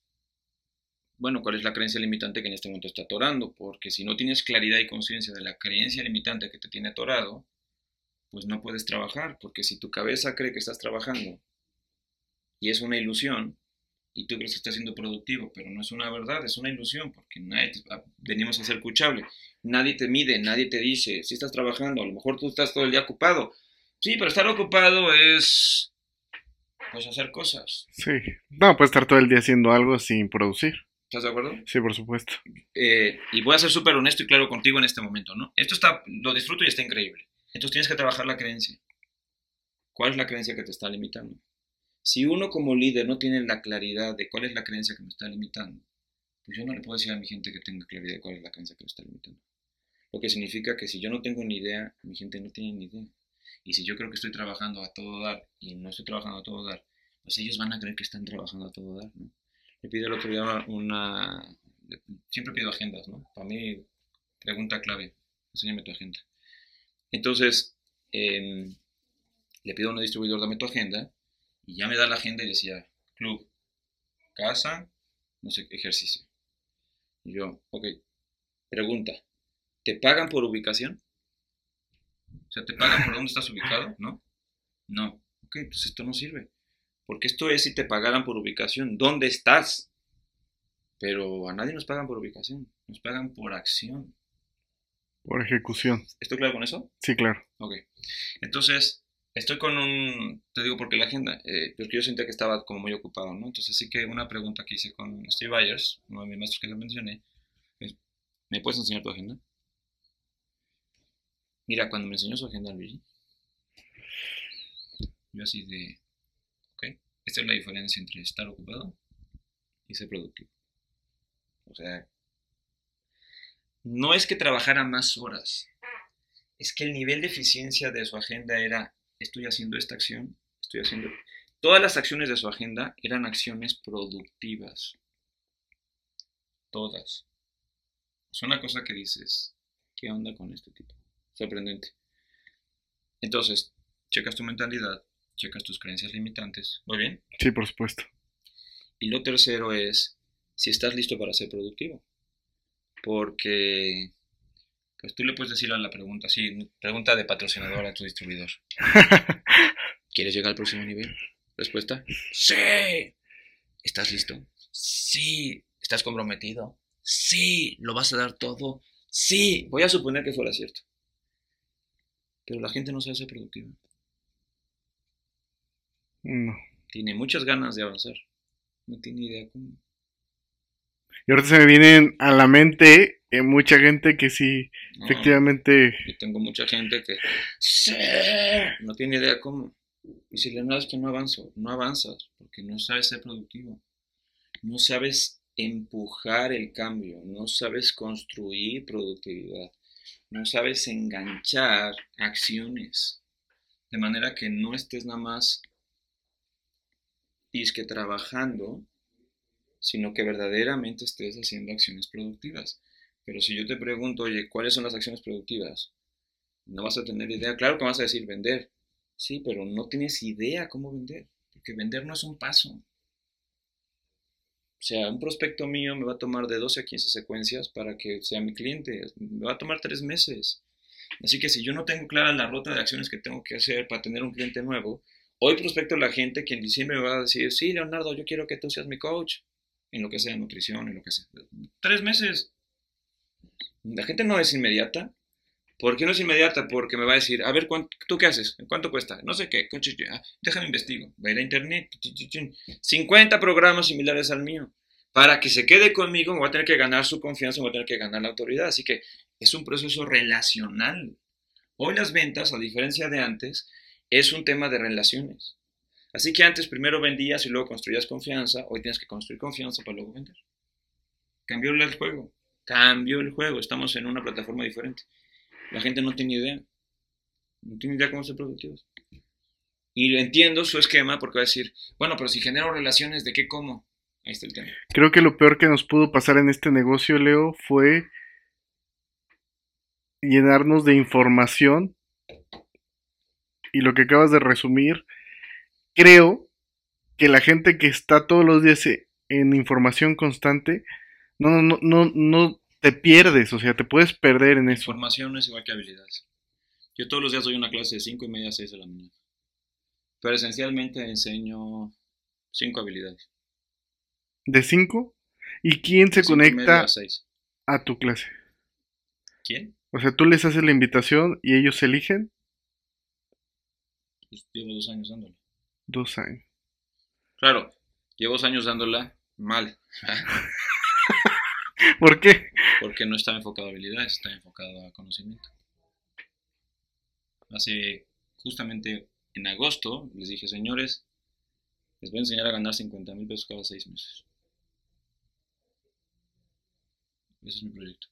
bueno, ¿cuál es la creencia limitante que en este momento está atorando? Porque si no tienes claridad y conciencia de la creencia limitante que te tiene atorado, pues no puedes trabajar, porque si tu cabeza cree que estás trabajando y es una ilusión, y tú crees que estás siendo productivo, pero no es una verdad, es una ilusión, porque nadie venimos a ser escuchable. Nadie te mide, nadie te dice, si estás trabajando, a lo mejor tú estás todo el día ocupado. Sí, pero estar ocupado es, pues, hacer cosas. Sí, no, puedes estar todo el día haciendo algo sin producir. ¿Estás de acuerdo? Sí, por supuesto. Eh, y voy a ser súper honesto y claro contigo en este momento, ¿no? Esto está, lo disfruto y está increíble. Entonces tienes que trabajar la creencia. ¿Cuál es la creencia que te está limitando? Si uno como líder no tiene la claridad de cuál es la creencia que me está limitando, pues yo no le puedo decir a mi gente que tenga claridad de cuál es la creencia que me está limitando. Lo que significa que si yo no tengo ni idea, mi gente no tiene ni idea. Y si yo creo que estoy trabajando a todo dar y no estoy trabajando a todo dar, pues ellos van a creer que están trabajando a todo dar. Le pido el otro día una, Siempre pido agendas, ¿no? Para mí, pregunta clave. Enséñame tu agenda. Entonces, em, le pido a un distribuidor, dame tu agenda. Y ya me da la agenda y decía, club, casa, no sé, ejercicio. Y yo, ok, pregunta, ¿te pagan por ubicación? O sea, ¿te pagan por dónde estás ubicado? ¿No? No. Ok, pues esto no sirve. Porque esto es si te pagaran por ubicación, ¿dónde estás? Pero a nadie nos pagan por ubicación, nos pagan por acción. Por ejecución. ¿Estoy claro con eso? Sí, claro. Ok. Entonces, estoy con un, te digo porque la agenda, eh, porque yo sentía que estaba como muy ocupado, ¿no? Entonces sí que una pregunta que hice con Steve Byers, uno de mis maestros que le mencioné, es, ¿me puedes enseñar tu agenda? Mira, cuando me enseñó su agenda Luigi, yo así de, ok, esta es la diferencia entre estar ocupado y ser productivo. O sea, no es que trabajara más horas, es que el nivel de eficiencia de su agenda era, estoy haciendo esta acción, estoy haciendo... Todas las acciones de su agenda eran acciones productivas. Todas. Es una cosa que dices, ¿qué onda con este tipo? Sorprendente. Entonces, checas tu mentalidad, checas tus creencias limitantes. ¿Muy bien? Sí, por supuesto. Y lo tercero es si estás listo para ser productivo. Porque, pues tú le puedes decir a la pregunta, sí, pregunta de patrocinador a tu distribuidor. <laughs> ¿Quieres llegar al próximo nivel? Respuesta, sí. ¿Estás listo? Sí. ¿Estás comprometido? Sí. ¿Lo vas a dar todo? Sí. Voy a suponer que fuera cierto. Pero la gente no sabe ser productiva. No. Tiene muchas ganas de avanzar. No tiene idea cómo. Y ahorita se me vienen a la mente eh, mucha gente que sí, No, efectivamente, Yo tengo mucha gente que sí, no tiene idea cómo. Y si le es que no avanzo, no avanzas, porque no sabes ser productivo. No sabes empujar el cambio, no sabes construir productividad, no sabes enganchar acciones. De manera que no estés nada más trabajando, sino que verdaderamente estés haciendo acciones productivas. Pero si yo te pregunto, oye, ¿cuáles son las acciones productivas? No vas a tener idea. Claro que vas a decir vender. Sí, pero no tienes idea cómo vender. Porque vender no es un paso. O sea, un prospecto mío me va a tomar de 12 a 15 secuencias para que sea mi cliente. Me va a tomar tres meses. Así que si yo no tengo clara la ruta de acciones que tengo que hacer para tener un cliente nuevo, hoy prospecto a la gente que en diciembre me va a decir, sí, Leonardo, yo quiero que tú seas mi coach. En lo que sea, nutrición, en lo que sea. Tres meses. La gente no es inmediata. ¿Por qué no es inmediata? Porque me va a decir, a ver, ¿cuánto, ¿tú qué haces? ¿Cuánto cuesta? No sé qué. ah, Déjame investigo. Va a ir a internet. 50 programas similares al mío. Para que se quede conmigo, me va a tener que ganar su confianza, me va a tener que ganar la autoridad. Así que es un proceso relacional. Hoy las ventas, a diferencia de antes, es un tema de relaciones. Así que antes primero vendías y luego construías confianza, hoy tienes que construir confianza para luego vender. Cambió el juego, cambió el juego, estamos en una plataforma diferente. La gente no tiene idea, no tiene idea cómo ser productivos. Y entiendo su esquema porque va a decir, bueno, pero si genero relaciones, ¿de qué como? Ahí está el tema. creo que lo peor que nos pudo pasar en este negocio, Leo, fue llenarnos de información. Y lo que acabas de resumir, creo que la gente que está todos los días en información constante, no, no, no, no te pierdes, o sea, te puedes perder en eso. Información no es igual que habilidades. Yo todos los días doy una clase de 5 y media a 6 de la mañana. Pero esencialmente enseño 5 habilidades. ¿De 5? ¿Y quién se Cinco conecta a 6. a tu clase? ¿Quién? O sea, tú les haces la invitación y ellos eligen Pues llevo dos años dándola. dos años. Claro, llevo dos años dándola mal. <laughs> ¿Por qué? Porque no estaba enfocado a habilidades, estaba enfocado a conocimiento. Hace justamente en agosto les dije, señores, les voy a enseñar a ganar 50 mil pesos cada seis meses. Ese es mi proyecto.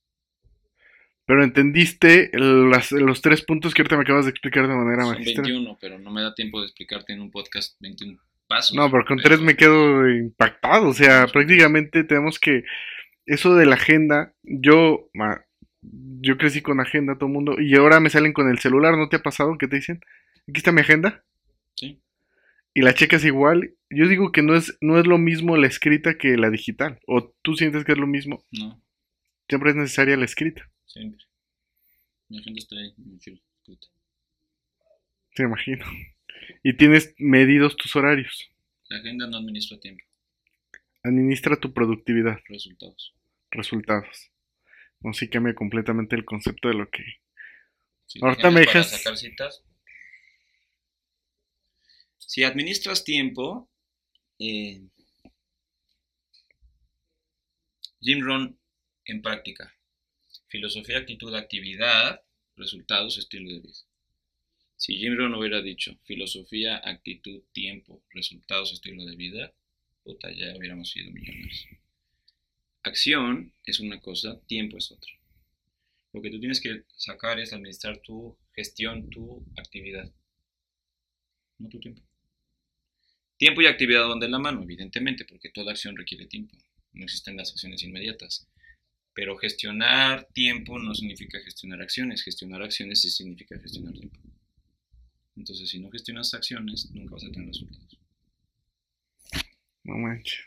Pero entendiste las- los tres puntos que ahorita me acabas de explicar de manera Son magistral. 21, pero no me da tiempo de explicarte en un podcast 21 pasos. No, pero con tres me quedo impactado. O sea, prácticamente tenemos que. Eso de la agenda, yo. ma, Yo crecí con agenda, todo el mundo. Y ahora me salen con el celular. ¿No te ha pasado que te dicen? Aquí está mi agenda. Sí. Y la checas igual. Yo digo que no es, no es lo mismo la escrita que la digital. O tú sientes que es lo mismo. No, Siempre es necesaria la escrita. siempre. Mi agenda está ahí, escrita. Te imagino. Y tienes medidos tus horarios. La agenda no administra tiempo, Administra tu productividad, resultados. Resultados. No, sí cambia completamente el concepto de lo que. Si Ahorita me dejas- sacar citas. Si administras tiempo, eh, Jim Rohn en práctica. Filosofía, actitud, actividad. resultados, estilo de vida. Si Jim Rohn hubiera dicho filosofía, actitud, tiempo, resultados, estilo de vida, puta, ya hubiéramos sido millonarios. Acción es una cosa, tiempo es otra. Lo que tú tienes que sacar es administrar tu gestión, tu actividad, no tu tiempo. Tiempo y actividad van de la mano, evidentemente, porque toda acción requiere tiempo. No existen las acciones inmediatas. Pero gestionar tiempo no significa gestionar acciones. Gestionar acciones sí significa gestionar tiempo. Entonces, si no gestionas acciones, nunca vas a tener resultados. No manches.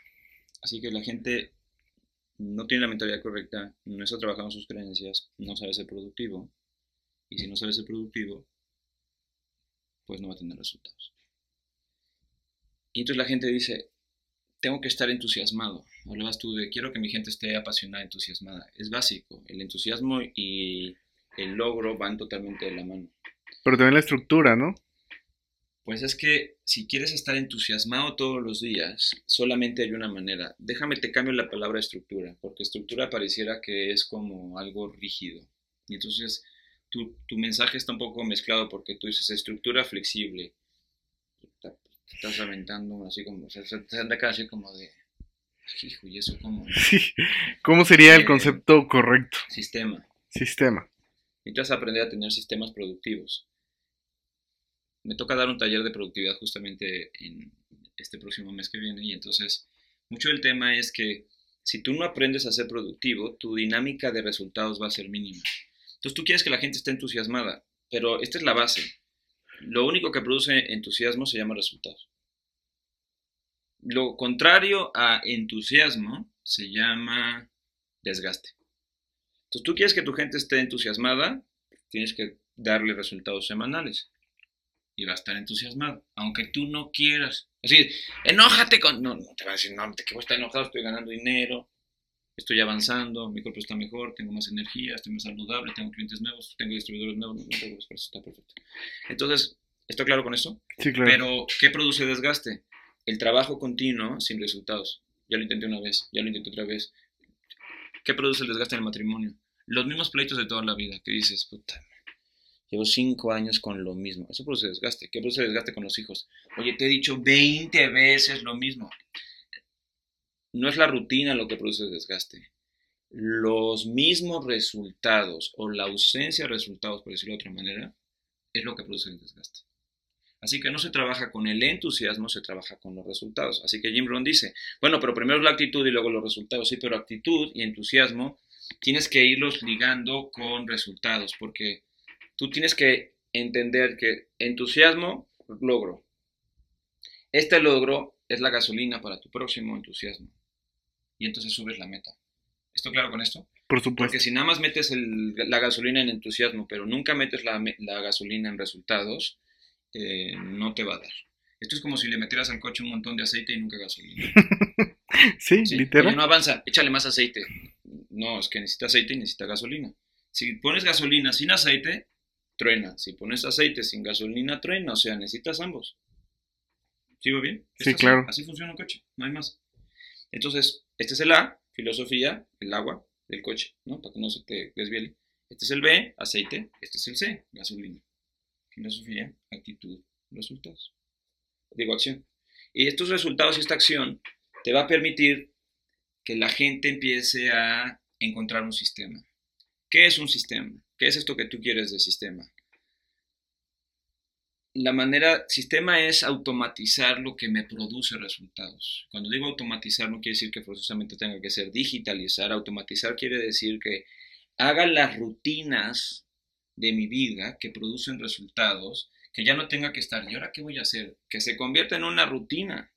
Así que la gente no tiene la mentalidad correcta, no está trabajando sus creencias, no sabe ser productivo. Y si no sabe ser productivo, pues no va a tener resultados. Y entonces la gente dice, tengo que estar entusiasmado. Hablabas tú de quiero que mi gente esté apasionada, entusiasmada. Es básico. El entusiasmo y el logro van totalmente de la mano. Pero también la estructura, ¿no? Pues es que si quieres estar entusiasmado todos los días, solamente hay una manera. Déjame te cambio la palabra estructura, porque estructura pareciera que es como algo rígido. Y entonces tu, tu mensaje está un poco mezclado porque tú dices estructura flexible. Estás aventando así como, o sea, te anda casi como de, hijo, y eso como... Sí. ¿Cómo sería el Eh, concepto correcto? Sistema. Sistema. Necesitas aprender a tener sistemas productivos. Me toca dar un taller de productividad justamente en este próximo mes que viene y entonces mucho del tema es que si tú no aprendes a ser productivo, tu dinámica de resultados va a ser mínima. Entonces tú quieres que la gente esté entusiasmada, pero esta es la base. Lo único que produce entusiasmo se llama resultados. Lo contrario a entusiasmo se llama desgaste. Entonces tú quieres que tu gente esté entusiasmada, tienes que darle resultados semanales y va a estar entusiasmado, aunque tú no quieras. Así, enójate con... No, no te va a decir, no, te que voy a estar enojado, estoy ganando dinero, estoy avanzando, mi cuerpo está mejor, tengo más energía, estoy más saludable, tengo clientes nuevos, tengo distribuidores nuevos, no te preocupes, eso está perfecto. Entonces, ¿estoy claro con eso? Sí, claro. Pero, ¿qué produce desgaste? El trabajo continuo sin resultados. Ya lo intenté una vez, ya lo intenté otra vez. ¿Qué produce el desgaste en el matrimonio? Los mismos pleitos de toda la vida, que dices, puta, llevo cinco años con lo mismo. Eso produce desgaste. ¿Qué produce desgaste con los hijos? Oye, te he dicho 20 veces lo mismo. No es la rutina lo que produce desgaste. Los mismos resultados o la ausencia de resultados, por decirlo de otra manera, es lo que produce el desgaste. Así que no se trabaja con el entusiasmo, se trabaja con los resultados. Así que Jim Rohn dice, bueno, pero primero es la actitud y luego los resultados. Sí, pero actitud y entusiasmo tienes que irlos ligando con resultados, porque tú tienes que entender que entusiasmo, logro. Este logro es la gasolina para tu próximo entusiasmo. Y entonces subes la meta. ¿Estoy claro con esto? Por supuesto. Porque si nada más metes el- la gasolina en entusiasmo, pero nunca metes la, gasolina en resultados, eh, no te va a dar. Esto es como si le metieras al coche un montón de aceite y nunca gasolina. <laughs> Sí, Sí, literal. Oye, no avanza, échale más aceite. No, es que necesita aceite y necesita gasolina. Si pones gasolina sin aceite, truena. Si pones aceite sin gasolina, truena. O sea, necesitas ambos. ¿Sigo bien? Sí, claro. Así funciona un coche, no hay más. Entonces, este es el A, filosofía, el agua del coche, ¿no? Para que no se te desviele. Este es el B, aceite. Este es el C, gasolina. Filosofía, actitud, resultados. Digo, acción. Y estos resultados y esta acción te va a permitir que la gente empiece a encontrar un sistema. ¿Qué es un sistema? ¿Qué es esto que tú quieres de sistema? La manera, sistema es automatizar lo que me produce resultados. Cuando digo automatizar no quiere decir que forzosamente tenga que ser digitalizar. Automatizar quiere decir que haga las rutinas de mi vida que producen resultados, que ya no tenga que estar, ¿y ahora qué voy a hacer? Que se convierta en una rutina.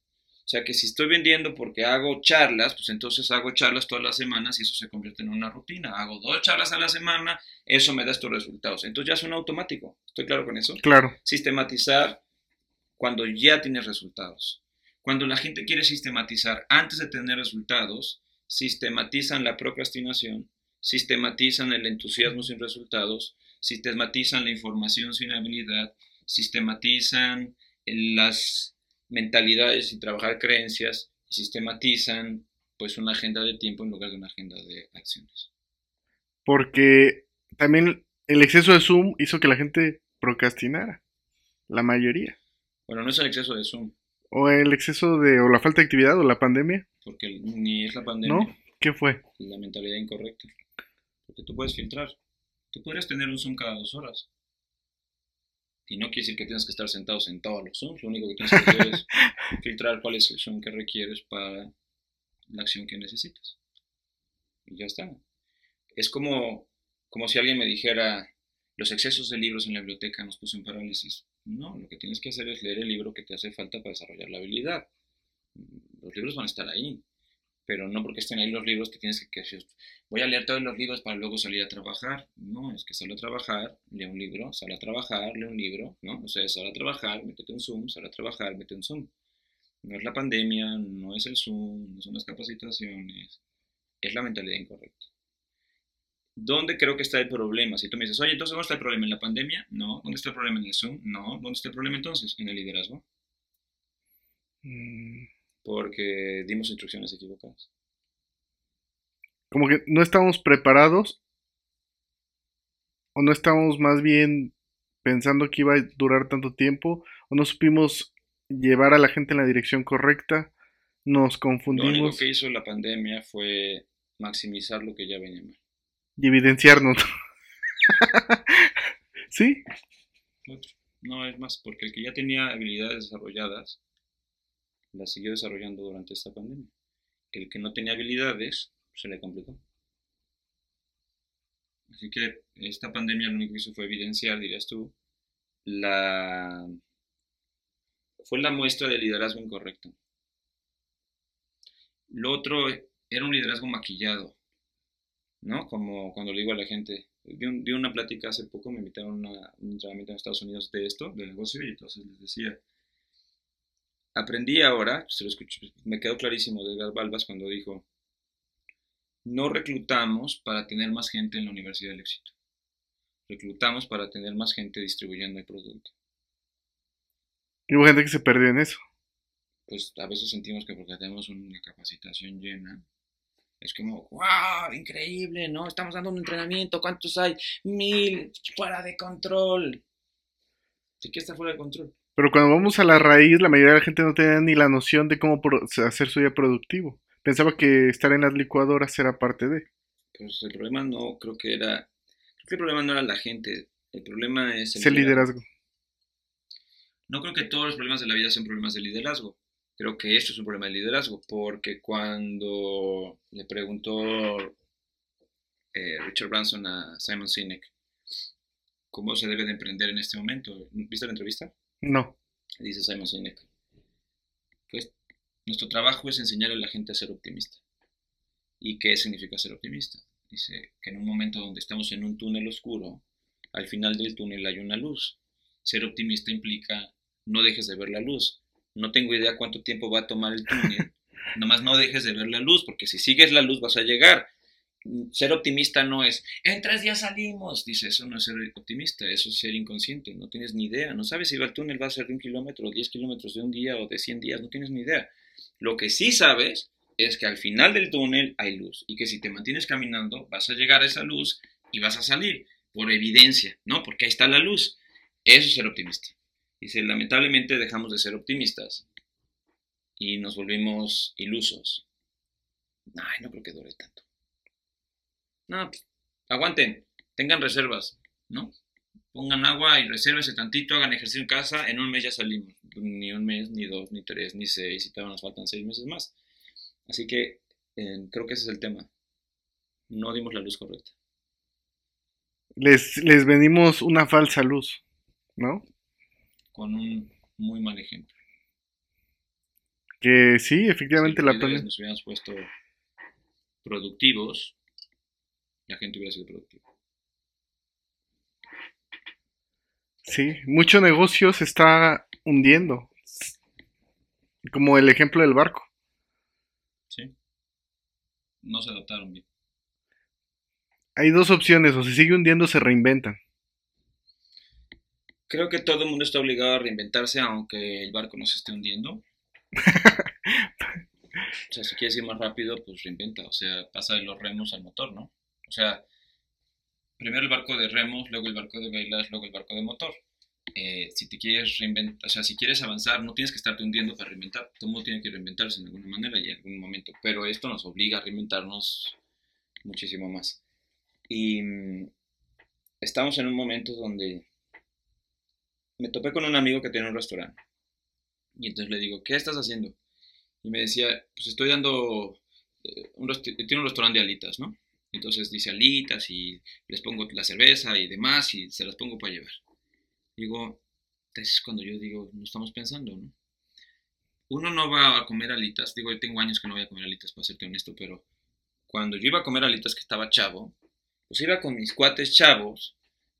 O sea que si estoy vendiendo porque hago charlas, pues entonces hago charlas todas las semanas y eso se convierte en una rutina. Hago dos charlas a la semana, eso me da estos resultados. Entonces ya es un automático. ¿Estoy claro con eso? Claro. Sistematizar cuando ya tienes resultados. Cuando la gente quiere sistematizar antes de tener resultados, sistematizan la procrastinación, sistematizan el entusiasmo sin resultados, sistematizan la información sin habilidad, sistematizan las mentalidades y trabajar creencias y sistematizan pues una agenda de tiempo en lugar de una agenda de acciones. Porque también el exceso de Zoom hizo que la gente procrastinara. La mayoría. Bueno, no es el exceso de Zoom. O el exceso de, o la falta de actividad, o la pandemia. Porque ni es la pandemia. ¿No? ¿Qué fue? La mentalidad incorrecta. Porque tú puedes filtrar. Tú podrías tener un Zoom cada dos horas. Y no quiere decir que tengas que estar sentado en todos los Zooms. Lo único que tienes que hacer es <laughs> filtrar cuál es el Zoom que requieres para la acción que necesitas. Y ya está. Es como, como si alguien me dijera, los excesos de libros en la biblioteca nos puso en parálisis. No, lo que tienes que hacer es leer el libro que te hace falta para desarrollar la habilidad. Los libros van a estar ahí, pero no porque estén ahí los libros que tienes que, que voy a leer todos los libros para luego salir a trabajar. No, es que a trabajar, lee un libro, sale a trabajar, lee un libro, ¿no? O sea, sale a trabajar, métete un Zoom, sale a trabajar, métete un Zoom. No es la pandemia, no es el Zoom, no son las capacitaciones, es la mentalidad incorrecta. ¿Dónde creo que está el problema? Si tú me dices, oye, entonces, ¿dónde está el problema? ¿En la pandemia? No. ¿Dónde está el problema en el Zoom? No. ¿Dónde está el problema entonces? En el liderazgo. Mm, Porque dimos instrucciones equivocadas. Como que no estamos preparados. O no estamos más bien pensando que iba a durar tanto tiempo. O no supimos llevar a la gente en la dirección correcta. Nos Lo único confundimos que hizo la pandemia fue maximizar lo que ya venía mal. y evidenciarnos. <laughs> ¿Sí? No, es más, porque el que ya tenía habilidades desarrolladas, las siguió desarrollando durante esta pandemia. El que no tenía habilidades, se le complicó. Así que esta pandemia lo único que hizo fue evidenciar, dirías tú, la... fue la muestra de liderazgo incorrecto. Lo otro era un liderazgo maquillado, ¿no? Como cuando le digo a la gente, di, un- di una plática hace poco, me invitaron a un entrenamiento en Estados Unidos de esto, de negocio, y entonces les decía, aprendí ahora, se lo escuché, me quedó clarísimo de Edgar Balbas cuando dijo, no reclutamos para tener más gente en la Universidad del Éxito, reclutamos para tener más gente distribuyendo el producto. Y hubo gente que se perdió en eso. Pues a veces sentimos que porque tenemos una capacitación llena, es como, wow, increíble, ¿no? Estamos dando un entrenamiento, ¿cuántos hay? Mil, fuera de control. ¿De qué está fuera de control? Pero cuando vamos a la raíz, la mayoría de la gente no tenía ni la noción de cómo hacer su día productivo. Pensaba que estar en las licuadoras era parte de. Pues el problema no, creo que era, creo que el problema no era la gente, el problema es Es el liderazgo. No creo que todos los problemas de la vida sean problemas de liderazgo. Creo que esto es un problema de liderazgo, porque cuando le preguntó eh, Richard Branson a Simon Sinek cómo se debe de emprender en este momento, ¿viste la entrevista? No. Dice Simon Sinek. Pues nuestro trabajo es enseñar a la gente a ser optimista. ¿Y qué significa ser optimista? Dice que en un momento donde estamos en un túnel oscuro, al final del túnel hay una luz. Ser optimista implica no dejes de ver la luz. No tengo idea cuánto tiempo va a tomar el túnel. <laughs> Nomás no dejes de ver la luz, porque si sigues la luz vas a llegar. Ser optimista no es, en tres días salimos. Dice, eso no es ser optimista, eso es ser inconsciente. No tienes ni idea. No sabes si el túnel va a ser de un kilómetro, diez kilómetros de un día o de 100 días. No tienes ni idea. Lo que sí sabes es que al final del túnel hay luz y que si te mantienes caminando vas a llegar a esa luz y vas a salir por evidencia, ¿no? Porque ahí está la luz. Eso es ser optimista. Dice, lamentablemente dejamos de ser optimistas y nos volvimos ilusos. Ay, no creo que dure tanto. No, pues, aguanten, tengan reservas, ¿no? Pongan agua y resérvense tantito, hagan ejercicio en casa, en un mes ya salimos. Ni un mes, ni dos, ni tres, ni seis, y todavía nos faltan seis meses más. Así que eh, creo que ese es el tema. No dimos la luz correcta. Les, les venimos una falsa luz, ¿no? Con un muy mal ejemplo. Que sí, efectivamente Si la pandemia. nos hubiéramos puesto productivos, la gente hubiera sido productiva. Sí, mucho negocio se está hundiendo. Como el ejemplo del barco. ¿Sí? No se adaptaron bien. Hay dos opciones, o se sigue hundiendo o se reinventan. Creo que todo el mundo está obligado a reinventarse aunque el barco no se esté hundiendo. <laughs> o sea, si quieres ir más rápido, pues reinventa. O sea, pasa de los remos al motor, ¿no? O sea, primero el barco de remos, luego el barco de velas, luego el barco de motor. Eh, si te quieres reinventar, o sea, si quieres avanzar, no tienes que estarte hundiendo para reinventar. Todo mundo tiene que reinventarse en alguna manera y en algún momento. Pero esto nos obliga a reinventarnos muchísimo más. Y mm, estamos en un momento donde me topé con un amigo que tiene un restaurante. Y entonces le digo, ¿qué estás haciendo? Y me decía, pues estoy dando, eh, un tiene un restaurante de alitas, ¿no? Entonces dice alitas y les pongo la cerveza y demás y se las pongo para llevar. Digo, es cuando yo digo, no estamos pensando, ¿no? Uno no va a comer alitas, digo, yo tengo años que no voy a comer alitas, para serte honesto, pero cuando yo iba a comer alitas que estaba chavo, pues iba con mis cuates chavos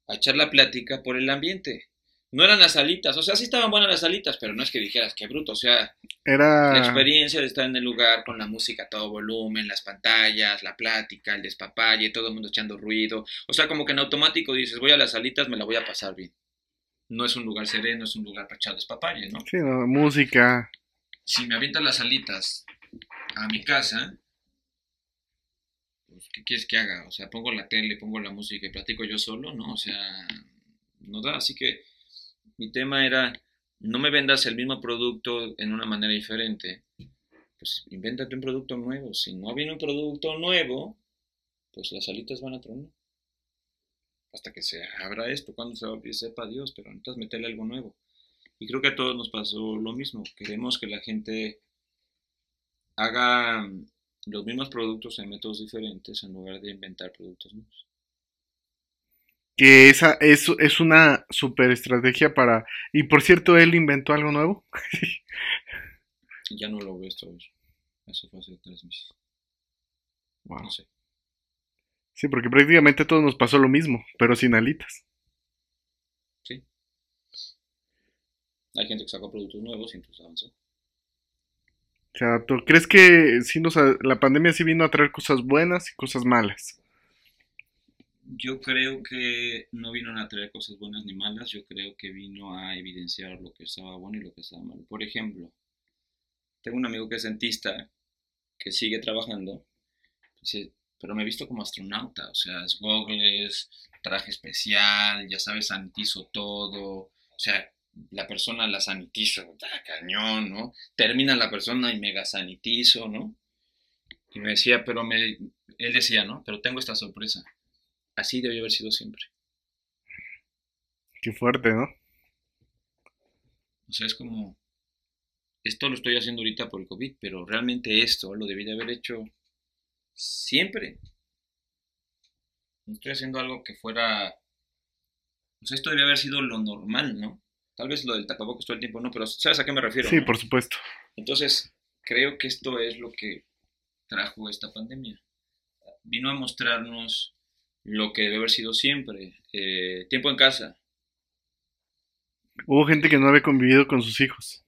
a echar la plática por el ambiente no eran las alitas, o sea, sí estaban buenas las alitas, pero no es que dijeras que bruto, o sea, era la experiencia de estar en el lugar con la música a todo volumen, las pantallas, la plática, el despapalle, todo el mundo echando ruido, o sea, como que en automático dices, voy a las alitas, me la voy a pasar bien. No es un lugar sereno, es un lugar para echar despapalle, ¿no? Sí, no, música. Si me avientan las alitas a mi casa, pues, ¿qué quieres que haga? O sea, pongo la tele, pongo la música y platico yo solo, ¿no? O sea, no da, así que mi tema era, no me vendas el mismo producto en una manera diferente, pues invéntate un producto nuevo. Si no viene un producto nuevo, pues las alitas van a tronar. Hasta que se abra esto, cuando se va a abrir, sepa Dios, pero entonces meterle algo nuevo. Y creo que a todos nos pasó lo mismo. Queremos que la gente haga los mismos productos en métodos diferentes en lugar de inventar productos nuevos que esa es, es una super estrategia para... Y por cierto, él inventó algo nuevo. ya no lo ves todo eso. Eso fue hace tres meses. Wow. No sé. Sí, porque prácticamente a todos nos pasó lo mismo, pero sin alitas. Sí. Hay gente que sacó productos nuevos y entonces avanzó. Se adaptó. ¿Crees que sí nos, la pandemia sí vino a traer cosas buenas y cosas malas? Yo creo que no vino a traer cosas buenas ni malas, yo creo que vino a evidenciar lo que estaba bueno y lo que estaba mal. Por ejemplo, tengo un amigo que es dentista, que sigue trabajando, pero me he visto como astronauta, o sea, es gogles, traje especial, ya sabes, sanitizo todo, o sea, la persona la sanitizo, cañón, ¿no? Termina la persona y mega sanitizo, ¿no? Y me decía, pero me, él decía, ¿no? Pero tengo esta sorpresa así debió haber sido siempre. Qué fuerte, ¿no? O sea, es como, esto lo estoy haciendo ahorita por el COVID, pero realmente esto lo debí de haber hecho siempre. No estoy haciendo algo que fuera, o sea, esto debía haber sido lo normal, ¿no? Tal vez lo del tapabocas todo el tiempo, no, pero ¿sabes a qué me refiero? Sí, por supuesto. Entonces, creo que esto es lo que trajo esta pandemia. Vino a mostrarnos lo que debe haber sido siempre. Eh, tiempo en casa. Hubo gente que no había convivido con sus hijos.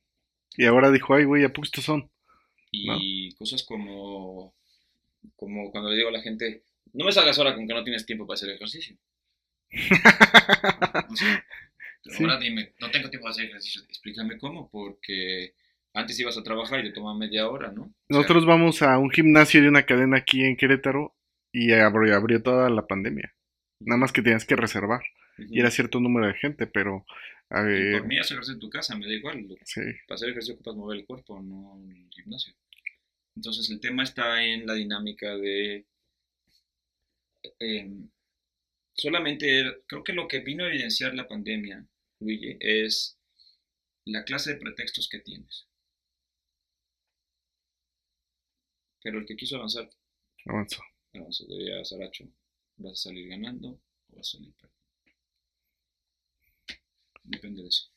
Y ahora dijo, ay, güey, ¿a poco estos son? Y cosas como, como cuando le digo a la gente, no me salgas ahora con que no tienes tiempo para hacer ejercicio. <laughs> Ahora dime, no tengo tiempo para hacer ejercicio. Explícame cómo, porque antes ibas a trabajar y te tomaba media hora, ¿no? Nosotros vamos a un gimnasio de una cadena aquí en Querétaro y abrió, abrió toda la pandemia. Nada más que tenías que reservar. Y era cierto número de gente, pero... A ver... por mí hacer ejercicio en tu casa, me da igual. Sí. Para hacer ejercicio ocupas mover el cuerpo, no en el gimnasio. Entonces el tema está en la dinámica de... Em, solamente creo que lo que vino a evidenciar la pandemia, Luigi, es la clase de pretextos que tienes. Pero el que quiso avanzar. Avanzó se diría Saracho, vas a salir ganando o vas a salir perdiendo. Depende de eso.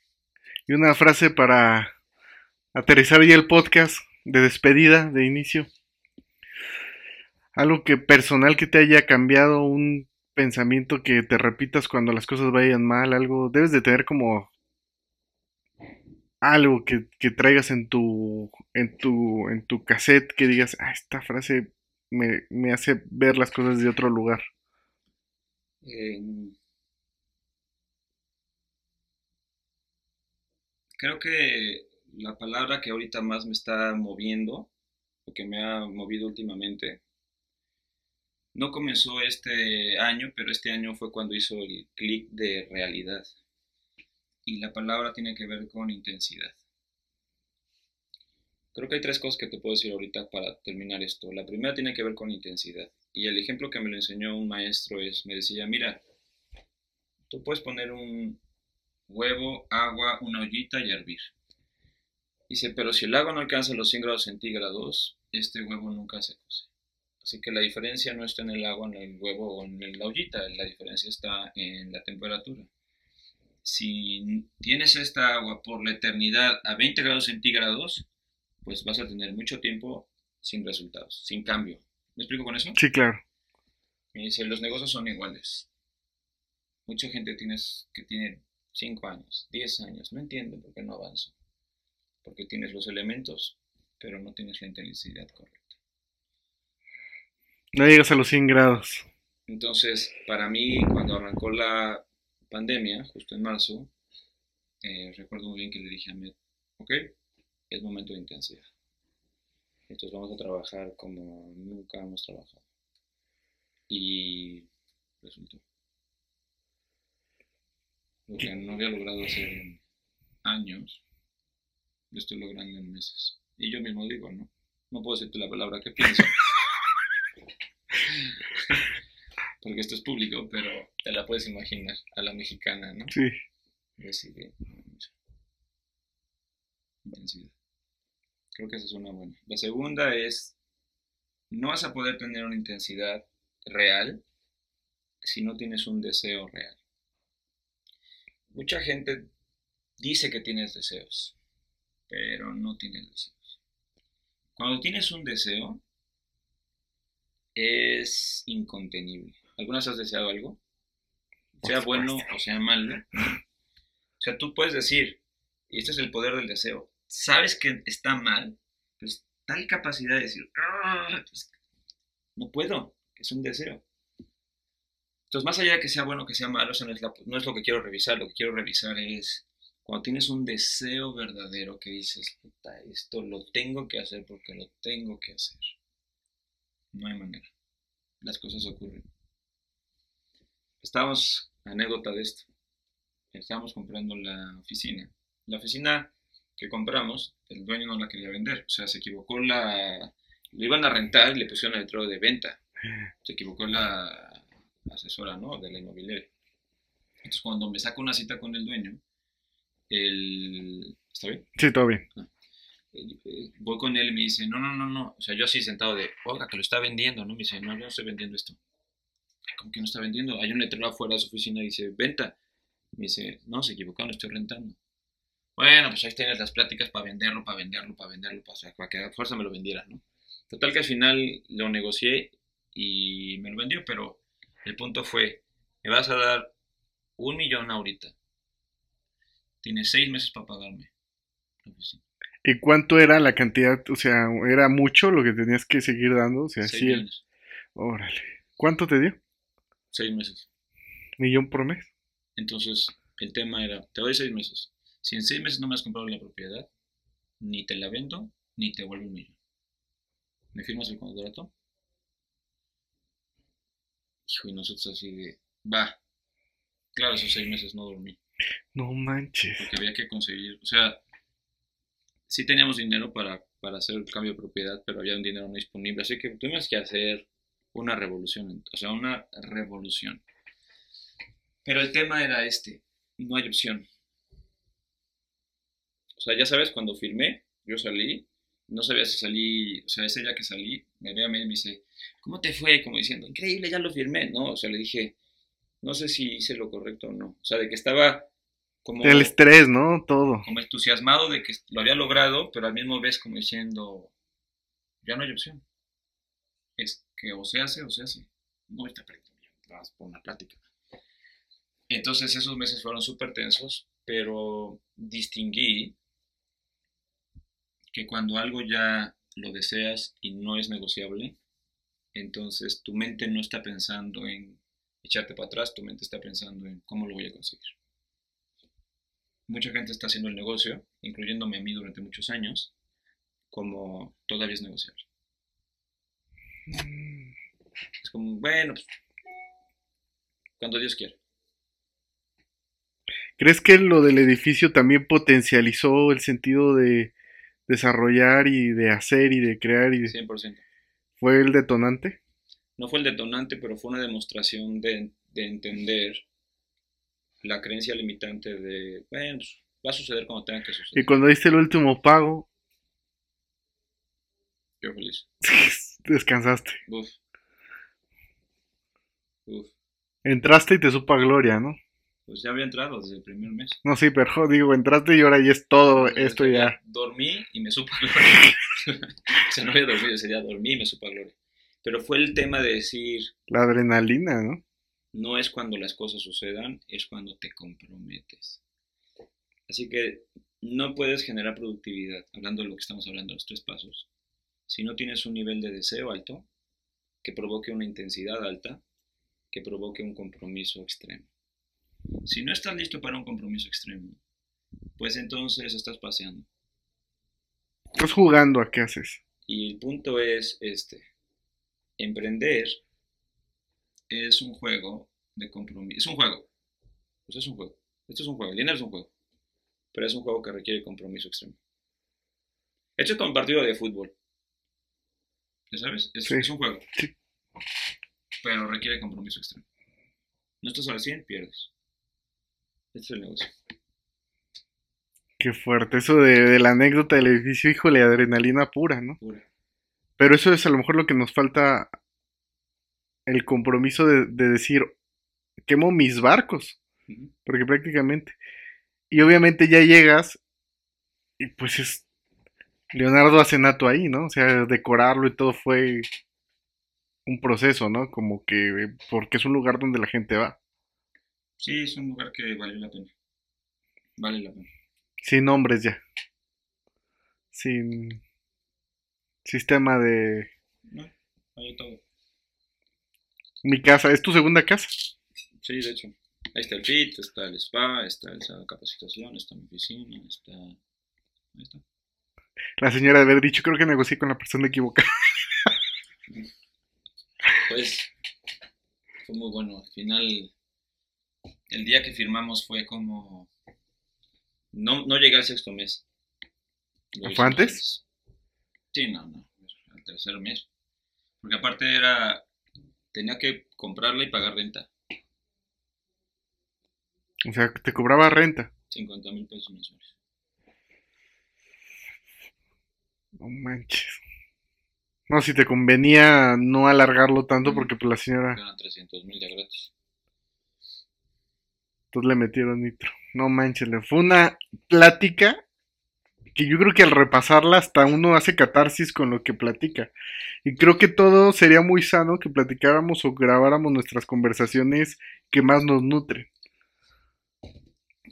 Y una frase para aterrizar ya el podcast de despedida, de inicio. Algo que personal que te haya cambiado, un pensamiento que te repitas cuando las cosas vayan mal, algo, debes de tener como algo que, que traigas en tu, en tu, en tu cassette que digas, ah, esta frase me, hace ver las cosas de otro lugar. creo que la palabra que ahorita más me está moviendo, o que me ha movido últimamente, No comenzó este año, pero este año fue cuando hizo el clic de realidad. Y la palabra tiene que ver con intensidad. Creo que hay tres cosas que te puedo decir ahorita para terminar esto. La primera tiene que ver con intensidad. Y el ejemplo que me lo enseñó un maestro es, me decía, mira, tú puedes poner un huevo, agua, una ollita y hervir. Dice, pero si el agua no alcanza los 100 grados centígrados, este huevo nunca se cose. Así que la diferencia no está en el agua, en el huevo o en la ollita, la diferencia está en la temperatura. Si tienes esta agua por la eternidad a 20 grados centígrados, pues vas a tener mucho tiempo sin resultados, sin cambio. ¿Me explico con eso? Sí, claro. Me dice, los negocios son iguales. Mucha gente tienes, que tiene 5 años, 10 años, no entiende por qué no avanzo. Porque tienes los elementos, pero no tienes la intensidad correcta. No llegas a los 100 grados. Entonces, para mí, cuando arrancó la pandemia, justo en marzo, eh, recuerdo muy bien que le dije a Med, ok, es momento de intensidad. Entonces vamos a trabajar como nunca hemos trabajado. Y resultó. Lo que no había logrado hacer en años, lo estoy logrando en meses. Y yo mismo digo, ¿no? No puedo decirte la palabra que pienso. <laughs> Porque esto es público, pero te la puedes imaginar a la mexicana, ¿no? Sí. Recibe intensidad. Creo que esa es una buena. La segunda es, no vas a poder tener una intensidad real si no tienes un deseo real. Mucha gente dice que tienes deseos, pero no tienes deseos. Cuando tienes un deseo, es incontenible. ¿Alguna vez has deseado algo? Sea bueno o sea malo. O sea, tú puedes decir, y este es el poder del deseo, sabes que está mal, pues tal capacidad de decir, "Ah, pues, no puedo, es un deseo. Entonces, más allá de que sea bueno o que sea malo, no es, no es lo que quiero revisar, lo que quiero revisar es cuando tienes un deseo verdadero que dices, "Puta, esto lo tengo que hacer porque lo tengo que hacer. No hay manera. Las cosas ocurren. Estábamos, anécdota de esto, estábamos comprando la oficina. La oficina que compramos, el dueño no la quería vender, o sea, se equivocó la... Lo iban a rentar y le pusieron el letrero de venta. Se equivocó la asesora, ¿no? De la inmobiliaria. Entonces, cuando me saco una cita con el dueño, el... ¿Está bien? Sí, todo bien. Eh, voy con él y me dice, no, no, no, no. O sea, yo así sentado de, oiga, que lo está vendiendo, ¿no? Me dice, no, yo no estoy vendiendo esto. ¿Cómo que no está vendiendo? Hay un letrero afuera de su oficina y dice, venta. Me dice, no, se equivocó, lo estoy rentando. Bueno, pues ahí tienes las pláticas para venderlo, para venderlo, para venderlo, para, o sea, para que a fuerza me lo vendiera, ¿no? Total que al final lo negocié y me lo vendió, pero el punto fue, me vas a dar un millón ahorita. Tienes seis meses para pagarme. ¿Y cuánto era la cantidad? O sea, ¿era mucho lo que tenías que seguir dando? O sea, Seis sí. Órale. ¿Cuánto te dio? Seis meses. ¿Millón por mes? Entonces, el tema era, te doy seis meses. Si en seis meses no me has comprado la propiedad, ni te la vendo, ni te vuelvo un millón. ¿Me firmas el contrato? Hijo, y nosotros así de, va. Claro, esos seis meses no dormí, No manches. porque había que conseguir, o sea, sí teníamos dinero para, para hacer el cambio de propiedad, pero había un dinero no disponible, así que tuvimos que hacer una revolución, o sea, una revolución. Pero el tema era este, no hay opción. O sea, ya sabes, cuando firmé, yo salí, no sabía si salí, o sea, ese día que salí, me ve a mí y me dice, ¿cómo te fue? Como diciendo, increíble, ya lo firmé, ¿no? O sea, le dije, no sé si hice lo correcto o no. O sea, de que estaba como, El estrés, ¿no? Todo. como entusiasmado de que lo había logrado, pero al mismo vez como diciendo, ya no hay opción. Es que o se hace o se hace. No está vas por una plática. Entonces esos meses fueron súper tensos, pero distinguí que cuando algo ya lo deseas y no es negociable, entonces tu mente no está pensando en echarte para atrás, tu mente está pensando en cómo lo voy a conseguir. Mucha gente está haciendo el negocio, incluyéndome a mí durante muchos años, como todavía es negociable. Es como, bueno, pues, cuando Dios quiera. ¿Crees que lo del edificio también potencializó el sentido de desarrollar y de hacer y de crear y de... 100%. fue el detonante? No fue el detonante, pero fue una demostración de, de entender la creencia limitante de, bueno, pues, va a suceder cuando tenga que Y suceder. cuando diste el último pago, Yo feliz. <laughs> descansaste. Uf. Uf. Entraste y te supo a gloria, ¿no? Pues ya había entrado desde el primer mes. No, sí, pero <laughs> digo, entraste y ahora ya es todo Entonces, esto ya. Dormí y me supo a gloria. <laughs> o sea, no había dormido ese día, dormí y me supo a gloria. Pero fue el tema de decir, La adrenalina, ¿no? no es cuando las cosas sucedan, es cuando te comprometes. Así que no puedes generar productividad, hablando de lo que estamos hablando, los tres pasos, si no tienes un nivel de deseo alto, que provoque una intensidad alta, que provoque un compromiso extremo. Si no estás listo para un compromiso extremo, pues entonces estás paseando. Estás jugando a qué haces. Y el punto es este. Emprender es un juego de compromiso. Es un juego. Pues es un juego. Esto es un juego. El dinero es un juego. Pero es un juego que requiere compromiso extremo. Esto es como un partido de fútbol. ¿Ya sabes? Es, Sí. es un juego. Sí. Pero requiere compromiso extremo. No estás al 100, pierdes. Este es el negocio. Qué fuerte. Eso de, de la anécdota del edificio, híjole, adrenalina pura, ¿no? Pura. Pero eso es a lo mejor lo que nos falta el compromiso de, de decir, quemo mis barcos, porque prácticamente. Y obviamente ya llegas y pues es Leonardo Acenato ahí, ¿no? O sea, decorarlo y todo fue un proceso, ¿no? Como que, porque es un lugar donde la gente va. Sí, es un lugar que vale la pena. Vale la pena. Sin nombres ya. Sin sistema de... No, hay todo. Mi casa, ¿es tu segunda casa? Sí, de hecho. Ahí está el FIT, está el spa, está el sala de capacitación, está mi oficina, está... Ahí está. La señora de haber dicho, creo que negocié con la persona equivocada. <laughs> Pues fue muy bueno. Al final, el día que firmamos fue como... No, no llegué al sexto mes. ¿Fue antes? Sí, no, no. Al tercer mes. Porque aparte era... Tenía que comprarla y pagar renta. O sea, te cobraba renta. 50 mil pesos mensuales. No manches. No, si te convenía no alargarlo tanto porque pues la señora... Eran 300 mil ya gratis. Entonces le metieron nitro. No manches, le fue una plática que yo creo que al repasarla hasta uno hace catarsis con lo que platica. Y creo que todo sería muy sano que platicáramos o grabáramos nuestras conversaciones que más nos nutren.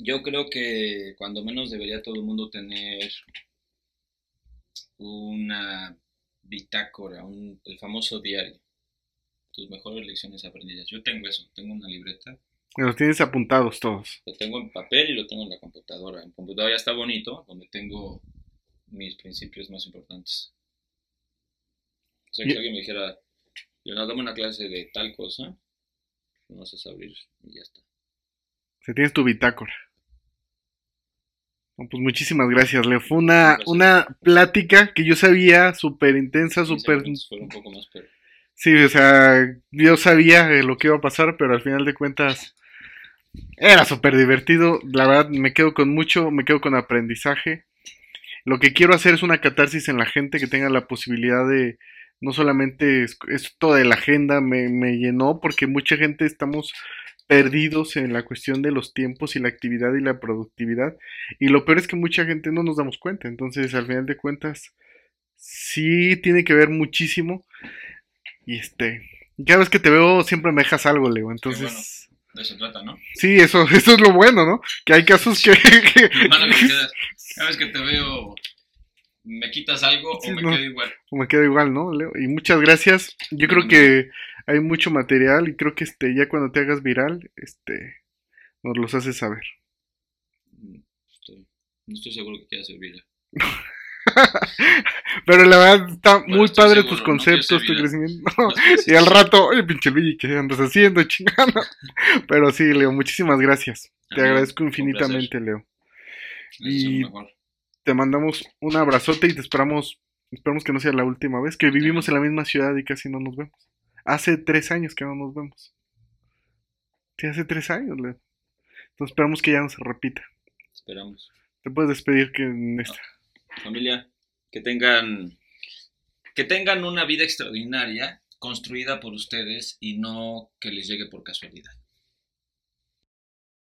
Yo creo que cuando menos debería todo el mundo tener una bitácora, un- el famoso diario. Tus mejores lecciones aprendidas. Yo tengo eso, tengo una libreta, Los tienes apuntados todos. lo tengo en papel y lo tengo en la computadora. En computadora ya está bonito, donde tengo mis principios más importantes. O sea, que Y- si alguien me dijera, Leonardo, dame una clase de tal cosa, no sé abrir y ya está. Sea, tienes tu bitácora. No, pues muchísimas gracias, Leo. Fue una, Gracias. una plática que yo sabía súper intensa, 15 súper... minutos fueron un poco más, pero Sí, o sea, yo sabía eh, lo que iba a pasar, pero al final de cuentas era súper divertido. La verdad, me quedo con mucho, me quedo con aprendizaje. Lo que quiero hacer es una catarsis en la gente que tenga la posibilidad de, no solamente es- esto de la agenda me, me llenó, porque mucha gente estamos perdidos en la cuestión de los tiempos y la actividad y la productividad. Y lo peor es que mucha gente no nos damos cuenta. Entonces, al final de cuentas, sí tiene que ver muchísimo. Y este, cada vez que te veo siempre me dejas algo, Leo. Entonces, de eso trata, ¿no? sí, eso, <laughs> eso es lo bueno, ¿no? Que hay casos que... <laughs> <laughs> Cada vez que te veo, me quitas algo Sí, o me no. quedo igual. o me queda igual, ¿no, Leo? Y muchas gracias. Yo creo No, que hay mucho material y creo que este, ya cuando te hagas viral, este, nos los haces saber. Mm, Estoy, no estoy seguro que quiera servir. <laughs> Pero la verdad está Bueno, muy padre seguro, tus conceptos, tu crecimiento. No <laughs> y al rato, oye, pinche Luigi, ¿qué andas haciendo, <laughs> chingando? Pero sí, Leo, muchísimas gracias. Te agradezco infinitamente, Leo. Y-. Te mandamos un abrazote y te esperamos, esperamos que no sea la última vez, que vivimos en la misma ciudad y casi no nos vemos. Hace tres años que no nos vemos. Sí, hace tres años, Leo. Entonces esperamos que ya no se repita. Esperamos. Te puedes despedir que en esta. Familia, que tengan que tengan una vida extraordinaria construida por ustedes y no que les llegue por casualidad.